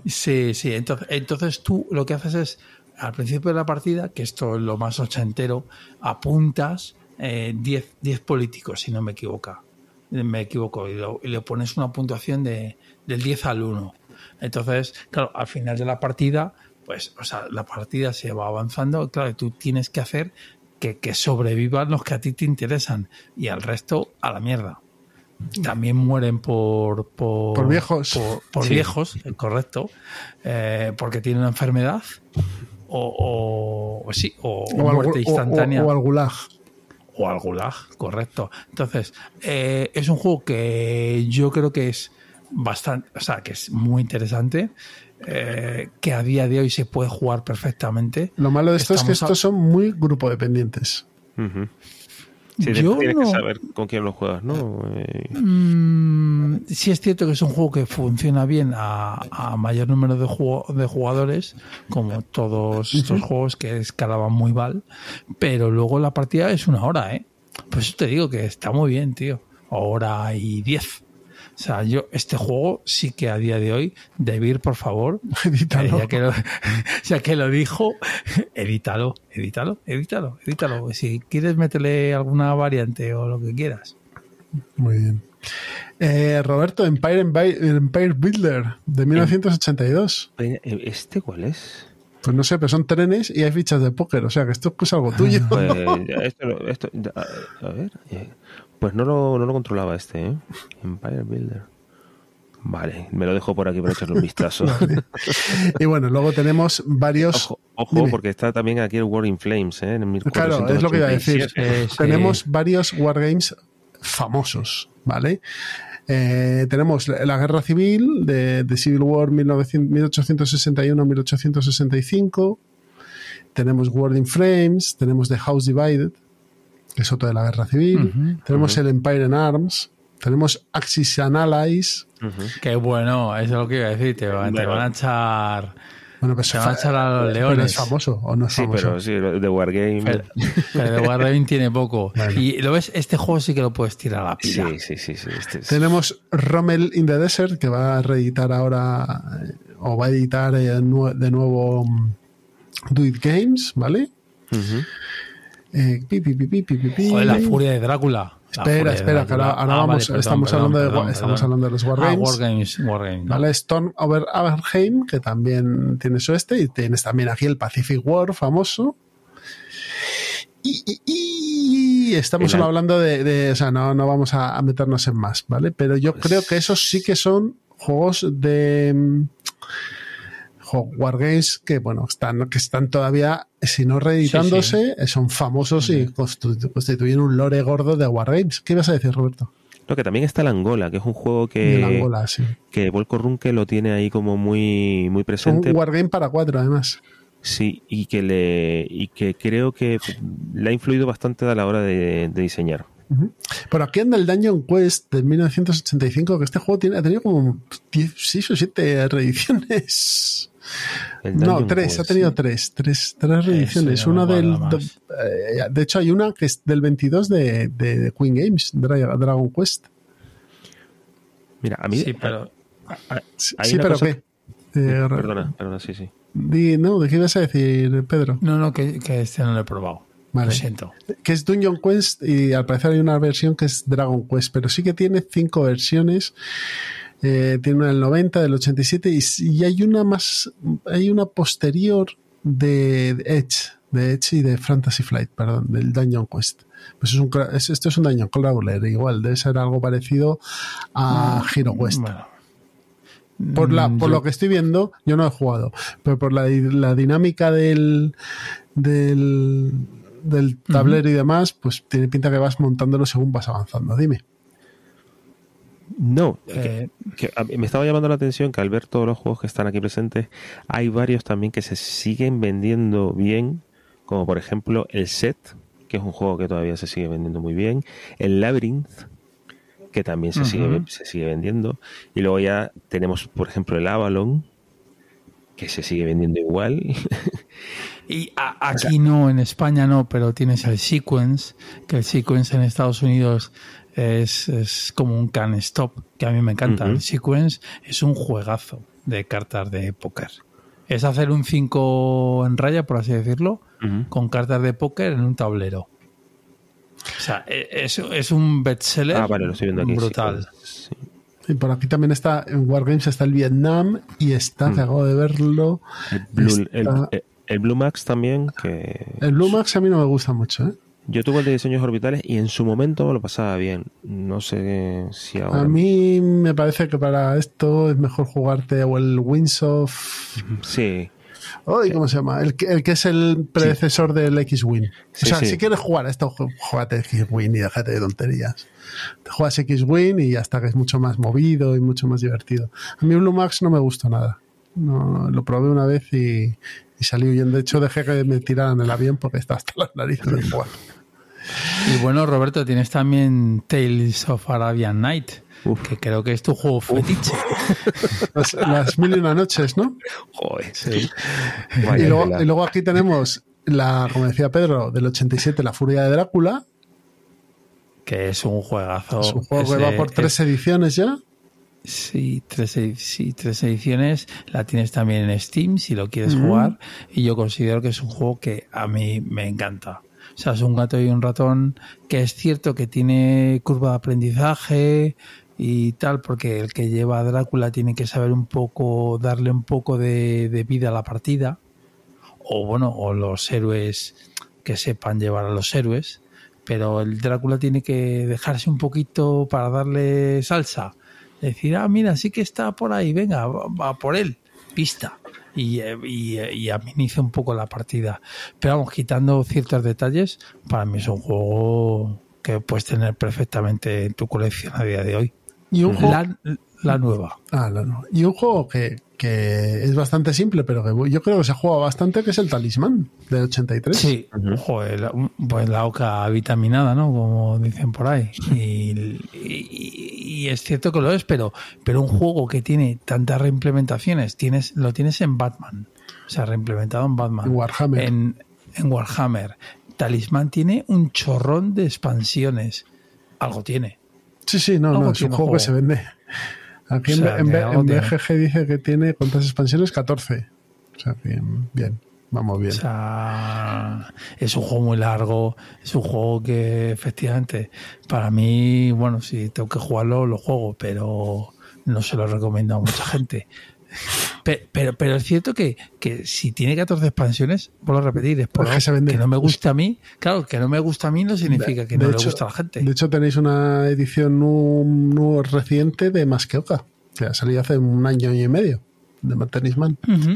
Speaker 2: Sí, sí. Entonces, entonces tú lo que haces es, al principio de la partida, que esto es lo más ochentero, apuntas 10 políticos, si no me equivoco. Me equivoco. Y, lo- y le pones una puntuación de, del 10 al 1. Entonces, claro, al final de la partida, pues, o sea, la partida se va avanzando. Claro, tú tienes que hacer que, que sobrevivan los que a ti te interesan y al resto a la mierda. También mueren por, por,
Speaker 1: Por viejos.
Speaker 2: Por, por
Speaker 3: Sí.
Speaker 2: viejos, correcto. eh, porque tienen una enfermedad o, sí, o, muerte instantánea.
Speaker 1: o- o al gulag.
Speaker 2: o al Gulag, correcto. Entonces, eh, es un juego que yo creo que es bastante, o sea, que es muy interesante, eh, que a día de hoy se puede jugar perfectamente.
Speaker 1: Lo malo de esto es que estos son muy grupo dependientes.
Speaker 3: Sí,
Speaker 2: Yo
Speaker 3: tienes
Speaker 2: no-
Speaker 3: que saber con quién lo juegas, ¿no? Eh,
Speaker 2: Mm, sí es cierto que es un juego que funciona bien a, a mayor número de, jugo- de jugadores, como todos estos juegos que escalaban muy mal, pero luego la partida es una hora, ¿eh? Por eso te digo que está muy bien, tío. Hora y diez. O sea, yo, este juego sí que a día de hoy, Debir, por favor,
Speaker 1: Edítalo.
Speaker 2: eh, ya, que lo, ya que lo dijo, edítalo, edítalo, edítalo, edítalo. Si quieres meterle alguna variante o lo que quieras.
Speaker 1: Muy bien. Eh, Roberto, Empire, Empire Builder de 1982.
Speaker 3: eh, ¿Este cuál es?
Speaker 1: Pues no sé, pero son trenes y hay fichas de póker, o sea que esto es algo tuyo.
Speaker 3: Pues, esto, esto- a, a ver. Eh, Pues no lo, no lo controlaba este, ¿eh? Empire Builder. Vale, me lo dejo por aquí para echarle un vistazo.
Speaker 1: y bueno, luego tenemos varios.
Speaker 3: Ojo, porque está también aquí el War in Flames, ¿eh? En
Speaker 1: Claro, es lo que iba a decir.
Speaker 3: 1487.
Speaker 2: Sí, sí.
Speaker 1: Tenemos varios wargames famosos, ¿vale? Eh, tenemos la Guerra Civil de, de Civil War 1861-1865. Tenemos World in Frames. Tenemos The House Divided, que es otro de la Guerra Civil. Tenemos el Empire in Arms. Tenemos Axis and Allies.
Speaker 3: Ujú.
Speaker 2: Qué bueno, eso es lo que iba a decir. Te, van- te
Speaker 3: Bueno.
Speaker 2: van a echar.
Speaker 1: Bueno, pues
Speaker 2: van a echar a los
Speaker 1: pero
Speaker 2: leones.
Speaker 1: es famoso o no es
Speaker 3: Sí,
Speaker 1: famoso.
Speaker 3: pero sí, de Wargame.
Speaker 2: Pero, pero de Wargaming tiene poco. Y lo ves, este juego sí que lo puedes tirar a la
Speaker 3: Sí,
Speaker 2: pila.
Speaker 3: sí, sí. sí, este es-
Speaker 1: Tenemos Rommel in the Desert, que va a reeditar ahora, eh, o va a editar eh, de nuevo mm, Do It Games, ¿vale?
Speaker 3: Ujú.
Speaker 1: Eh, pi, pi, pi.
Speaker 2: Joder, la furia de Drácula. La
Speaker 1: Espera, espera, que ahora,
Speaker 2: Ah,
Speaker 1: vamos,
Speaker 2: vale,
Speaker 1: estamos,
Speaker 2: perdón,
Speaker 1: hablando de,
Speaker 2: perdón,
Speaker 1: estamos hablando de los
Speaker 2: Ah,
Speaker 1: Wargames.
Speaker 2: Wargames, Wargames,
Speaker 1: ¿Vale? Storm over Aberheim, que también tiene su este, y tienes también aquí el Pacific War famoso. Y, y- y estamos solo hablando de, de- o sea, no, no vamos a, a meternos en más, ¿vale? Pero yo
Speaker 3: Pues-
Speaker 1: creo que esos sí que son juegos de jo- Wargames que, bueno, están, que están todavía, si no reeditándose, son famosos y constitu- constituyen un lore gordo de Wargames. ¿Qué ibas a decir, Roberto?
Speaker 3: No, que también está el Angola, que es un juego que,
Speaker 1: Angola, sí.
Speaker 3: que Volko Runke lo tiene ahí como muy, muy
Speaker 1: Un
Speaker 3: presente.
Speaker 1: Wargame para cuatro, además.
Speaker 3: Sí, y que le y que creo que le ha influido bastante a la hora de, de diseñar.
Speaker 1: Por aquí anda el Dungeon Quest de 1985, que este juego tiene, ha tenido como 6 o 7 reediciones. No,
Speaker 3: Dungeon
Speaker 1: 3,
Speaker 3: Quest,
Speaker 1: ha tenido
Speaker 3: sí.
Speaker 1: 3, 3, reediciones. Una del. De, eh, de hecho, hay una que es del 22 de, de- Queen Games, Dra- Dragon Quest.
Speaker 3: Mira, a mí
Speaker 2: Sí, pero
Speaker 1: Sí, pero
Speaker 3: cosa-
Speaker 1: ¿qué? Eh,
Speaker 3: Perdona, perdona, sí, sí.
Speaker 1: di- no, ¿de qué ibas a decir, Pedro?
Speaker 2: no, no, que, que este no lo he probado.
Speaker 1: Vale.
Speaker 2: Lo siento.
Speaker 1: que es Dungeon Quest y al parecer hay una versión que es Dragon Quest, pero sí que tiene cinco versiones. Eh, tiene una del 90, del 87 y, y hay una más, hay una posterior de Edge, de Edge y de Fantasy Flight, perdón, del Dungeon Quest. Pues es un, es- esto es un Dungeon Crawler, igual, debe ser algo parecido a Hero Quest.
Speaker 2: Bueno.
Speaker 1: Por, la,
Speaker 2: Mm,
Speaker 1: por
Speaker 2: yo-
Speaker 1: lo que estoy viendo, yo no he jugado, pero por la, la dinámica del, del, del tablero y demás, pues tiene pinta que vas montándolo según vas avanzando. Dime.
Speaker 3: No,
Speaker 2: Eh,
Speaker 3: que- que me estaba llamando la atención que al ver todos los juegos que están aquí presentes, hay varios también que se siguen vendiendo bien, como por ejemplo el Set, que es un juego que todavía se sigue vendiendo muy bien, el Labyrinth, que también se, sigue, se sigue vendiendo, y luego ya tenemos, por ejemplo, el Avalon, que se sigue vendiendo igual.
Speaker 2: Y a- aquí no, en España no, pero tienes el Sequence, que el Sequence en Estados Unidos es, es como un can stop, que a mí me encanta. El Sequence es un juegazo de cartas de póker. Es hacer un 5 en raya, por así decirlo, con cartas de póker en un tablero. O sea, e- es, es un bestseller
Speaker 3: Ah, vale, lo estoy viendo aquí. sí.
Speaker 2: brutal.
Speaker 3: Sí.
Speaker 1: Y por aquí también está, en Wargames está el Vietnam y está,
Speaker 3: Mm.
Speaker 1: que acabo de verlo,
Speaker 3: El, Blue, el,
Speaker 1: Está-
Speaker 3: el- el Blue Max también, que
Speaker 1: el Blue Max a mí no me gusta mucho. ¿eh?
Speaker 3: Yo tuve el de diseños orbitales y en su momento me lo pasaba bien. No sé si ahora.
Speaker 1: A mí me parece que para esto es mejor jugarte o el Winds of
Speaker 3: Sí.
Speaker 1: Ay, ¿Cómo se llama? El que, el que es el predecesor del X-Wing.
Speaker 3: Sí,
Speaker 1: o sea,
Speaker 3: sí.
Speaker 1: si quieres jugar a esto, ju- jugate X-Wing y déjate de tonterías. Te juegas X-Wing y ya está, que es mucho más movido y mucho más divertido. A mí Blue Max no me gustó nada. No, lo probé una vez y, y salí huyendo. De hecho, dejé que me tiraran el avión porque estaba hasta las narices de jugar.
Speaker 2: Y bueno, Roberto, tienes también Tales of Arabian Night, que creo que es tu juego fetiche.
Speaker 1: Las, las mil y una noches, ¿no?
Speaker 3: Joder.
Speaker 2: Sí.
Speaker 1: Y, luego,
Speaker 3: tela.
Speaker 1: y luego aquí tenemos, la, como decía Pedro, del 87, La Furia de Drácula.
Speaker 2: Que es un juegazo.
Speaker 1: Es un juego que va por tres ediciones ya.
Speaker 2: Sí tres, sí, tres ediciones. La tienes también en Steam si lo quieres jugar. Y yo considero que es un juego que a mí me encanta. O sea, es un gato y un ratón que es cierto que tiene curva de aprendizaje y tal, porque el que lleva a Drácula tiene que saber un poco, darle un poco de, vida a la partida. O bueno, o los héroes que sepan llevar a los héroes. Pero el Drácula tiene que dejarse un poquito para darle salsa decir, ah, mira, sí que está por ahí, venga, va, va por él, pista. Y, eh, y, eh, y ameniza un poco la partida. Pero vamos, quitando ciertos detalles, para mí es un juego que puedes tener perfectamente en tu colección a día de hoy.
Speaker 1: Y un juego,
Speaker 2: La, la nueva.
Speaker 1: ah, no, no. Y un juego que, que es bastante simple, pero que yo creo que se juega bastante, que es el Talismán del 83.
Speaker 2: Sí, joder, la, pues la oca vitaminada, ¿no? Como dicen por ahí. Y, y- es cierto que lo es, pero, pero un juego que tiene tantas reimplementaciones, tienes, lo tienes en Batman. O sea, reimplementado en Batman.
Speaker 1: En Warhammer.
Speaker 2: En, en Warhammer. Talismán tiene un chorrón de expansiones. Algo tiene.
Speaker 1: Sí, sí, no, no, es un juego
Speaker 2: juego.
Speaker 1: que se vende. Aquí
Speaker 2: O sea,
Speaker 1: en, en. BGG dice que tiene cuántas expansiones, 14. O sea, bien, bien, vamos bien.
Speaker 2: O sea, es un juego muy largo, es un juego que efectivamente, para mí, bueno, si tengo que jugarlo, lo juego, pero no se lo recomiendo a mucha gente. Pe- Pero, pero, es cierto que, que si tiene 14 expansiones, vuelvo a repetir, es por
Speaker 1: Es que
Speaker 2: que no me gusta a mí. Claro, que no me gusta a mí no significa que no
Speaker 1: De
Speaker 2: le gusta a la gente.
Speaker 1: De hecho, tenéis una edición nu- nu- reciente de Más que Oca, que ha salido hace un año y medio, de.
Speaker 2: Ujú.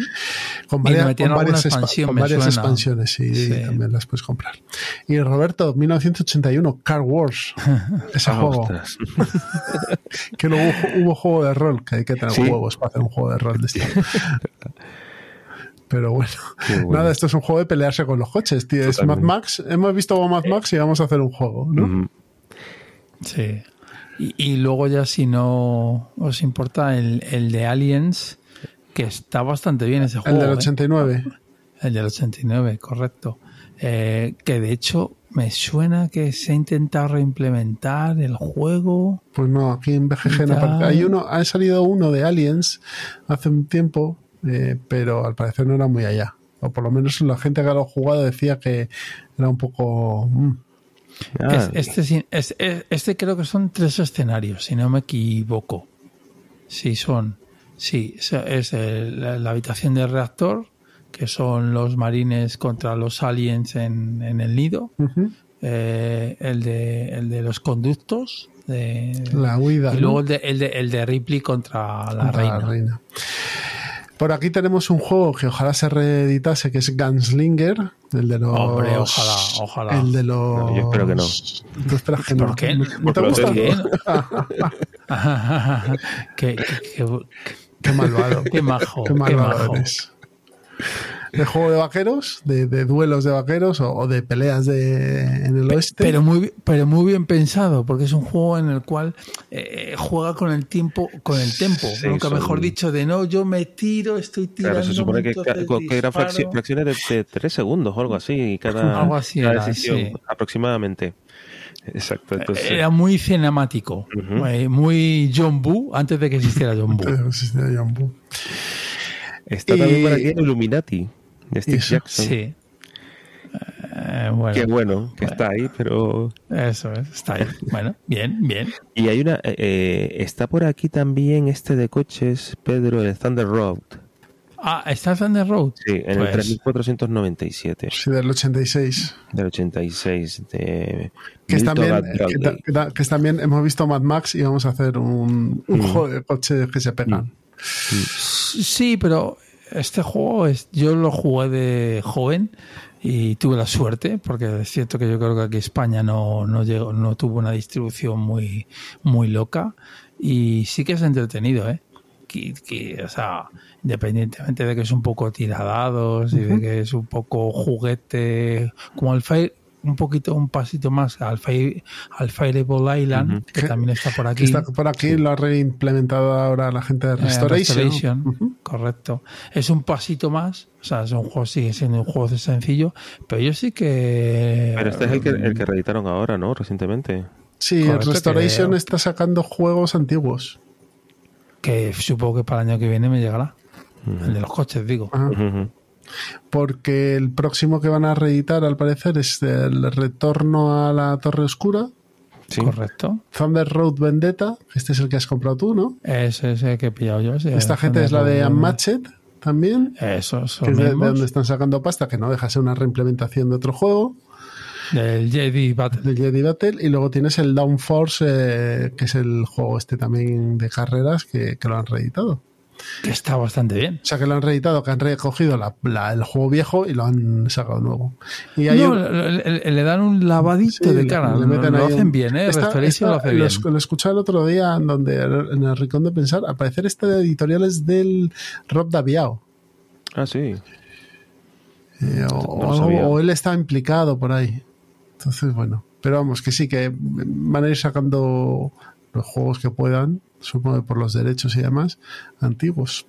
Speaker 1: Con
Speaker 2: Y
Speaker 1: varias, con varias,
Speaker 2: expansión,
Speaker 1: varias expansiones, sí,
Speaker 2: Sí.
Speaker 1: también las puedes comprar. Y Roberto, 1981, Car Wars. Ese
Speaker 3: Ah,
Speaker 1: juego. Que luego hubo, hubo juego de rol, que hay que tener
Speaker 3: Sí.
Speaker 1: huevos para hacer un juego de rol de esto. Pero bueno, nada, esto es un juego de pelearse con los coches, tío. Es Mad. Max. Hemos visto Mad Max y vamos a hacer un juego, ¿no?
Speaker 2: Sí. Y, y luego ya si no os importa el, el de Aliens, que está bastante bien ese
Speaker 1: El
Speaker 2: juego.
Speaker 1: del
Speaker 2: ¿eh?
Speaker 1: 89.
Speaker 2: El del 89, correcto. Eh, que de hecho me suena que se ha intentado reimplementar el juego.
Speaker 1: Pues no, aquí en BGG no. Hay uno, ha salido uno de Aliens hace un tiempo, eh, pero al parecer no era muy allá. O por lo menos la gente que lo ha jugado decía que era un poco. mm,
Speaker 3: Ah,
Speaker 2: Es- este, es- este creo que son tres escenarios, si no me equivoco. Sí, son. Sí, es, es el- la, habitación del reactor, que son los marines contra los aliens en, en el nido. eh, el, de, el de los conductos. de-
Speaker 1: La huida.
Speaker 2: y
Speaker 1: ¿no?
Speaker 2: luego el de, el, de, el de Ripley contra la
Speaker 1: Contra
Speaker 2: reina.
Speaker 1: Por aquí tenemos un juego que ojalá se reeditase, que es Gunslinger, el de los.
Speaker 2: Hombre, ojalá, ojalá.
Speaker 1: El de los.
Speaker 3: No, yo espero que no.
Speaker 1: Tú esperas que no.
Speaker 2: ¿Por qué?
Speaker 1: ¿No te gusta?
Speaker 3: tengo.
Speaker 2: qué, qué- qué-
Speaker 1: Qué malvado.
Speaker 2: qué majo.
Speaker 1: Qué
Speaker 2: qué
Speaker 1: malvado
Speaker 2: majo.
Speaker 1: eres. De juego de vaqueros, de, de duelos de vaqueros o, o de peleas de, en el oeste.
Speaker 2: Pero muy, pero muy bien pensado, porque es un juego en el cual eh, juega con el tiempo, con el tempo,
Speaker 3: Sí,
Speaker 2: nunca
Speaker 3: son-
Speaker 2: mejor dicho, de no, yo me tiro, estoy tirando.
Speaker 3: Claro, se supone que, eran fracciones de, de tres segundos o algo así, cada,
Speaker 2: Algo así
Speaker 3: cada
Speaker 2: era,
Speaker 3: decisión,
Speaker 2: sí.
Speaker 3: aproximadamente. Exacto, entonces.
Speaker 2: Era muy cinemático, eh, muy John Boo antes de que existiera John Boo.
Speaker 1: Eh, John.
Speaker 3: Está también por aquí el Illuminati de Steve
Speaker 1: Eso,
Speaker 3: Jackson.
Speaker 2: Sí. Eh, bueno,
Speaker 3: Qué bueno que está ahí, pero.
Speaker 2: eso es, está ahí. Bueno, bien, bien.
Speaker 3: Y hay una. eh, eh, está por aquí también este de coches, Pedro, el Thunder Road.
Speaker 2: Ah, ¿está Thunder Road?
Speaker 3: Sí, en
Speaker 2: Pues-
Speaker 3: el 3497
Speaker 1: Sí, del 86.
Speaker 3: del 86. De
Speaker 1: Que también,
Speaker 3: Bradley.
Speaker 1: que, también, hemos visto Mad Max y vamos a hacer un, un
Speaker 3: Mm.
Speaker 1: juego de coches que se pegan.
Speaker 2: Sí, pero este juego es, yo lo jugué de joven y tuve la suerte, porque es cierto que yo creo que aquí España no, no llegó, no tuvo una distribución muy, muy loca. Y sí que es entretenido, ¿eh? Que, que, o sea, independientemente de que es un poco tiradados y de que es un poco juguete, como el Fire, un poquito, un pasito más al, Fire, al Fireball Island, que
Speaker 1: Que-
Speaker 2: también está por aquí.
Speaker 1: está por aquí, lo ha reimplementado ahora la gente de
Speaker 2: Eh,
Speaker 1: Restoration.
Speaker 2: Restoration, correcto. Es un pasito más, o sea, es un juego, sigue siendo un juego sencillo, pero yo sí que...
Speaker 3: Pero este es el que, el que reeditaron ahora, ¿no? Recientemente.
Speaker 1: Sí,
Speaker 2: Correcto,
Speaker 1: Restoration
Speaker 2: que-
Speaker 1: está sacando juegos antiguos.
Speaker 2: que supongo que para el año que viene me llegará. El de los coches, digo.
Speaker 3: Ujú.
Speaker 1: Porque el próximo que van a reeditar, al parecer, es el retorno a la Torre Oscura.
Speaker 3: Sí.
Speaker 2: Correcto.
Speaker 1: Thunder Road Vendetta. Este es el que has comprado tú, ¿no?
Speaker 2: Ese es el que he pillado yo. sí,
Speaker 1: Esta gente es la de. Unmatched también.
Speaker 2: Eso,
Speaker 1: Que es de, donde están sacando pasta, que no deja de ser una reimplementación de otro juego,
Speaker 2: Del Jedi Battle.
Speaker 1: del Jedi Battle. Y luego tienes el Downforce, eh, que es el juego este también de carreras, que, que lo han reeditado.
Speaker 2: Que está bastante bien.
Speaker 1: O sea, que lo han reeditado, que han recogido la- la- el juego viejo y lo han sacado nuevo. Y hay
Speaker 2: No,
Speaker 1: un-
Speaker 2: le, le- le dan un lavadito
Speaker 1: Sí,
Speaker 2: de cara.
Speaker 1: le
Speaker 2: lo
Speaker 1: meten
Speaker 2: lo
Speaker 1: ahí
Speaker 2: hacen
Speaker 1: un-
Speaker 2: bien, ¿eh?
Speaker 1: Esta- esta-
Speaker 2: lo hace
Speaker 1: lo,
Speaker 2: bien.
Speaker 1: esc- lo escuché el otro día en donde en el rincón de pensar, al parecer este de editorial es del Rob Daviao.
Speaker 3: Ah, sí.
Speaker 1: Eh,
Speaker 3: No
Speaker 1: o él está implicado por ahí. Entonces, bueno. Pero vamos, que sí, que van a ir sacando los juegos que puedan, supongo que por los derechos y demás, antiguos.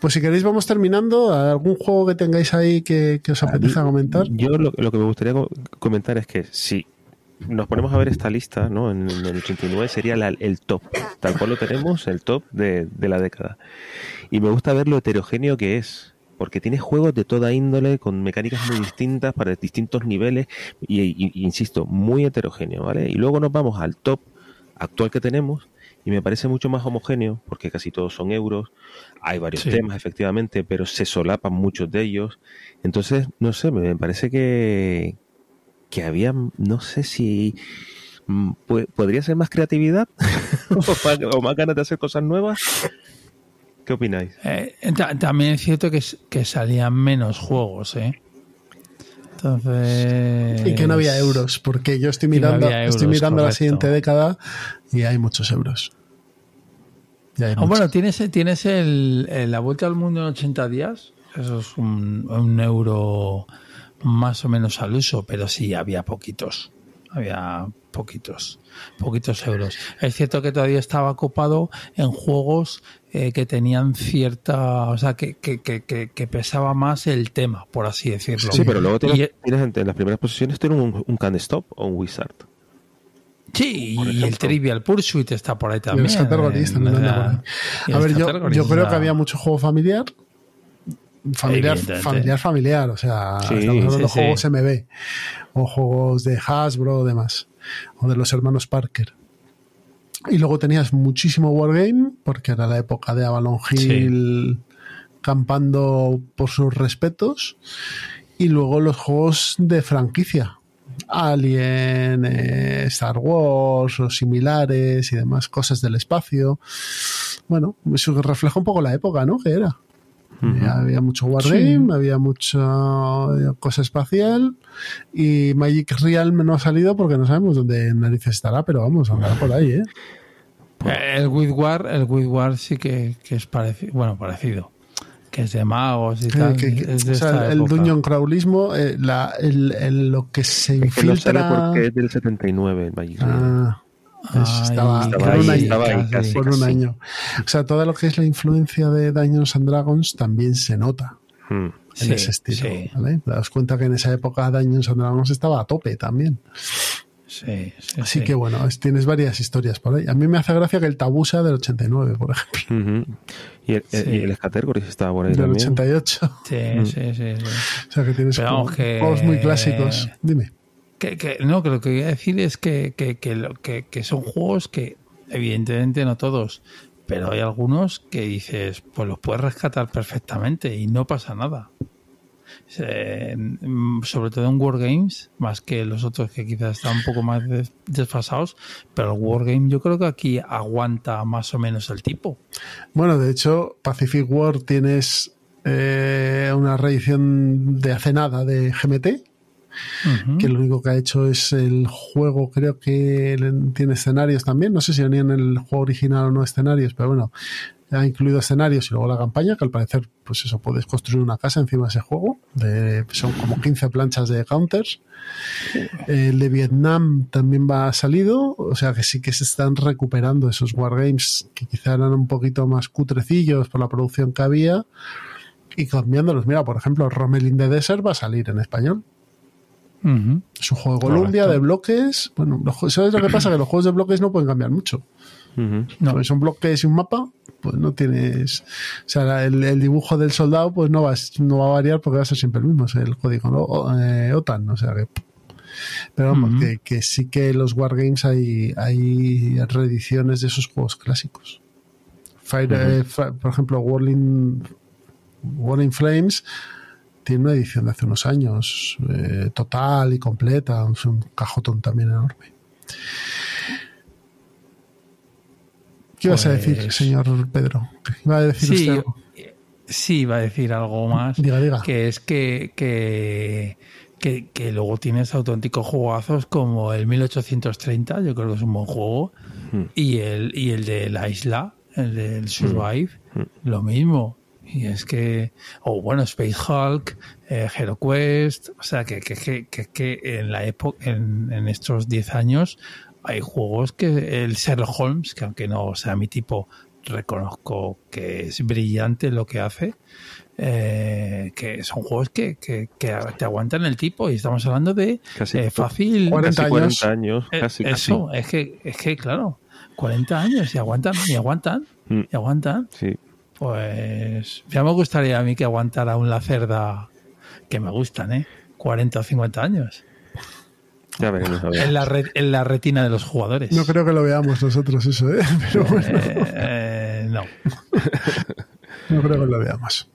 Speaker 1: Pues si queréis vamos terminando. ¿Algún juego que tengáis ahí que, que os apetezca comentar?
Speaker 3: Yo lo, lo que me gustaría co- comentar es que si nos ponemos a ver esta lista, ¿no? En, en el 89 sería la- el top, tal cual lo tenemos, el top de, de la década. Y me gusta ver lo heterogéneo que es, porque tiene juegos de toda índole, con mecánicas muy distintas, para distintos niveles, y- y insisto, muy heterogéneo, ¿vale? Y luego nos vamos al top actual que tenemos, y me parece mucho más homogéneo, porque casi todos son euros, hay varios
Speaker 2: Sí.
Speaker 3: temas, efectivamente, pero se solapan muchos de ellos. Entonces, no sé, me parece que, que había, no sé si mm, podría ser más creatividad o, más, o más ganas de hacer cosas nuevas. ¿Qué opináis?
Speaker 2: Eh, ta- también es cierto que, que salían menos juegos, ¿eh? Entonces...
Speaker 1: Y que no había euros, porque yo estoy
Speaker 2: no
Speaker 1: mirando, estoy mirando la siguiente década y hay muchos euros. Hay
Speaker 2: Ah,
Speaker 1: muchos.
Speaker 2: bueno, tienes, tienes el, el La Vuelta al Mundo en 80 días. Eso es un, un euro más o menos al uso, pero sí, había poquitos. Había poquitos, poquitos euros. Es cierto que todavía estaba ocupado en juegos eh, que tenían cierta, o sea, que, que, que, que, que pesaba más el tema, por así decirlo.
Speaker 3: Sí, pero luego
Speaker 2: Y-
Speaker 3: tienes, tienes en, en las primeras posiciones tienes un, un Can Stop o un Wizard.
Speaker 2: Sí, y el. Trivial Pursuit está por ahí también.
Speaker 1: categories
Speaker 2: eh,
Speaker 1: por ahí. A ver, yo, yo creo que había mucho juego familiar. Familiar, familiar, familiar. O sea,
Speaker 3: Sí,
Speaker 1: estamos hablando de
Speaker 2: sí, sí.
Speaker 1: juegos MB o juegos de Hasbro o demás. O de los hermanos Parker. Y luego tenías muchísimo Wargame, porque era la época de Avalon Hill campando por sus respetos. Y luego los juegos de franquicia. Alien, eh, Star Wars o similares y demás cosas del espacio. Bueno, eso refleja un poco la época, ¿no? Que era. Había mucho Wargame, había mucha eh, cosa espacial y Magic Realm no ha salido porque no sabemos dónde narices estará, pero vamos, andará por ahí, ¿eh?
Speaker 2: Eh, El With War, el With War sí que, que es parecido, bueno, parecido, que es de magos y tal.
Speaker 1: Eh, Que- que-
Speaker 2: es de
Speaker 1: o sea,
Speaker 2: esta
Speaker 1: el
Speaker 2: época.
Speaker 1: dungeon crawlismo, eh, la- el- el- lo que se
Speaker 3: Es que no sale
Speaker 1: infiltra...
Speaker 3: porque es del 79 el Magic.
Speaker 1: Ah, pues estaba,
Speaker 2: estaba
Speaker 1: por un
Speaker 3: ahí,
Speaker 1: año.
Speaker 3: estaba ahí,
Speaker 2: casi.
Speaker 3: casi,
Speaker 1: por un año. O sea, todo lo que es la influencia de Dungeons and Dragons también se nota
Speaker 3: Hmm.
Speaker 1: en
Speaker 2: Sí,
Speaker 1: ese estilo.
Speaker 2: sí.
Speaker 1: ¿vale? Te das cuenta que en esa época Dungeons and Dragons estaba a tope también.
Speaker 2: Sí, sí,
Speaker 1: Así
Speaker 2: sí.
Speaker 1: que bueno, es- tienes varias historias por ahí. A mí me hace gracia que el tabú sea del 89, por ejemplo.
Speaker 3: Y el, el estaba por ahí
Speaker 1: Del
Speaker 3: también.
Speaker 1: 88.
Speaker 2: Sí, sí, sí, sí.
Speaker 1: O sea que tienes
Speaker 2: que-
Speaker 1: juegos muy clásicos. Dime.
Speaker 2: Que, que- no, que lo que quería decir es que, que, que, son juegos que, evidentemente no todos, pero hay algunos que dices, pues los puedes rescatar perfectamente y no pasa nada. Eh, mm, sobre todo en Wargames, más que los otros que quizás están un poco más des- desfasados, pero el Wargame yo creo que aquí aguanta más o menos el tipo.
Speaker 1: Bueno, de hecho, Pacific War tienes eh, una reedición de hace nada de GMT, que lo único que ha hecho es el juego, creo que tiene escenarios también, no sé si venían en el juego original o no escenarios, pero bueno, ha incluido escenarios y luego la campaña, que al parecer, pues eso, puedes construir una casa encima de ese juego. De, son como 15 planchas de counters. El de Vietnam también va salido, o sea que sí que se están recuperando esos wargames que quizá eran un poquito más cutrecillos por la producción que había y cambiándolos. Mira, por ejemplo, Romelin de Desert va a salir en español. Es un juego de Columbia, de bloques. Bueno, ¿sabes lo que pasa? Que los juegos de bloques no pueden cambiar mucho. No, son bloques y un mapa, pues no tienes. O sea, el, dibujo del soldado, pues no va, no va a variar porque va a ser siempre el mismo, es el código ¿no? Eh, OTAN, o sea que. Pero vamos, que, sí que los Wargames hay, hay reediciones de esos juegos clásicos. Fire, eh, por ejemplo, Warling, Warling Flames tiene una edición de hace unos años, eh, total y completa, un cajotón también enorme. ¿Qué ibas a decir, pues señor Pedro? ¿Iba a decir
Speaker 2: sí,
Speaker 1: usted
Speaker 2: Sí, iba a decir algo más.
Speaker 1: Diga, diga.
Speaker 2: Que es que, que, que, luego tienes auténticos juegazos como el 1830, yo creo que es un buen juego, hmm. y, el, y el de la isla, el del Survive, hmm. Hmm. lo mismo. Y es que, o bueno, Space Hulk, eh, Hero Quest, o sea, que, que, que, que en la época, en, en estos 10 años, hay juegos que el Sherlock Holmes, que aunque no sea mi tipo, reconozco que es brillante lo que hace. Eh, que son juegos que, que, te aguantan el tipo y estamos hablando de
Speaker 3: casi,
Speaker 2: eh, fácil
Speaker 1: 40
Speaker 3: años, años
Speaker 2: eh,
Speaker 3: casi,
Speaker 2: eso es que es que claro 40 años y aguantan y aguantan
Speaker 3: Mm.
Speaker 2: y aguantan
Speaker 3: Sí.
Speaker 2: Pues ya me gustaría a mí que aguantara un la cerda que me gustan eh 40 o 50 años
Speaker 3: Ya veremos, a ver.
Speaker 2: en la, re- en la retina de los jugadores
Speaker 1: No creo que lo veamos nosotros eso, ¿eh? Pero bueno,
Speaker 2: Eh, no
Speaker 1: no creo que lo veamos.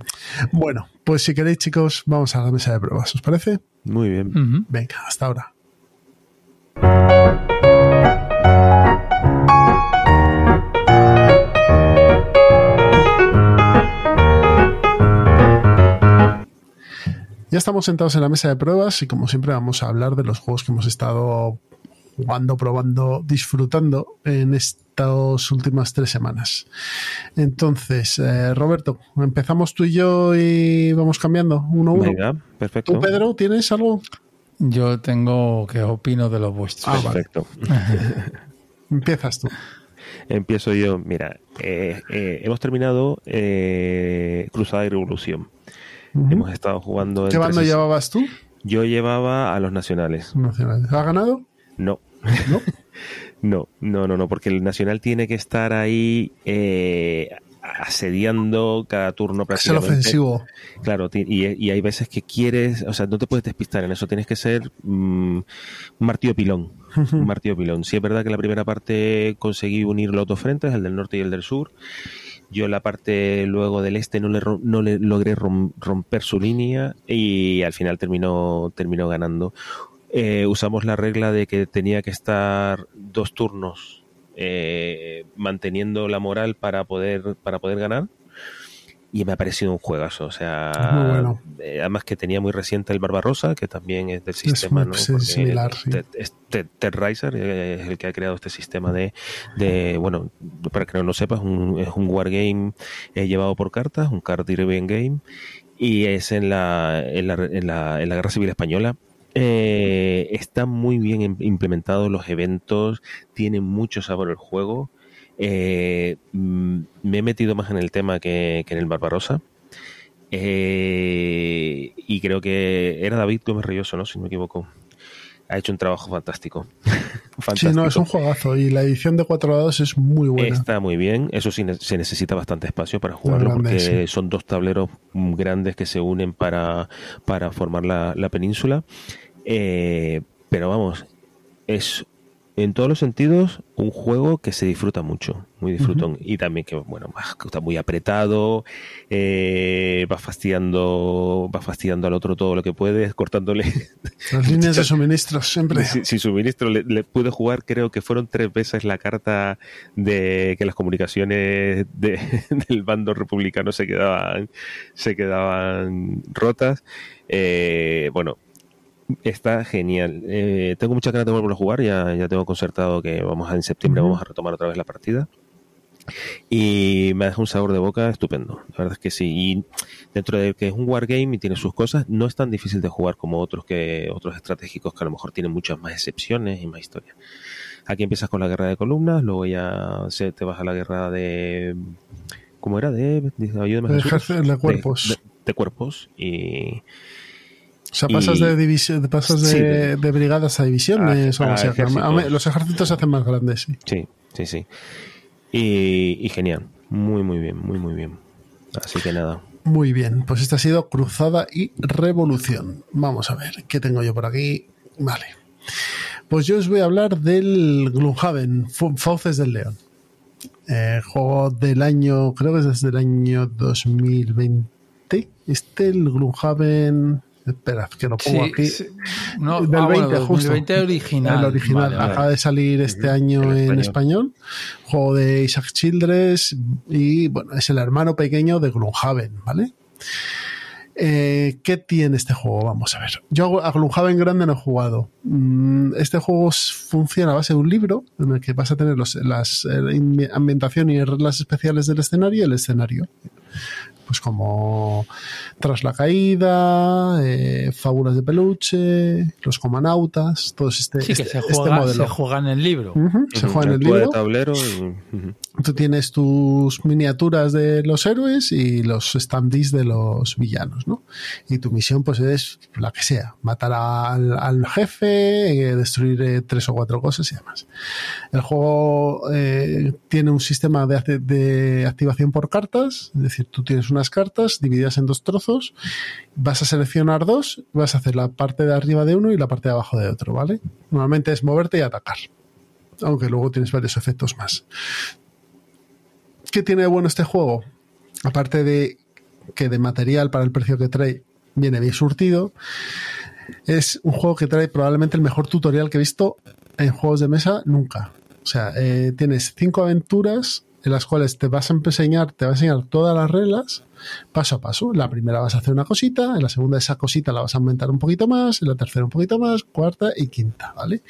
Speaker 1: Bueno, pues si queréis, chicos, vamos a la mesa de pruebas. ¿Os parece?
Speaker 3: Muy bien.
Speaker 1: Venga, hasta ahora. Ya estamos sentados en la mesa de pruebas y como siempre vamos a hablar de los juegos que hemos estado jugando, probando, disfrutando en estas últimas tres semanas. Entonces, eh, Roberto, empezamos tú y yo y vamos cambiando uno a uno.
Speaker 3: Venga, perfecto.
Speaker 1: ¿Tú, Pedro, tienes algo?
Speaker 2: yo tengo que opino de los vuestros
Speaker 1: Ah, vale.
Speaker 3: Perfecto.
Speaker 1: Empiezas tú.
Speaker 3: Empiezo yo. Mira, eh, eh, hemos terminado eh, Cruzada y Revolución. Hemos estado jugando.
Speaker 1: ¿Qué bando llevabas tú?
Speaker 3: Yo llevaba a los nacionales.
Speaker 1: Nacionales. ¿Ha ganado?
Speaker 3: No.
Speaker 1: ¿No?
Speaker 3: No, no, no, no, porque el nacional tiene que estar ahí eh, asediando cada turno
Speaker 1: Es el
Speaker 3: prácticamente.
Speaker 1: ofensivo.
Speaker 3: Claro, y, y hay veces que quieres, o sea, no te puedes despistar en eso, tienes que ser mm, un martillo pilón. Un martillo pilón. Sí, es verdad que en la primera parte conseguí unir los dos frentes, el del norte y el del sur. Yo la parte luego del este no le, no le logré rom- romper su línea y al final terminó, terminó ganando. Eh, usamos la regla de que tenía que estar dos turnos eh, manteniendo la moral para poder, para poder ganar. Y me ha parecido un juegazo. O sea,
Speaker 1: Es muy bueno.
Speaker 3: eh, además que tenía muy reciente el Barbarossa, que también es del sistema,
Speaker 1: muy-
Speaker 3: ¿no?
Speaker 1: sí, similar, sí.
Speaker 3: Ted- es Reiser eh, es el que ha creado este sistema de, de bueno, para que no lo sepas, un, es un wargame eh, llevado por cartas, un card driven game, y es en la, en la, en la, en la Guerra Civil Española. Eh, está muy bien im- implementado los eventos, tiene mucho sabor el juego. Eh, mm, me he metido más en el tema que, que en el Barbarossa. Eh, y creo que era David Gómez Reyoso, ¿no? Si no me equivoco. Ha hecho un trabajo fantástico.
Speaker 1: Sí, no, es un juegazo y la edición de cuatro dados es muy buena.
Speaker 3: Está muy bien. Eso sí, se necesita bastante espacio para jugarlo
Speaker 1: grande,
Speaker 3: porque
Speaker 1: sí.
Speaker 3: son dos tableros mm, grandes que se unen para, para formar la, la península. Eh, pero vamos, es en todos los sentidos, un juego que se disfruta mucho, muy disfrutón. Y también que, bueno, está muy apretado, eh, va fastidiando, va fastidiando al otro todo lo que puedes, cortándole.
Speaker 1: Las líneas de suministro, siempre.
Speaker 3: Sin, suministro, le, pude jugar, creo que fueron tres veces la carta de que las comunicaciones del bando republicano se quedaban, se quedaban rotas. Eh, bueno, Está genial. Eh, tengo muchas ganas de volver a jugar. Ya, ya tengo concertado que vamos a, en septiembre vamos a retomar otra vez la partida. Y me deja un sabor de boca estupendo. La verdad es que sí. Y dentro de que es un wargame y tiene sus cosas, no es tan difícil de jugar como otros que otros estratégicos que a lo mejor tienen muchas más excepciones y más historia. Aquí empiezas con la guerra de columnas, luego ya se te vas a la guerra de ¿cómo era? De, de,
Speaker 1: de, cuerpos.
Speaker 3: de cuerpos y
Speaker 1: o sea, pasas, de, división, pasas de, brigadas a divisiones o Los ejércitos se hacen más grandes, sí.
Speaker 3: Sí, sí, sí. Y, genial. Muy, muy bien, muy, muy bien. Así que nada.
Speaker 1: Muy bien, pues esta ha sido Cruzada y Revolución. Vamos a ver, ¿qué tengo yo por aquí? Vale. Pues yo os voy a hablar del Gloomhaven, Fauces del León. Eh, juego del año, creo que es desde el año 2020. Este, el Gloomhaven Espera, que lo pongo aquí.
Speaker 2: No, del 20, ah, justo. original.
Speaker 1: El original. Acaba de salir este año en español. Juego de Isaac Childress y bueno, es el hermano pequeño de Gloomhaven, ¿vale? Eh, ¿Qué tiene este juego? Vamos a ver. Yo a Gloomhaven grande no he jugado. Mm, este juego funciona a base de un libro en el que vas a tener los, las eh, ambientación y reglas especiales del escenario y el escenario pues como Tras la caída, eh, Fábulas de peluche, Los comanautas, todos este,
Speaker 2: sí,
Speaker 1: que
Speaker 2: este,
Speaker 1: se, juega,
Speaker 2: se juega en el libro.
Speaker 1: se juega en el libro. tablero Tú tienes tus miniaturas de los héroes y los standees de los villanos, ¿no? Y tu misión pues es la que sea, matar al, jefe, eh, destruir eh, tres o cuatro cosas y demás. El juego tiene un sistema de, de activación por cartas, es decir, tú tienes unas cartas divididas en dos trozos, vas a seleccionar dos, vas a hacer la parte de arriba de uno y la parte de abajo de otro, ¿vale? Normalmente es moverte y atacar, aunque luego tienes varios efectos más. ¿Qué tiene de bueno este juego? Aparte de que de material para el precio que trae viene bien surtido, es un juego que trae probablemente el mejor tutorial que he visto en juegos de mesa nunca. O sea, eh, tienes cinco aventuras en las cuales te vas a enseñar, te va a enseñar todas las reglas paso a paso. En la primera vas a hacer una cosita, en la segunda esa cosita la vas a aumentar un poquito más, en la tercera un poquito más, cuarta y quinta, ¿vale?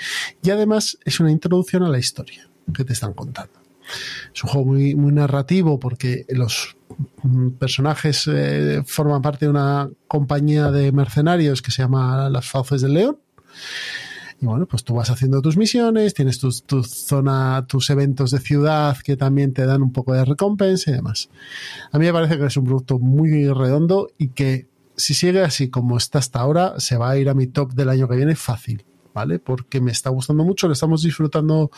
Speaker 1: Y además es una introducción a la historia que te están contando. Es un juego muy, muy narrativo porque los mm, personajes eh, forman parte de una compañía de mercenarios que se llama Las Fauces del León y bueno, pues tú vas haciendo tus misiones, tienes tu, zona, tus eventos de ciudad que también te dan un poco de recompensa y demás. A mí me parece que es un producto muy redondo y que si sigue así como está hasta ahora, se va a ir a mi top del año que viene fácil. ¿Vale? Porque me está gustando mucho, lo estamos disfrutando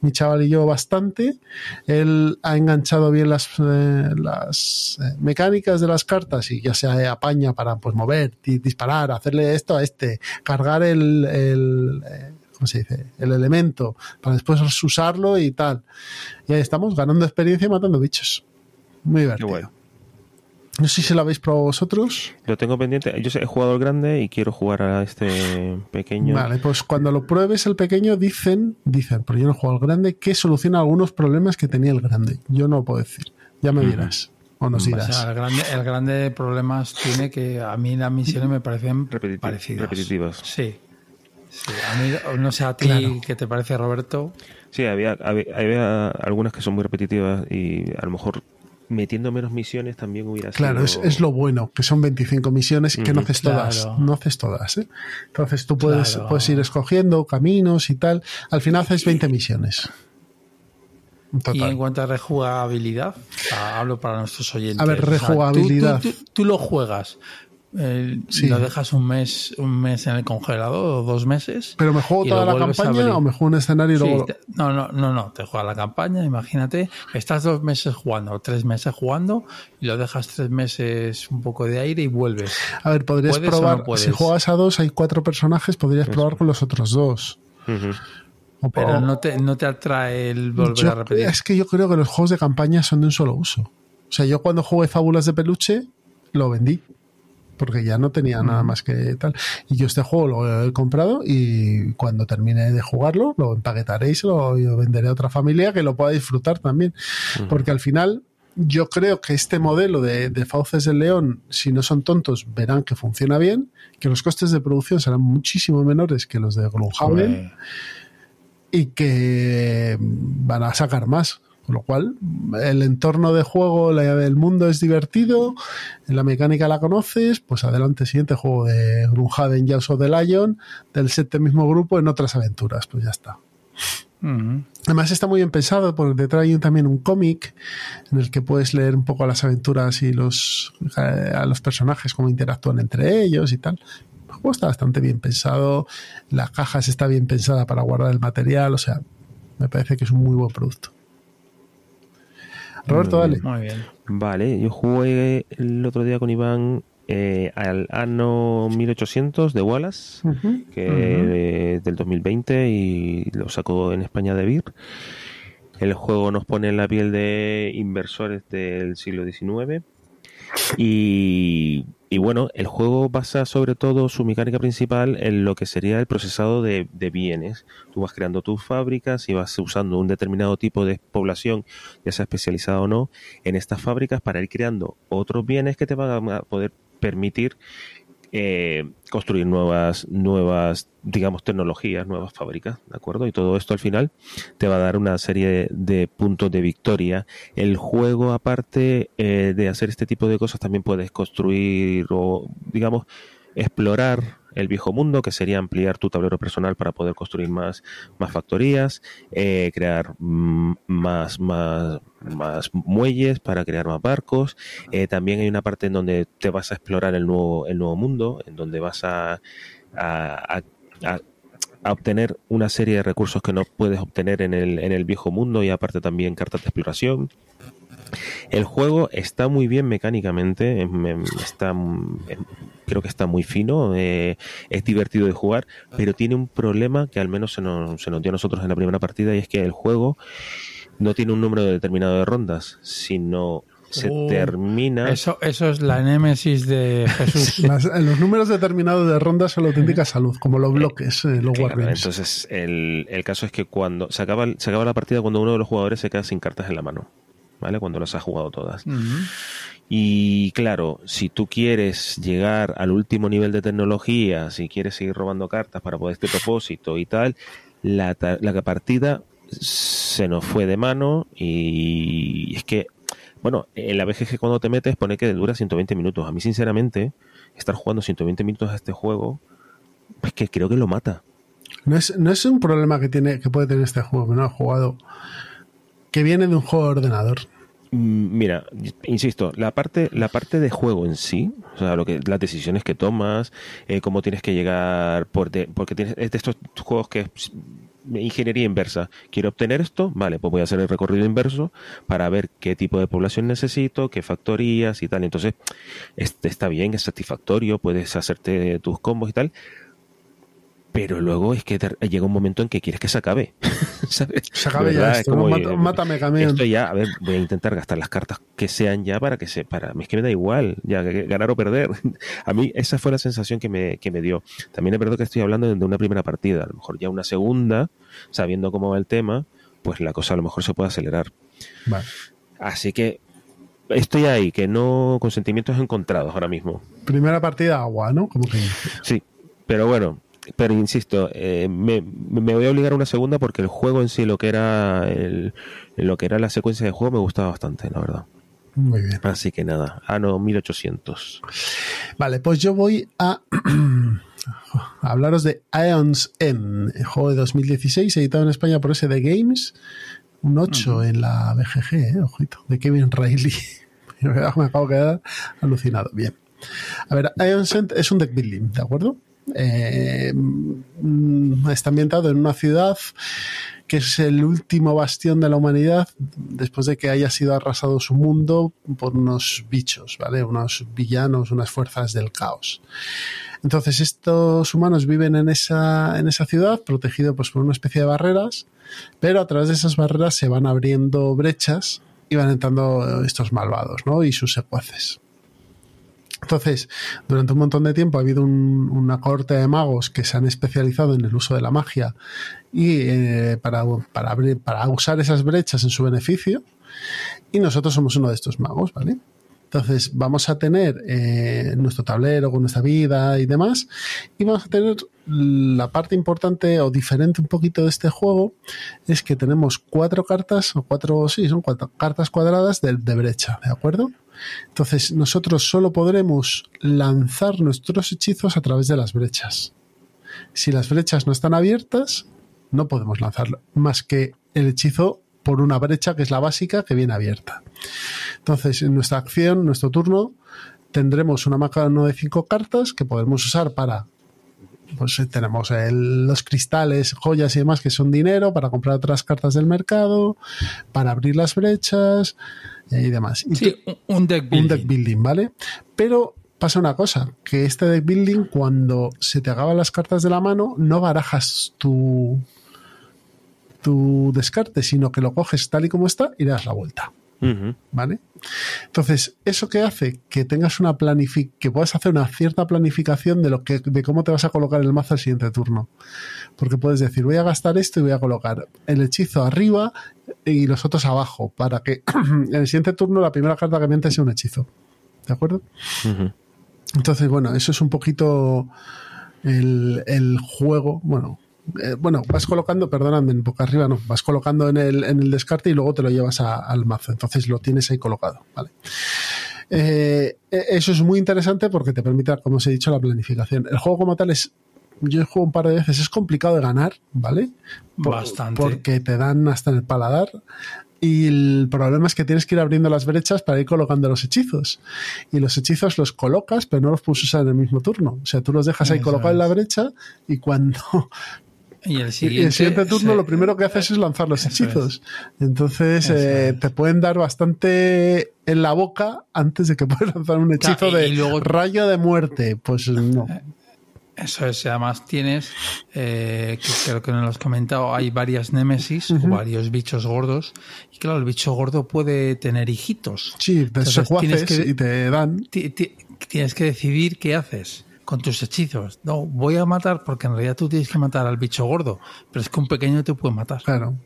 Speaker 1: mi chaval y yo bastante. Él ha enganchado bien las, eh, las eh, mecánicas de las cartas y ya se apaña para pues mover, disparar, hacerle esto a este, cargar el, el eh, ¿cómo se dice? El elemento para después usarlo y tal. Y ahí estamos ganando experiencia y matando bichos. Muy divertido. No sé si lo habéis probado vosotros.
Speaker 3: Lo tengo pendiente. Yo he jugado el grande y quiero jugar a este pequeño.
Speaker 1: Vale, pues cuando lo pruebes el pequeño dicen, dicen, pero yo no he jugado al grande, que soluciona algunos problemas que tenía el grande. Yo no puedo decir. Ya me dirás. O nos dirás.
Speaker 2: el, grande, el grande problemas tiene que a mí las misiones me parecen parecidas.
Speaker 3: Repetitivas.
Speaker 2: Sí. A mí, no sé a ti qué te parece, Roberto.
Speaker 3: Sí, había, había algunas que son muy repetitivas y a lo mejor metiendo menos misiones también hubiera
Speaker 1: sido... Claro, es, lo bueno, que son 25 misiones y que no haces todas. No haces todas. ¿eh? Entonces tú puedes, puedes ir escogiendo caminos y tal. Al final haces 20 misiones.
Speaker 2: Y en cuanto a rejugabilidad, hablo para nuestros oyentes.
Speaker 1: A ver, rejugabilidad.
Speaker 2: tú, lo juegas, eh, Lo dejas un mes, un mes en el congelador o dos meses.
Speaker 1: ¿Pero me juego toda la campaña o me juego un escenario y luego.?
Speaker 2: no, no, no, no. Te juegas la campaña, imagínate. Estás dos meses jugando, o tres meses jugando, y lo dejas tres meses un poco de aire y vuelves.
Speaker 1: A ver, podrías probar. si juegas a dos, hay cuatro personajes, podrías probar con los otros dos. O-
Speaker 2: Pero
Speaker 1: o-
Speaker 2: no te, no te atrae el volver
Speaker 1: yo-
Speaker 2: a repetir.
Speaker 1: Es que yo creo que los juegos de campaña son de un solo uso. O sea, yo cuando jugué Fábulas de Peluche, lo vendí. Porque ya no tenía nada más que tal. Y yo este juego lo he comprado y cuando termine de jugarlo, lo empaquetaré y se lo y lo venderé a otra familia que lo pueda disfrutar también. Porque al final, yo creo que este modelo de, de Fauces del León, si no son tontos, verán que funciona bien, que los costes de producción serán muchísimo menores que los de Gloomhaven y que van a sacar más. Con lo cual, el entorno de juego, el mundo es divertido, la mecánica la conoces, pues adelante, siguiente juego de Grunhaven, Jaws of the Lion, del set del mismo grupo en otras aventuras, pues ya está. Además está muy bien pensado porque detrás hay también un cómic en el que puedes leer un poco las aventuras y los eh, a los personajes cómo interactúan entre ellos y tal. El juego está bastante bien pensado, la caja está bien pensada para guardar el material, o sea, me parece que es un muy buen producto. Roberto,
Speaker 3: Muy
Speaker 1: dale.
Speaker 3: bien.
Speaker 2: Muy bien.
Speaker 3: Vale, yo jugué el otro día con Iván eh, al Anno 1800 de Wallace, que es del 2020 y lo sacó en España de Vir. El juego nos pone en la piel de inversores del siglo XIX. Y, y bueno, el juego basa sobre todo su mecánica principal en lo que sería el procesado de, de bienes. Tú vas creando tus fábricas y vas usando un determinado tipo de población, ya sea especializada o no, en estas fábricas para ir creando otros bienes que te van a poder permitir eh, construir nuevas, nuevas, digamos, tecnologías, nuevas fábricas, ¿de acuerdo? Y todo esto al final te va a dar una serie de, puntos de victoria. El juego, aparte eh, de hacer este tipo de cosas, también puedes construir o, digamos, explorar el viejo mundo, que sería ampliar tu tablero personal para poder construir más, más factorías, eh, crear más, más, más muelles para crear más barcos. Eh, también hay una parte en donde te vas a explorar el nuevo, el nuevo mundo, en donde vas a, a- a- a obtener una serie de recursos que no puedes obtener en el, en el viejo mundo y aparte también cartas de exploración. El juego está muy bien mecánicamente, em, em, está, em, creo que está muy fino, eh, es divertido de jugar, pero tiene un problema que al menos se nos, se nos dio a nosotros en la primera partida y es que el juego no tiene un número determinado de rondas, sino se
Speaker 2: Oh,
Speaker 3: termina...
Speaker 2: Eso, eso es la némesis de Jesús.
Speaker 1: Las- los números determinados de rondas son la auténtica salud, como los bloques, eh, los
Speaker 3: Claro, entonces el, el caso es que cuando se acaba, se acaba la partida cuando uno de los jugadores se queda sin cartas en la mano, ¿vale? Cuando las ha jugado todas. Y claro, si tú quieres llegar al último nivel de tecnología, si quieres seguir robando cartas para poder este propósito y tal, la, la partida se nos fue de mano y es que, bueno, en la BGG cuando te metes pone que dura 120 minutos. A mí, sinceramente, estar jugando 120 minutos a este juego, es que creo que lo mata.
Speaker 1: No es, no es un problema que tiene que puede tener este juego que no ha jugado, que viene de un juego de ordenador.
Speaker 3: Mm, Mira, insisto, la parte, la parte de juego en sí, o sea, lo que, las decisiones que tomas, eh, cómo tienes que llegar, por de- porque tienes, es de estos juegos que es ingeniería inversa. Quiero obtener esto, vale, pues voy a hacer el recorrido inverso para ver qué tipo de población necesito, qué factorías y tal. Entonces, este está bien, es satisfactorio, puedes hacerte tus combos y tal. Pero luego es que te- llega un momento en que quieres que se acabe. ¿Sabes?
Speaker 1: Se acabe ya
Speaker 3: es
Speaker 1: esto, ¿no?
Speaker 3: como,
Speaker 1: Mata- mátame, camión.
Speaker 3: Esto ya, a ver, voy a intentar gastar las cartas que sean ya para que se, para, es que me da igual, ya ganar o perder. A mí esa fue la sensación que me, que me dio. También es verdad que estoy hablando de una primera partida, a lo mejor ya una segunda, sabiendo cómo va el tema, pues la cosa a lo mejor se puede acelerar.
Speaker 1: Vale.
Speaker 3: Así que estoy ahí, que no, con sentimientos encontrados ahora mismo.
Speaker 1: Primera partida agua, ¿no? Como que
Speaker 3: Sí, pero bueno, pero insisto, eh, me, me voy a obligar a una segunda porque el juego en sí, lo que era el, lo que era la secuencia de juego, me gustaba bastante, la verdad.
Speaker 1: muy bien.
Speaker 3: Así que nada, ah no, 1800.
Speaker 1: Vale, pues yo voy a a hablaros de Ions M, el juego de 2016, editado en España por SD Games. Un 8 en la BGG, eh, ojito, de Kevin Riley. Me acabo de quedar alucinado. Bien. A ver, Ions End es un deck building, ¿de acuerdo? Eh, mm, está ambientado en una ciudad que es el último bastión de la humanidad después de que haya sido arrasado su mundo por unos bichos, ¿vale? Unos villanos, unas fuerzas del caos. Entonces, estos humanos viven en esa, en esa ciudad, protegidos pues, por una especie de barreras, pero a través de esas barreras se van abriendo brechas y van entrando estos malvados, ¿no? Y sus secuaces. Entonces, durante un montón de tiempo ha habido un- una corte de magos que se han especializado en el uso de la magia y eh, para, para, abrir, para usar esas brechas en su beneficio. Y nosotros somos uno de estos magos, ¿vale? Entonces, vamos a tener eh, nuestro tablero con nuestra vida y demás. Y vamos a tener la parte importante o diferente un poquito de este juego: es que tenemos cuatro cartas, o cuatro, sí, son cuatro cartas cuadradas de, de brecha, ¿de acuerdo? Entonces, nosotros solo podremos lanzar nuestros hechizos a través de las brechas. Si las brechas no están abiertas, no podemos lanzarlo, más que el hechizo por una brecha que es la básica que viene abierta. Entonces, en nuestra acción, nuestro turno, tendremos una mano de cinco cartas que podremos usar para. Pues eh, tenemos el- los cristales, joyas y demás que son dinero para comprar otras cartas del mercado, para abrir las brechas eh, y demás.
Speaker 2: Sí, un- un deck
Speaker 1: un
Speaker 2: building.
Speaker 1: deck building, ¿vale? Pero pasa una cosa, que este deck building, cuando se te acaban las cartas de la mano, no barajas tu, tu descarte, sino que lo coges tal y como está y le das la vuelta. ¿Vale? Entonces, eso que hace que tengas una planific que puedas hacer una cierta planificación de lo que, de cómo te vas a colocar el mazo al siguiente turno. Porque puedes decir, voy a gastar esto y voy a colocar el hechizo arriba y los otros abajo, para que en el siguiente turno la primera carta que me entre sea un hechizo. ¿De acuerdo? Entonces, bueno, eso es un poquito el, el juego. Bueno, eh, bueno, vas colocando, perdóname, en boca arriba no, vas colocando en el, en el descarte y luego te lo llevas a- al mazo. Entonces lo tienes ahí colocado, ¿vale? Eh, eh, eso es muy interesante porque te permite, como os he dicho, la planificación. El juego como tal es, yo he jugado un par de veces, es complicado de ganar, ¿vale? Por-
Speaker 2: Bastante.
Speaker 1: Porque te dan hasta en el paladar. Y el problema es que tienes que ir abriendo las brechas para ir colocando los hechizos. Y los hechizos los colocas, pero no los puedes usar en el mismo turno. O sea, tú los dejas ahí colocados en la brecha y cuando
Speaker 2: Y el
Speaker 1: y
Speaker 2: siguiente,
Speaker 1: el siguiente turno
Speaker 2: se-
Speaker 1: lo primero que haces es lanzar los hechizos. Entonces eh, te pueden dar bastante en la boca antes de que puedas lanzar un hechizo
Speaker 2: Claro, y-
Speaker 1: de
Speaker 2: y luego-
Speaker 1: rayo de muerte. Pues no.
Speaker 2: Eso es, además tienes, eh, que creo que no lo has comentado, hay varias némesis o varios bichos gordos. Y claro, el bicho gordo puede tener hijitos.
Speaker 1: Sí, te
Speaker 2: Entonces,
Speaker 1: secuaces
Speaker 2: que-
Speaker 1: y te dan.
Speaker 2: Ti- ti- Tienes que decidir qué haces con tus hechizos. No, voy a matar porque en realidad tú tienes que matar al bicho gordo, pero es que un pequeño te puede matar.
Speaker 1: Claro.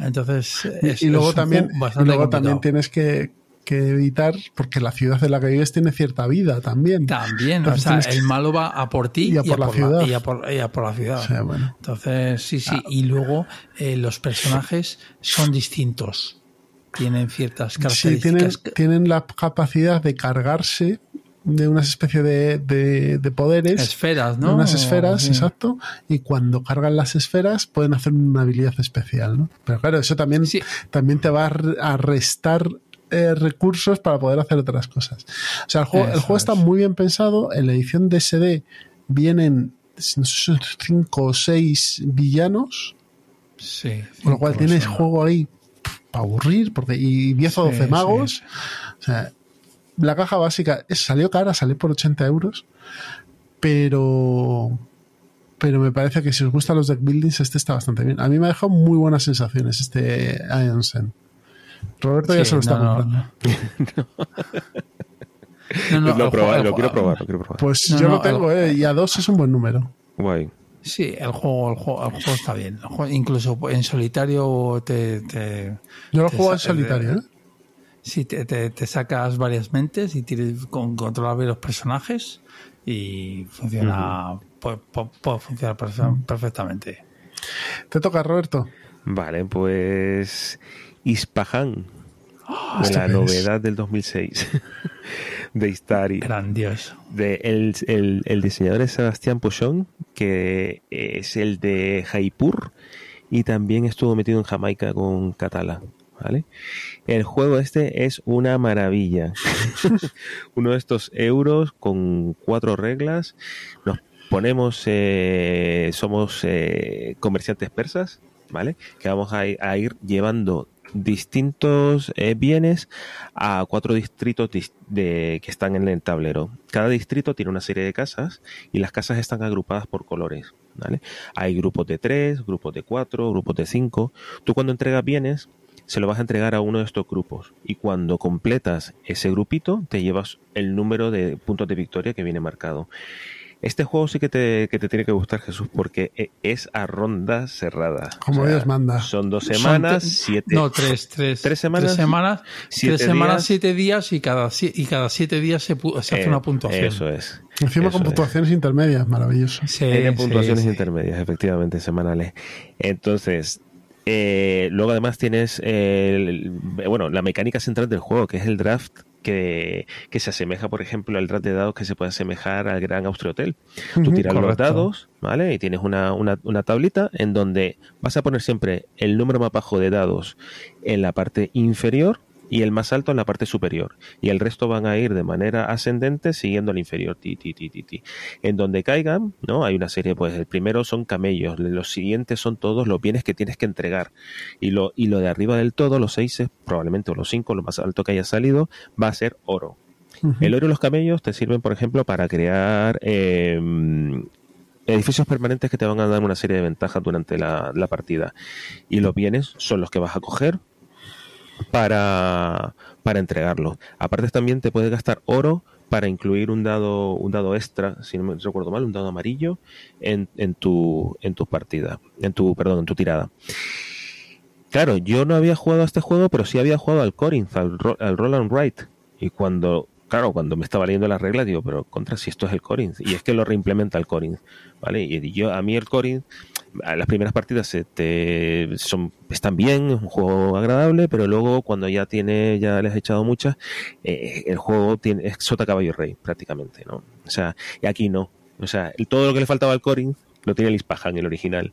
Speaker 2: Entonces,
Speaker 1: Y-
Speaker 2: es,
Speaker 1: y luego
Speaker 2: es
Speaker 1: también, y luego
Speaker 2: complicado.
Speaker 1: también tienes que, que evitar, porque la ciudad en la que vives tiene cierta vida también.
Speaker 2: También, o sea,
Speaker 1: que-
Speaker 2: el malo va a por ti
Speaker 1: Y a por la ciudad.
Speaker 2: y, a por, y a por la ciudad.
Speaker 1: O sea, bueno.
Speaker 2: Entonces, sí, sí. Y luego eh, los personajes son distintos. Tienen ciertas
Speaker 1: Sí,
Speaker 2: características.
Speaker 1: tienen, tienen la capacidad de cargarse de una especie de, de- de poderes.
Speaker 2: esferas, ¿no?
Speaker 1: unas esferas,
Speaker 2: Sí.
Speaker 1: exacto. Y cuando cargan las esferas pueden hacer una habilidad especial, ¿no? Pero claro, eso también,
Speaker 2: Sí.
Speaker 1: también te va a re- a restar eh, recursos para poder hacer otras cosas. O sea, el juego, el juego está
Speaker 2: es.
Speaker 1: muy bien pensado. En la edición de SD vienen no sé si son cinco o seis villanos,
Speaker 2: Sí,
Speaker 1: con lo cual tienes juego ahí para aburrir, porque y 10 o
Speaker 2: Sí,
Speaker 1: 12 magos.
Speaker 2: sí.
Speaker 1: O sea, la caja básica es- salió cara, salió por 80 euros, pero pero me parece que si os gustan los deck buildings, este está bastante bien. A mí me ha dejado muy buenas sensaciones este Iron Sen. Roberto ya se lo está
Speaker 2: no, no,
Speaker 1: comprando.
Speaker 2: No, no,
Speaker 3: lo, probar- lo quiero probar, lo quiero probar.
Speaker 1: Pues
Speaker 2: No,
Speaker 1: yo
Speaker 2: no,
Speaker 1: lo tengo,
Speaker 2: el-
Speaker 1: eh, y a dos es un buen número.
Speaker 3: Guay.
Speaker 2: Sí, el juego, el juego, el juego está bien. El juego- incluso en solitario te, te-
Speaker 1: Yo lo
Speaker 2: te
Speaker 1: juego en solitario, ¿eh?
Speaker 2: Sí, te, te- te sacas varias mentes y tienes con controlar bien los personajes y funciona, puede, puede- puede funcionar perfe- perfectamente.
Speaker 1: Te toca, Roberto.
Speaker 3: Vale, pues Ispahan,
Speaker 1: ¿esto
Speaker 3: la
Speaker 1: es?
Speaker 3: novedad del 2006 de Istari.
Speaker 2: Grandioso.
Speaker 3: De el, el- el diseñador es Sebastián Pochón, que es el de Jaipur y también estuvo metido en Jamaica con Catala. ¿Vale? El juego este es una maravilla. Uno de estos euros con cuatro reglas. Nos ponemos, eh, somos eh, comerciantes persas ¿vale? Que vamos a ir, a ir llevando distintos eh, bienes a cuatro distritos de, que están en el tablero. Cada distrito tiene una serie de casas y las casas están agrupadas por colores. ¿vale? Hay grupos de tres, grupos de cuatro, grupos de cinco. Tú cuando entregas bienes se lo vas a entregar a uno de estos grupos y cuando completas ese grupito te llevas el número de puntos de victoria que viene marcado. Este juego sí que te, que te tiene que gustar, Jesús, porque e, es a ronda cerrada.
Speaker 1: Como Dios manda.
Speaker 3: Son dos semanas, siete.
Speaker 2: No, tres, tres.
Speaker 3: Tres semanas.
Speaker 2: Tres semanas,
Speaker 3: siete
Speaker 2: tres semanas
Speaker 3: días.
Speaker 2: siete días y cada, y cada siete días se, hace
Speaker 3: Eh,
Speaker 2: una puntuación.
Speaker 3: Eso es.
Speaker 1: Encima
Speaker 3: Eso
Speaker 1: con
Speaker 3: es.
Speaker 1: puntuaciones intermedias, maravilloso.
Speaker 2: Sí,
Speaker 3: Tiene
Speaker 2: sí,
Speaker 3: puntuaciones
Speaker 2: sí.
Speaker 3: intermedias, efectivamente, semanales. Entonces, eh, luego además tienes el- bueno, la mecánica central del juego, que es el draft, que, que se asemeja, por ejemplo, al draft de dados que se puede asemejar al Gran Austria Hotel. Tú
Speaker 1: Ujú,
Speaker 3: tiras los dados, ¿vale? Y tienes una, una, una tablita en donde vas a poner siempre el número más bajo de dados en la parte inferior y el más alto en la parte superior. Y el resto van a ir de manera ascendente siguiendo el inferior. Ti, ti, ti, ti, ti. En donde caigan, ¿no? Hay una serie, pues el primero son camellos, los siguientes son todos los bienes que tienes que entregar. Y lo, y lo de arriba del todo, los seis, probablemente, o los cinco, lo más alto que haya salido, va a ser oro. El oro y los camellos te sirven, por ejemplo, para crear eh, edificios permanentes que te van a dar una serie de ventajas durante la, la partida. Y los bienes son los que vas a coger para, para entregarlos. Aparte también te puedes gastar oro para incluir un dado, un dado extra, si no me recuerdo mal, un dado amarillo en, en tu, en tu partida, en tu, perdón, en tu tirada. Claro, yo no había jugado a este juego, pero sí había jugado al Corinth, al, al Roll and Write. Y cuando, claro, cuando me estaba leyendo las reglas, digo, pero contra si esto es el Corinth. Y es que lo reimplementa el Corinth, ¿vale? Y yo, a mí el Corinth, las primeras partidas se te, son, están bien, es un juego agradable, pero luego cuando ya tiene, ya les he echado muchas, eh, el juego tiene, es sota caballo rey, prácticamente, ¿no? O sea, y aquí no. O sea, todo lo que le faltaba al Corinth lo tiene el Ispahan, el original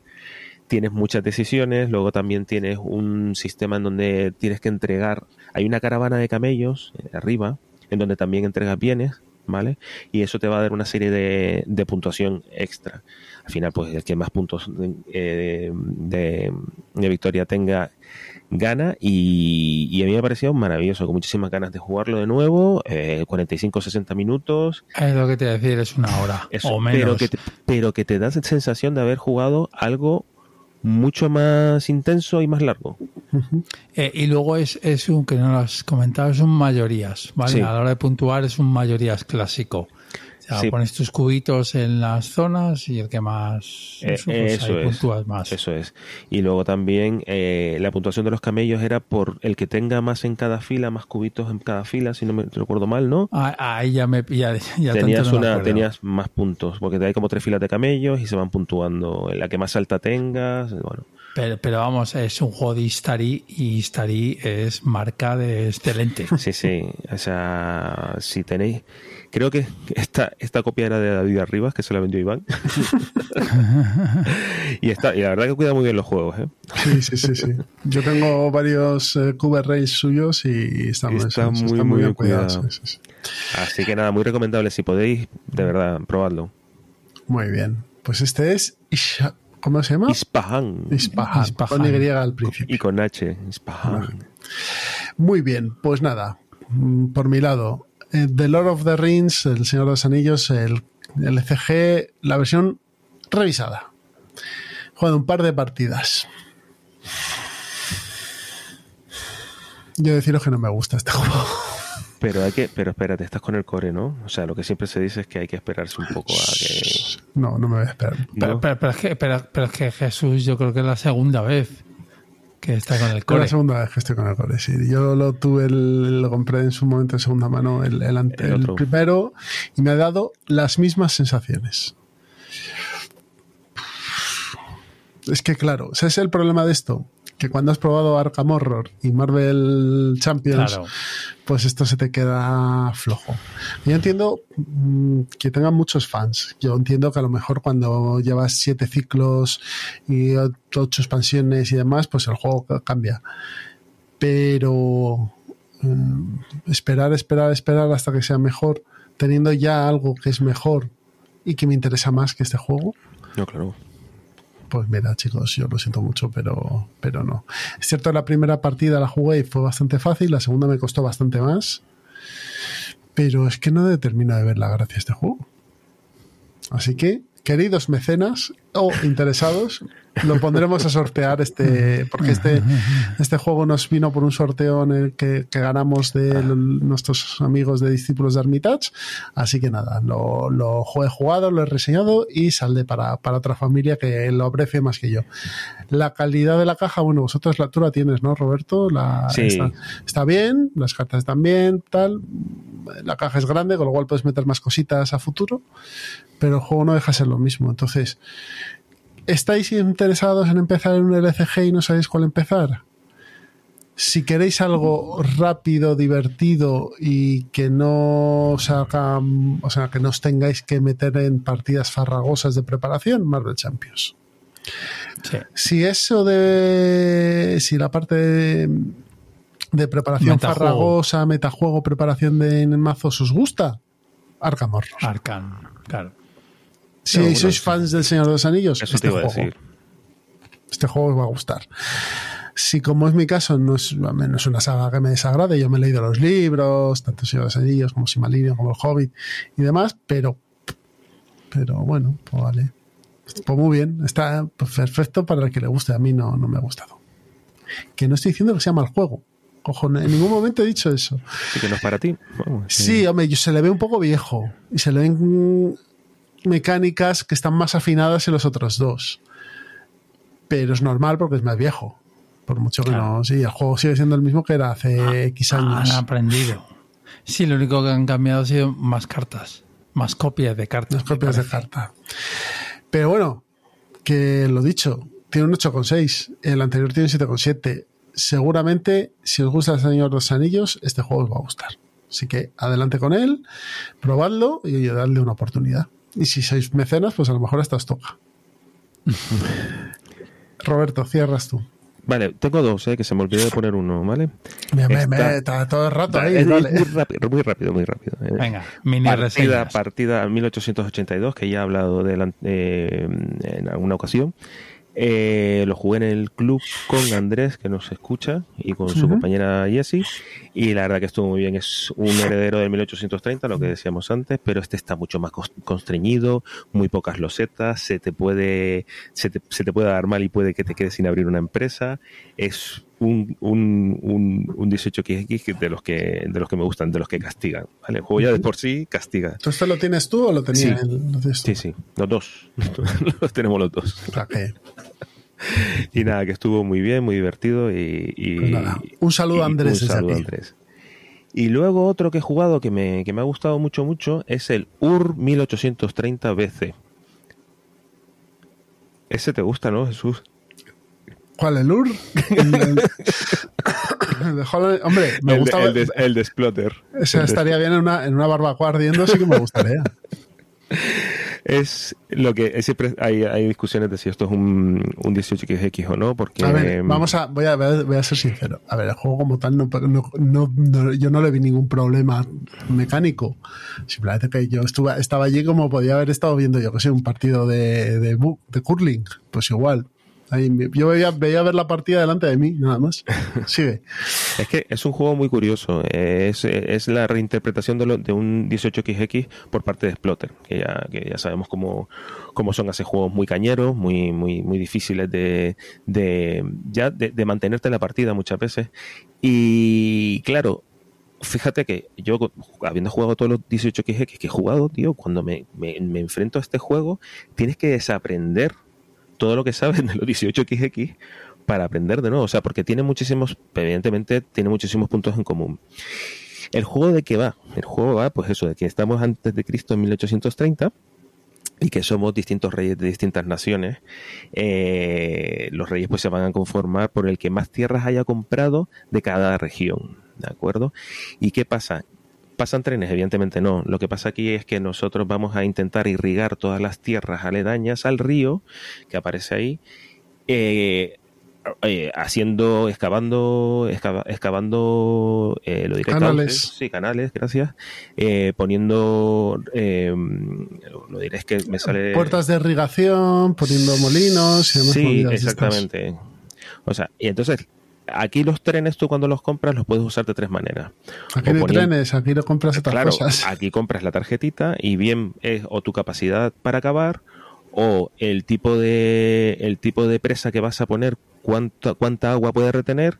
Speaker 3: tienes muchas decisiones, luego también tienes un sistema en donde tienes que entregar, hay una caravana de camellos eh, arriba, en donde también entregas bienes, ¿vale? Y eso te va a dar una serie de, de puntuación extra. Al final, pues el que más puntos de, eh, de- de victoria tenga, gana y, y a mí me ha parecido maravilloso, con muchísimas ganas de jugarlo de nuevo, eh, 45-60 minutos,
Speaker 2: Es lo que te voy a decir, es una hora
Speaker 3: eso,
Speaker 2: o menos.
Speaker 3: Pero que, te, pero que te da sensación de haber jugado algo mucho más intenso y más largo.
Speaker 2: Eh, y luego es, es un, que no lo has comentado, es un mayorías, ¿vale?
Speaker 3: Sí.
Speaker 2: A la hora de puntuar es un mayorías clásico. Sea,
Speaker 3: Sí.
Speaker 2: pones tus cubitos en las zonas y el que más
Speaker 3: Eh,
Speaker 2: eso, pues
Speaker 3: eso
Speaker 2: ahí
Speaker 3: es.
Speaker 2: puntúas más.
Speaker 3: Eso es. Y luego también eh, la puntuación de los camellos era por el que tenga más en cada fila, más cubitos en cada fila, si no me recuerdo mal, ¿no?
Speaker 2: Ah, Ahí ya me ya, ya tanto
Speaker 3: tenías
Speaker 2: no
Speaker 3: una tenías más puntos porque hay como tres filas de camellos y se van puntuando la que más alta tengas bueno
Speaker 2: Pero, pero vamos, es un juego de Istari y Istari es marca de excelente.
Speaker 3: sí sí o sea si tenéis creo que esta esta copia era de David Arribas que se la vendió Iván y está y la verdad que cuida muy bien los juegos ¿eh?
Speaker 1: Sí, sí, sí, sí. Yo tengo varios eh, Cube Rays suyos y están,
Speaker 3: Está
Speaker 1: están-
Speaker 3: muy,
Speaker 1: están
Speaker 3: muy
Speaker 1: bien
Speaker 3: bien
Speaker 1: cuidados.
Speaker 3: cuidado.
Speaker 1: sí, sí, sí.
Speaker 3: así que nada muy recomendable si podéis de verdad probadlo
Speaker 1: Muy bien. Pues este es Isha- ¿Cómo se llama?
Speaker 3: Ispahan
Speaker 1: Ispahan,
Speaker 2: Ispahan.
Speaker 1: Con Y al principio.
Speaker 3: y con H Ispahan
Speaker 1: Muy bien, pues nada. mm, Por mi lado, eh, The Lord of the Rings, El Señor de los Anillos, el LCG, la versión revisada. He jugado un par de partidas. Yo deciros que no me gusta este juego.
Speaker 3: Pero hay que, pero espérate, estás con el core, ¿no? O sea, lo que siempre se dice es que hay que esperarse un poco a que.
Speaker 1: No, no me voy a esperar.
Speaker 2: Pero,
Speaker 3: ¿no?
Speaker 2: pero, pero es que, pero, pero es que Jesús, yo creo que es la segunda vez que está con el
Speaker 1: Es
Speaker 2: core.
Speaker 1: la segunda vez que estoy con el core, sí. Yo lo tuve, el- lo compré en su momento en segunda mano, el, el ante-
Speaker 3: El
Speaker 1: el primero, y me ha dado las mismas sensaciones. Es que claro, ese es el problema de esto, que cuando has probado Arkham Horror y Marvel Champions,
Speaker 2: Claro.
Speaker 1: Pues esto se te queda flojo. Yo entiendo mm, que tengan muchos fans. Yo entiendo que a lo mejor cuando llevas siete ciclos y ocho expansiones y demás, pues el juego ca- cambia. Pero mm, esperar, esperar, esperar hasta que sea mejor, teniendo ya algo que es mejor y que me interesa más que este juego,
Speaker 3: No, claro.
Speaker 1: Pues mira, chicos, yo lo siento mucho, pero, pero no. Es cierto, la primera partida la jugué y fue bastante fácil, la segunda me costó bastante más. Pero es que no determina de ver la gracia este juego. Así que, queridos mecenas o interesados, lo pondremos a sortear este, porque este, este juego nos vino por un sorteo en el que, que ganamos de l- nuestros amigos de discípulos de Armitage. Así que nada, lo, lo he jugado, lo he reseñado y saldré para, para otra familia que lo aprecie más que yo. La calidad de la caja, bueno, vosotros la, tú la tienes, ¿no, Roberto? La,
Speaker 3: Sí.
Speaker 1: está, está bien, las cartas están bien, tal. La caja es grande, con lo cual puedes meter más cositas a futuro, pero el juego no deja de ser lo mismo. Entonces, ¿estáis interesados en empezar en un LCG y no sabéis cuál empezar? Si queréis algo rápido, divertido y que no os haga, o sea, que no os tengáis que meter en partidas farragosas de preparación, Marvel Champions.
Speaker 2: Sí.
Speaker 1: Si eso de. Si la parte de, de preparación
Speaker 2: Metajuego.
Speaker 1: farragosa, metajuego, preparación de mazos os gusta, Arkham Horror.
Speaker 2: Arcan, claro.
Speaker 1: Si
Speaker 3: bueno,
Speaker 1: sois
Speaker 3: sí.
Speaker 1: fans del Señor de los Anillos,
Speaker 3: Eso
Speaker 1: este
Speaker 3: te iba a
Speaker 1: juego,
Speaker 3: decir.
Speaker 1: este juego os va a gustar. Si como es mi caso, no es, no es una saga que me desagrade, yo me he leído los libros, tanto Señor de los Anillos como Simarillion, como El Hobbit y demás, pero pero bueno, pues vale. Pues muy bien, está perfecto para el que le guste, a mí no, no me ha gustado. Que no estoy diciendo que sea mal juego. Ojo, en ningún momento he dicho eso.
Speaker 3: Sí que no es para ti. Vamos,
Speaker 1: Sí, hombre, yo- se le ve un poco viejo y se le ven mecánicas que están más afinadas en los otros dos. Pero es normal porque es más viejo. Por mucho que
Speaker 2: Claro.
Speaker 1: no. Sí, el juego sigue siendo el mismo que era hace X años.
Speaker 2: Han aprendido. Sí, lo único que han cambiado ha sido más cartas, más copias de cartas.
Speaker 1: Las copias de
Speaker 2: me parece.
Speaker 1: carta. Pero bueno, que lo dicho, tiene un 8,6. El anterior tiene un 7,7. Seguramente, si os gusta el Señor de los Anillos, este juego os va a gustar. Así que adelante con él, probadlo y dadle una oportunidad. Y si sois mecenas, pues a lo mejor hasta os toca. Roberto, cierras tú.
Speaker 3: Vale, tengo dos, eh, que se me olvidó de poner uno, ¿vale?
Speaker 1: Me, me,
Speaker 3: Está-
Speaker 1: me, está todo el rato ahí. dale.
Speaker 3: muy rápido, muy rápido, muy rápido. eh.
Speaker 2: Venga, mini
Speaker 3: partida,
Speaker 2: reseñas.
Speaker 3: partida 1882, que ya he hablado de la- eh, en alguna ocasión. Eh, lo jugué en el club con Andrés, que nos escucha, y con su compañera Jessie. Y la verdad que estuvo muy bien. Es un heredero del 1830, lo que decíamos antes, pero este está mucho más constreñido, muy pocas losetas, se te puede, se te, se te puede dar mal y puede que te quedes sin abrir una empresa. Es un, un, un, un 18XX que- de los que de los que me gustan, de los que castigan. ¿vale? El juego ya de por sí castiga.
Speaker 1: ¿Tú esto lo tienes tú o lo tenías?
Speaker 3: Sí.
Speaker 1: el-?
Speaker 3: Sí, sí, los dos. los tenemos los dos.
Speaker 1: O sea que,
Speaker 3: Y nada, que estuvo muy bien, muy divertido y... y-
Speaker 1: Pues nada, un saludo a Andrés
Speaker 3: Un saludo a. Andrés. Y luego otro que he jugado que me, que me ha gustado mucho, mucho, es el UR 1830 BC. Ese te gusta, ¿no, Jesús?
Speaker 1: ¿Cuál, el de Holland- Hombre, me
Speaker 3: el,
Speaker 1: gustaba.
Speaker 3: el de, el de Splotter.
Speaker 1: Estaría bien en una, en una barbacoa ardiendo, sí que me gustaría.
Speaker 3: Es lo que siempre hay, hay discusiones de si esto es un, un 18XX o no, porque...
Speaker 1: A ver, vamos a, voy a, voy a ser sincero. A ver, el juego como tal, no, no- no- yo no le vi ningún problema mecánico. Simplemente que yo estuve, estaba allí como podía haber estado viendo, yo que sé, un partido de, de, de curling. Pues igual. Ahí, yo veía, veía ver la partida delante de mí, nada más. Sigue.
Speaker 3: Es que es un juego muy curioso. Es, es la reinterpretación de, lo- de un 18XX por parte de Splotter, que ya, que ya sabemos cómo, cómo son hace juegos muy cañeros, muy, muy, muy difíciles de, de, ya de, de mantenerte en la partida muchas veces. Y claro, fíjate que yo, habiendo jugado todos los 18XX que he jugado, tío, cuando me, me, me enfrento a este juego, tienes que desaprender todo lo que sabes de los 18XX para aprender de nuevo. O sea, porque tiene muchísimos, evidentemente, tiene muchísimos puntos en común. ¿El juego de qué va? El juego va, pues eso, de que estamos antes de Cristo en 1830 y que somos distintos reyes de distintas naciones. Eh, los reyes pues se van a conformar por el que más tierras haya comprado de cada región, ¿de acuerdo? ¿Y qué pasa? ¿Pasan trenes? Evidentemente no. Lo que pasa aquí es que nosotros vamos a intentar irrigar todas las tierras aledañas al río que aparece ahí, eh, eh, haciendo, excavando, excava- excavando, eh, lo diré
Speaker 1: Canales.
Speaker 3: sí, canales, gracias, eh, poniendo, eh, lo diré es que me sale...
Speaker 1: Puertas de irrigación, poniendo molinos y demás
Speaker 3: Sí, exactamente. O sea, y entonces, aquí los trenes tú cuando los compras los puedes usar de tres maneras.
Speaker 1: Aquí
Speaker 3: O
Speaker 1: no hay
Speaker 3: poniendo-
Speaker 1: trenes, aquí no compras otras
Speaker 3: Claro,
Speaker 1: cosas.
Speaker 3: aquí compras la tarjetita y bien es o tu capacidad para acabar o el tipo de el tipo de presa que vas a poner, cuánta cuánta agua puede retener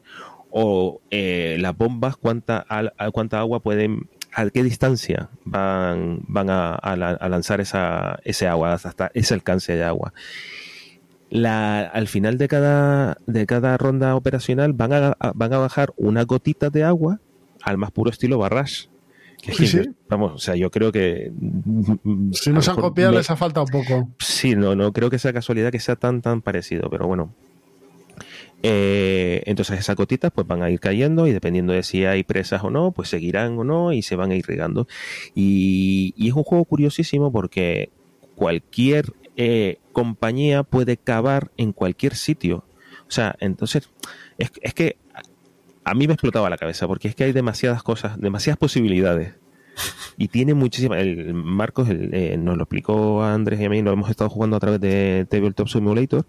Speaker 3: o eh, las bombas cuánta al- a cuánta agua pueden a qué distancia van van a, a la- a lanzar esa ese agua hasta ese alcance de agua. La, al final de cada de cada ronda operacional van a, a- van a bajar una gotita de agua al más puro estilo barrage. Que es
Speaker 1: Sí.
Speaker 3: Vamos, o sea, yo creo que.
Speaker 1: Si nos han copiado les ha faltado un poco.
Speaker 3: Sí, no, no creo que sea casualidad que sea tan, tan parecido, pero bueno. Eh, entonces esas gotitas pues van a ir cayendo y dependiendo de si hay presas o no, pues seguirán o no y se van a ir regando. Y, y es un juego curiosísimo porque cualquier eh, compañía puede cavar en cualquier sitio. O sea, entonces es, es que a mí me explotaba la cabeza porque es que hay demasiadas cosas, demasiadas posibilidades. Y tiene muchísimas. El Marcos el, eh, nos lo explicó a Andrés y a mí, lo hemos estado jugando a través de Tabletop Simulator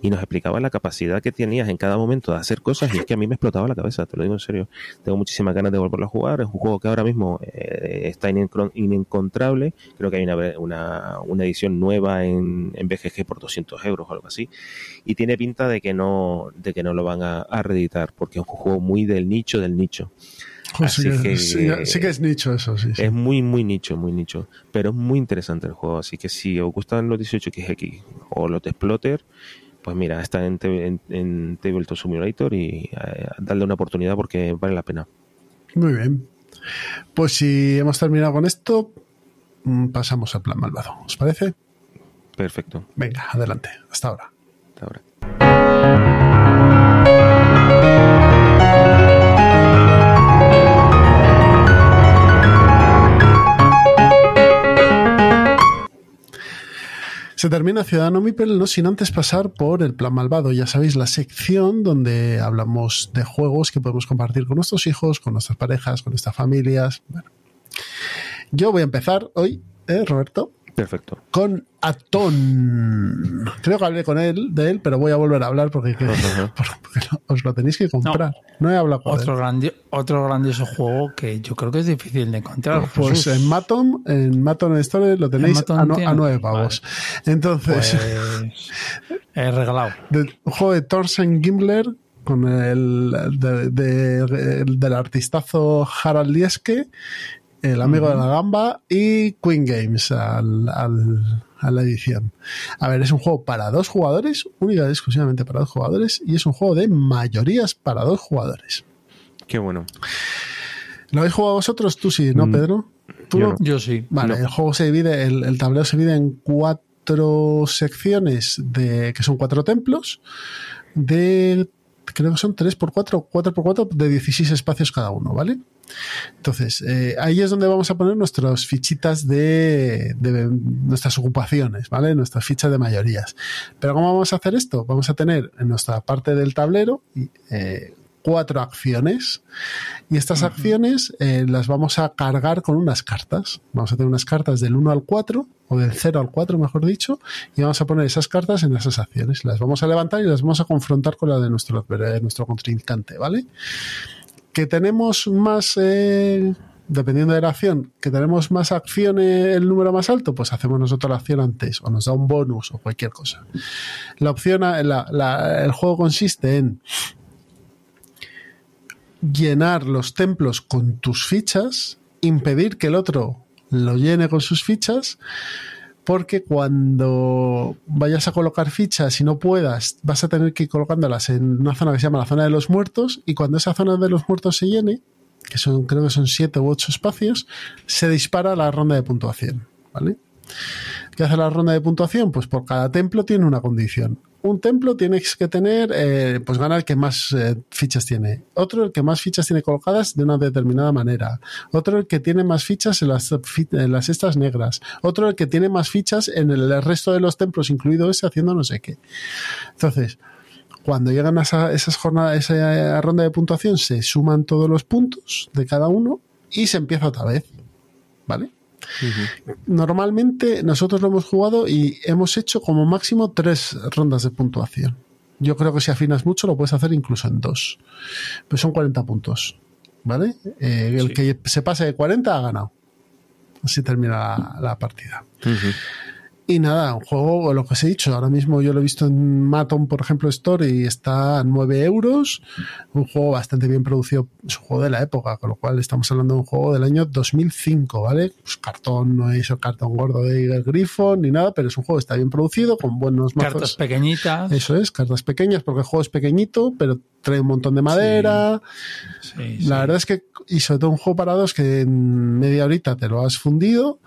Speaker 3: y nos explicaba la capacidad que tenías en cada momento de hacer cosas y es que a mí me explotaba la cabeza, te lo digo en serio. Tengo muchísimas ganas de volverlo a jugar. Es un juego que ahora mismo eh, está inencontrable. Creo que hay una, una, una edición nueva en, en BGG por 200 euros o algo así. Y tiene pinta de que no, de que no lo van a, a reeditar porque es un juego muy del nicho del nicho.
Speaker 1: Sí,
Speaker 3: Así
Speaker 1: que- sí, sí que es nicho eso, sí. sí.
Speaker 3: Es muy, muy nicho, muy nicho. Pero es muy interesante el juego. Así que si os gustan los 18XX o los de Exploter, pues mira, está en, en, en Tabletop Simulator y eh, darle una oportunidad porque vale la pena.
Speaker 1: Muy bien. Pues si hemos terminado con esto, mm, pasamos al plan malvado. ¿Os parece?
Speaker 3: Perfecto.
Speaker 1: Venga, adelante. Hasta ahora.
Speaker 3: Hasta ahora.
Speaker 1: Se termina Ciudadano Mipel no sin antes pasar por el plan malvado. Ya sabéis, la sección donde hablamos de juegos que podemos compartir con nuestros hijos, con nuestras parejas, con nuestras familias. Bueno. Yo voy a empezar hoy, ¿eh, Roberto?
Speaker 3: Perfecto.
Speaker 1: Con Atón. Creo que hablé con él, de él, pero voy a volver a hablar porque, que- porque lo- os lo tenéis que comprar. No, he hablado con
Speaker 2: Otro,
Speaker 1: él.
Speaker 2: grandi- otro grandioso juego que yo creo que es difícil de encontrar.
Speaker 1: Pues
Speaker 2: Jesús.
Speaker 1: en Maton, en Maton Store lo tenéis a, no- a nueve pavos. Entonces,
Speaker 2: Pues, he regalado.
Speaker 1: de- un juego de Thorsten Gimbler con el de- de- el del artistazo Harald Lieske, el amigo de la gamba y Queen Games al, al- a la edición. A ver, es un juego para dos jugadores, única y exclusivamente para dos jugadores, y es un juego de mayorías para dos jugadores.
Speaker 3: Qué bueno.
Speaker 1: ¿Lo habéis jugado vosotros? Tú sí, ¿no,
Speaker 3: Mm,
Speaker 1: Pedro? ¿Tú
Speaker 3: yo
Speaker 1: no?
Speaker 3: no.
Speaker 2: Yo sí.
Speaker 1: Vale,
Speaker 3: No.
Speaker 1: el juego se divide, el, el tablero se divide en cuatro secciones de que son cuatro templos de creo que son 3 por 4 4 por 4 de 16 espacios cada uno, ¿vale? Entonces, eh, ahí es donde vamos a poner nuestras fichitas de, de nuestras ocupaciones, ¿vale? Nuestras fichas de mayorías. Pero ¿cómo vamos a hacer esto? Vamos a tener en nuestra parte del tablero eh, cuatro acciones y estas acciones eh, las vamos a cargar con unas cartas. Vamos a tener unas cartas del 1 al 4 o del 0 al 4, mejor dicho, y vamos a poner esas cartas en esas acciones. Las vamos a levantar y las vamos a confrontar con la de nuestro, de nuestro contrincante, ¿vale? Que tenemos más, eh, dependiendo de la acción, que tenemos más acciones, el número más alto, pues hacemos nosotros la acción antes, o nos da un bonus o cualquier cosa. La opción, la- la- el juego consiste en llenar los templos con tus fichas, impedir que el otro lo llene con sus fichas, porque cuando vayas a colocar fichas y no puedas, vas a tener que ir colocándolas en una zona que se llama la zona de los muertos, y cuando esa zona de los muertos se llene, que son, creo que son siete u ocho espacios, se dispara la ronda de puntuación, ¿vale? ¿Qué hace la ronda de puntuación? Pues por cada templo tiene una condición. Un templo tienes que tener, eh, pues gana el que más eh, fichas tiene. Otro el que más fichas tiene colocadas de una determinada manera. Otro el que tiene más fichas en las, en las estas negras. Otro el que tiene más fichas en el resto de los templos, incluido ese, haciendo no sé qué. Entonces, cuando llegan a esa, esas jornadas, esa ronda de puntuación, se suman todos los puntos de cada uno y se empieza otra vez. ¿Vale? Normalmente nosotros lo hemos jugado y hemos hecho como máximo tres rondas de puntuación. Yo creo que si afinas mucho lo puedes hacer incluso en dos. Pues son 40 puntos. ¿Vale? Eh, el que se pase de 40 ha ganado. Así termina la, la partida. Y nada, un juego, lo que os he dicho, ahora mismo yo lo he visto en Maton, por ejemplo, Store y está a 9 euros. Un juego bastante bien producido, es un juego de la época, con lo cual estamos hablando de un juego del año 2005, ¿vale? Pues cartón, no es el cartón gordo de el grifo ni nada, pero es un juego que está bien producido, con buenos mazos.
Speaker 2: Cartas pequeñitas.
Speaker 1: Eso es, cartas pequeñas, porque el juego es pequeñito, pero trae un montón de madera.
Speaker 2: Sí,
Speaker 1: La
Speaker 2: sí.
Speaker 1: verdad es que, y sobre todo un juego para dos que en media horita te lo has fundido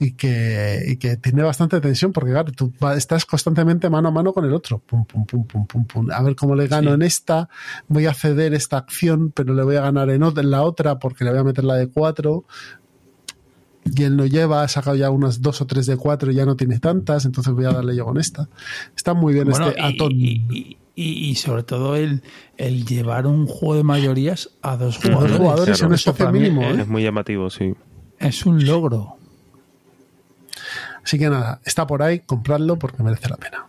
Speaker 1: y que, y que tiene bastante tensión porque claro, tú va- estás constantemente mano a mano con el otro. Pum, pum, pum, pum, pum, pum. A ver cómo le gano
Speaker 2: Sí.
Speaker 1: en esta, voy a ceder esta acción, pero le voy a ganar en, la otra porque le voy a meter la de cuatro. Y él no lleva, ha sacado ya unas dos o tres de cuatro y ya no tiene tantas, entonces voy a darle yo con esta. Está muy bien
Speaker 2: Bueno,
Speaker 1: este
Speaker 2: y,
Speaker 1: atón.
Speaker 2: y- y- y- y sobre todo el, el llevar un juego de mayorías a dos
Speaker 1: A dos
Speaker 2: jugadores.
Speaker 1: jugadores en un
Speaker 2: Eso
Speaker 1: espacio mínimo, ¿eh?
Speaker 3: Es muy llamativo, sí.
Speaker 2: Es un logro.
Speaker 1: Así que nada, está por ahí, compradlo porque merece la pena.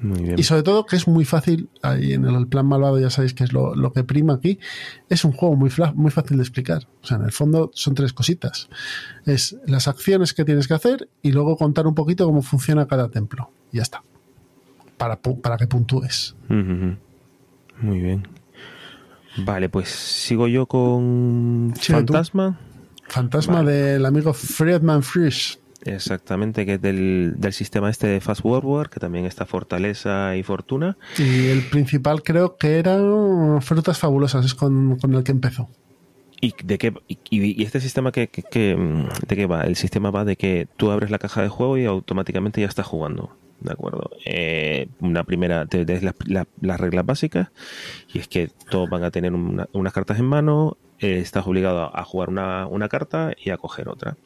Speaker 3: Muy bien.
Speaker 1: Y sobre todo que es muy fácil, ahí en el plan malvado ya sabéis que es lo, lo que prima aquí, es un juego muy, muy fácil de explicar. O sea, en el fondo son tres cositas. Es las acciones que tienes que hacer y luego contar un poquito cómo funciona cada templo. Y ya está. Para, para que puntúes.
Speaker 3: Muy bien. Vale, pues sigo yo con
Speaker 1: tú.
Speaker 3: Fantasma.
Speaker 1: Fantasma
Speaker 3: Vale.
Speaker 1: del amigo Friedman Frisch.
Speaker 3: Exactamente, que es del, del sistema este de Fast Forward, que también está Fortaleza y Fortuna.
Speaker 1: Y el principal creo que era Frutas Fabulosas, es con, con el que empezó.
Speaker 3: ¿Y de qué y, y este sistema que, que- que, de qué va? El sistema va de que tú abres la caja de juego y automáticamente ya estás jugando. ¿De acuerdo? Eh, una primera, te des las, la- las reglas básicas y es que todos van a tener una- unas cartas en mano, eh, estás obligado a, a jugar una, una carta y a coger otra.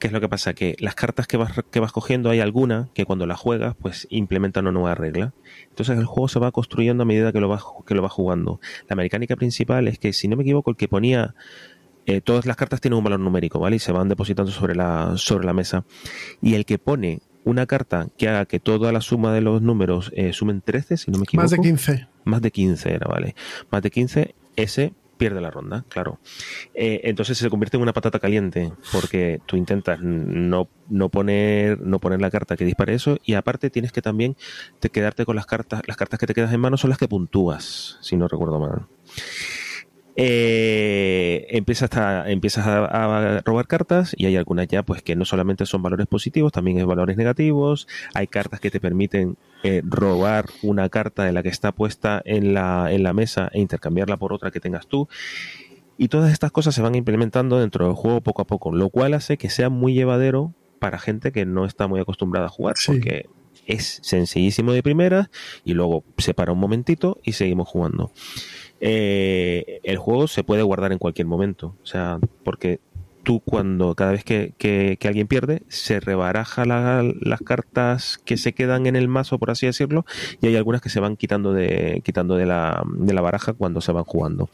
Speaker 3: ¿Qué es lo que pasa? Que las cartas que vas, que vas cogiendo hay alguna que cuando las juegas pues implementa una nueva regla. Entonces el juego se va construyendo a medida que lo vas, que lo vas jugando. La mecánica principal es que, si no me equivoco, el que ponía eh, todas las cartas tienen un valor numérico, ¿vale? Y se van depositando sobre la, sobre la mesa. Y el que pone una carta que haga que toda la suma de los números eh, sumen 13, si no me equivoco.
Speaker 1: Más de 15.
Speaker 3: Más de 15 era, vale. Más de 15, ese pierde la ronda, claro. Eh, entonces se convierte en una patata caliente, porque tú intentas no, no, poner, no poner la carta que dispare eso, y aparte tienes que también te quedarte con las cartas, las cartas que te quedas en mano son las que puntúas, si no recuerdo mal. Eh, empiezas, a, empiezas a, a robar cartas y hay algunas ya pues que no solamente son valores positivos, también hay valores negativos, hay cartas que te permiten eh, robar una carta de la que está puesta en la, en la mesa e intercambiarla por otra que tengas tú. Y todas estas cosas se van implementando dentro del juego poco a poco, lo cual hace que sea muy llevadero para gente que no está muy acostumbrada a jugar,
Speaker 1: Sí.
Speaker 3: porque es sencillísimo de primera y luego se para un momentito y seguimos jugando. Eh, el juego se puede guardar en cualquier momento, o sea, porque tú cuando cada vez que, que- que alguien pierde se rebaraja la- las cartas que se quedan en el mazo por así decirlo y hay algunas que se van quitando de quitando de la, de la baraja cuando se van jugando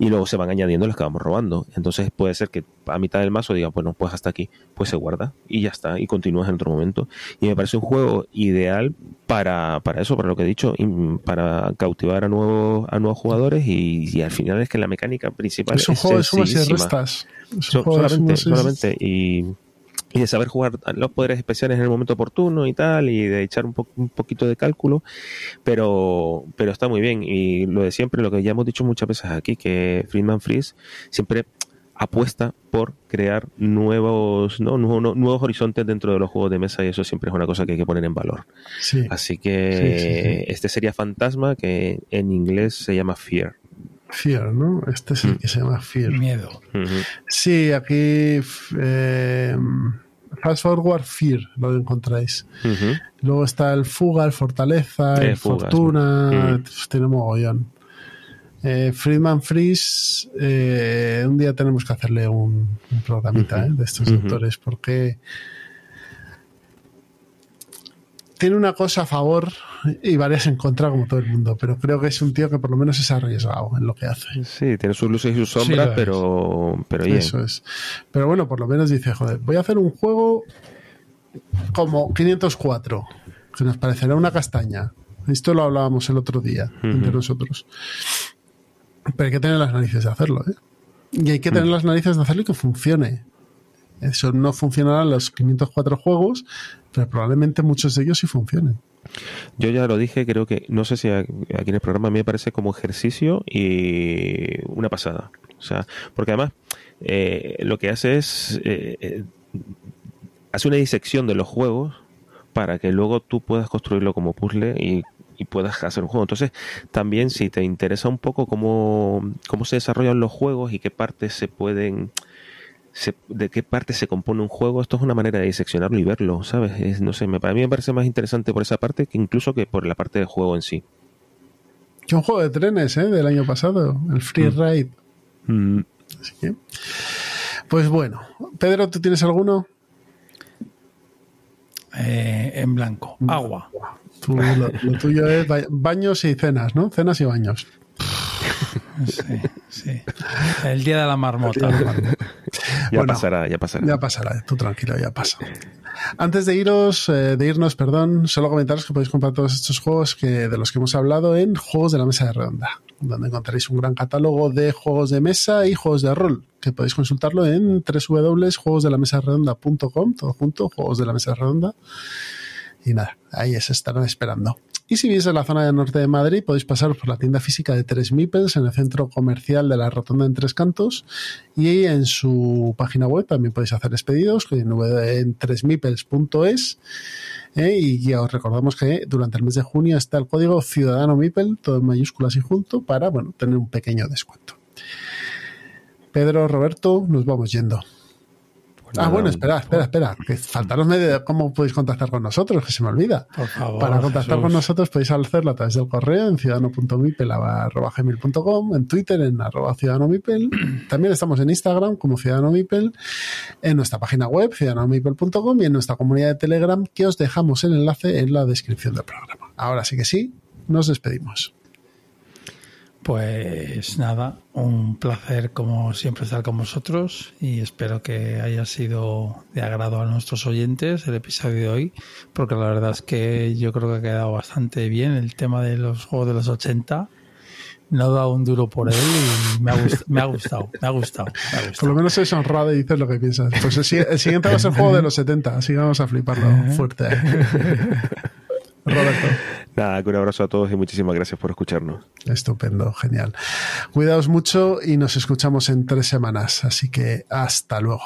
Speaker 3: y luego se van añadiendo las que vamos robando. Entonces puede ser que a mitad del mazo diga bueno pues hasta aquí pues se guarda y ya está y continúas en otro momento y me parece un juego ideal para, para eso para lo que he dicho para cautivar a nuevos a nuevos jugadores y, y al final es que la mecánica principal
Speaker 1: Es un juego de sumas y restas. Es un juego de
Speaker 3: solamente,
Speaker 1: sumas y-
Speaker 3: solamente y, y de saber jugar los poderes especiales en el momento oportuno y tal, y de echar un, po- un poquito de cálculo, pero, pero está muy bien. Y lo de siempre, lo que ya hemos dicho muchas veces aquí, que Friedman Freeze siempre apuesta por crear nuevos, ¿no? nuevos, nuevos horizontes dentro de los juegos de mesa y eso siempre es una cosa que hay que poner en valor.
Speaker 1: Sí.
Speaker 3: Así que
Speaker 1: Sí, sí, sí.
Speaker 3: este sería Fantasma, que en inglés se llama Fear.
Speaker 1: Fear, ¿no? Este es el
Speaker 3: Mm.
Speaker 1: que se llama Fear.
Speaker 2: Miedo.
Speaker 1: Sí, aquí eh, Fast Forward Fear lo encontráis. Luego está el Fuga, el Fortaleza,
Speaker 3: Eh,
Speaker 1: el
Speaker 3: Fugas,
Speaker 1: Fortuna,
Speaker 3: ¿no?
Speaker 1: pf, tiene mogollón. Eh, Friedman Freeze, eh, un día tenemos que hacerle un, un programita eh, de estos
Speaker 3: Ujú.
Speaker 1: autores porque tiene una cosa a favor y varias en contra, como todo el mundo, pero creo que es un tío que por lo menos es arriesgado en lo que hace.
Speaker 3: Sí, tiene sus luces y sus sombras, pero, pero bien.
Speaker 1: Eso es. Pero bueno, por lo menos dice, joder, voy a hacer un juego como 504, que nos parecerá una castaña. Esto lo hablábamos el otro día entre nosotros. Pero hay que tener las narices de hacerlo, ¿eh? Y hay que tener las narices de hacerlo y que funcione. Eso no funcionará en los 504 juegos, probablemente muchos de ellos sí funcionen.
Speaker 3: Yo ya lo dije, creo que, no sé si aquí en el programa a mí me parece como ejercicio y una pasada. O sea, porque además eh, lo que hace es, eh, eh, hace una disección de los juegos para que luego tú puedas construirlo como puzzle y, y puedas hacer un juego. Entonces, también si te interesa un poco cómo, cómo se desarrollan los juegos y qué partes se pueden... se- de qué parte se compone un juego, esto es una manera de diseccionarlo y verlo, ¿sabes? Es- no sé, me, para mí me parece más interesante por esa parte que incluso que por la parte del juego en sí.
Speaker 1: Que un juego de trenes, ¿eh? Del año pasado, el Free Ride.
Speaker 3: Mm,
Speaker 1: Así que, pues bueno, Pedro, ¿tú tienes alguno?
Speaker 2: Eh, en blanco. Agua.
Speaker 1: Tú, lo, lo tuyo es ba- baños y cenas, ¿no? Cenas y baños.
Speaker 2: Sí, sí. El día de la marmota.
Speaker 3: ya
Speaker 1: Bueno,
Speaker 3: pasará, ya pasará.
Speaker 1: Ya pasará, tú tranquilo, ya pasa. Antes de iros, eh, de irnos, perdón, solo comentaros que podéis comprar todos estos juegos que, de los que hemos hablado en Juegos de la Mesa de Redonda, donde encontraréis un gran catálogo de juegos de mesa y juegos de rol, que podéis consultarlo en www.juegosdelamesaredonda.com, todo junto, Juegos de la Mesa Redonda. Y nada, ahí se estarán esperando. Y si vivís en la zona del norte de Madrid, podéis pasaros por la tienda física de Tres Mipels en el centro comercial de la Rotonda en Tres Cantos. Y en su página web también podéis hacer pedidos en tresmipels.es. ¿eh? Y ya os recordamos que durante el mes de junio está el código Ciudadano Mipel, todo en mayúsculas y junto, para bueno, tener un pequeño descuento. Pedro, Roberto, nos vamos yendo. Ah, bueno, espera, espera, espera. Que falta los medios de cómo podéis contactar con nosotros, que se me olvida.
Speaker 2: Por favor.
Speaker 1: Para contactar
Speaker 2: Jesús.
Speaker 1: con nosotros podéis hacerlo a través del correo en ciudadano.mipel.com, en Twitter en arroba ciudadanomipel. También estamos en Instagram como ciudadanomipel, en nuestra página web ciudadanomipel.com y en nuestra comunidad de Telegram que os dejamos el enlace en la descripción del programa. Ahora sí que sí, nos despedimos.
Speaker 2: Pues nada, un placer como siempre estar con vosotros y espero que haya sido de agrado a nuestros oyentes el episodio de hoy, porque la verdad es que yo creo que ha quedado bastante bien el tema de los juegos de los 80. No he dado un duro por él y me ha, gust- me ha gustado, me ha gustado, me ha
Speaker 1: Por
Speaker 2: gustado.
Speaker 1: lo menos es honrado y dices lo que piensas. Pues el, el siguiente va a ser juego de los 70, así que vamos a fliparlo fuerte. Roberto.
Speaker 3: Nada, que un abrazo a todos y muchísimas gracias por escucharnos.
Speaker 1: Estupendo, genial. Cuidaos mucho y nos escuchamos en tres semanas, así que hasta luego.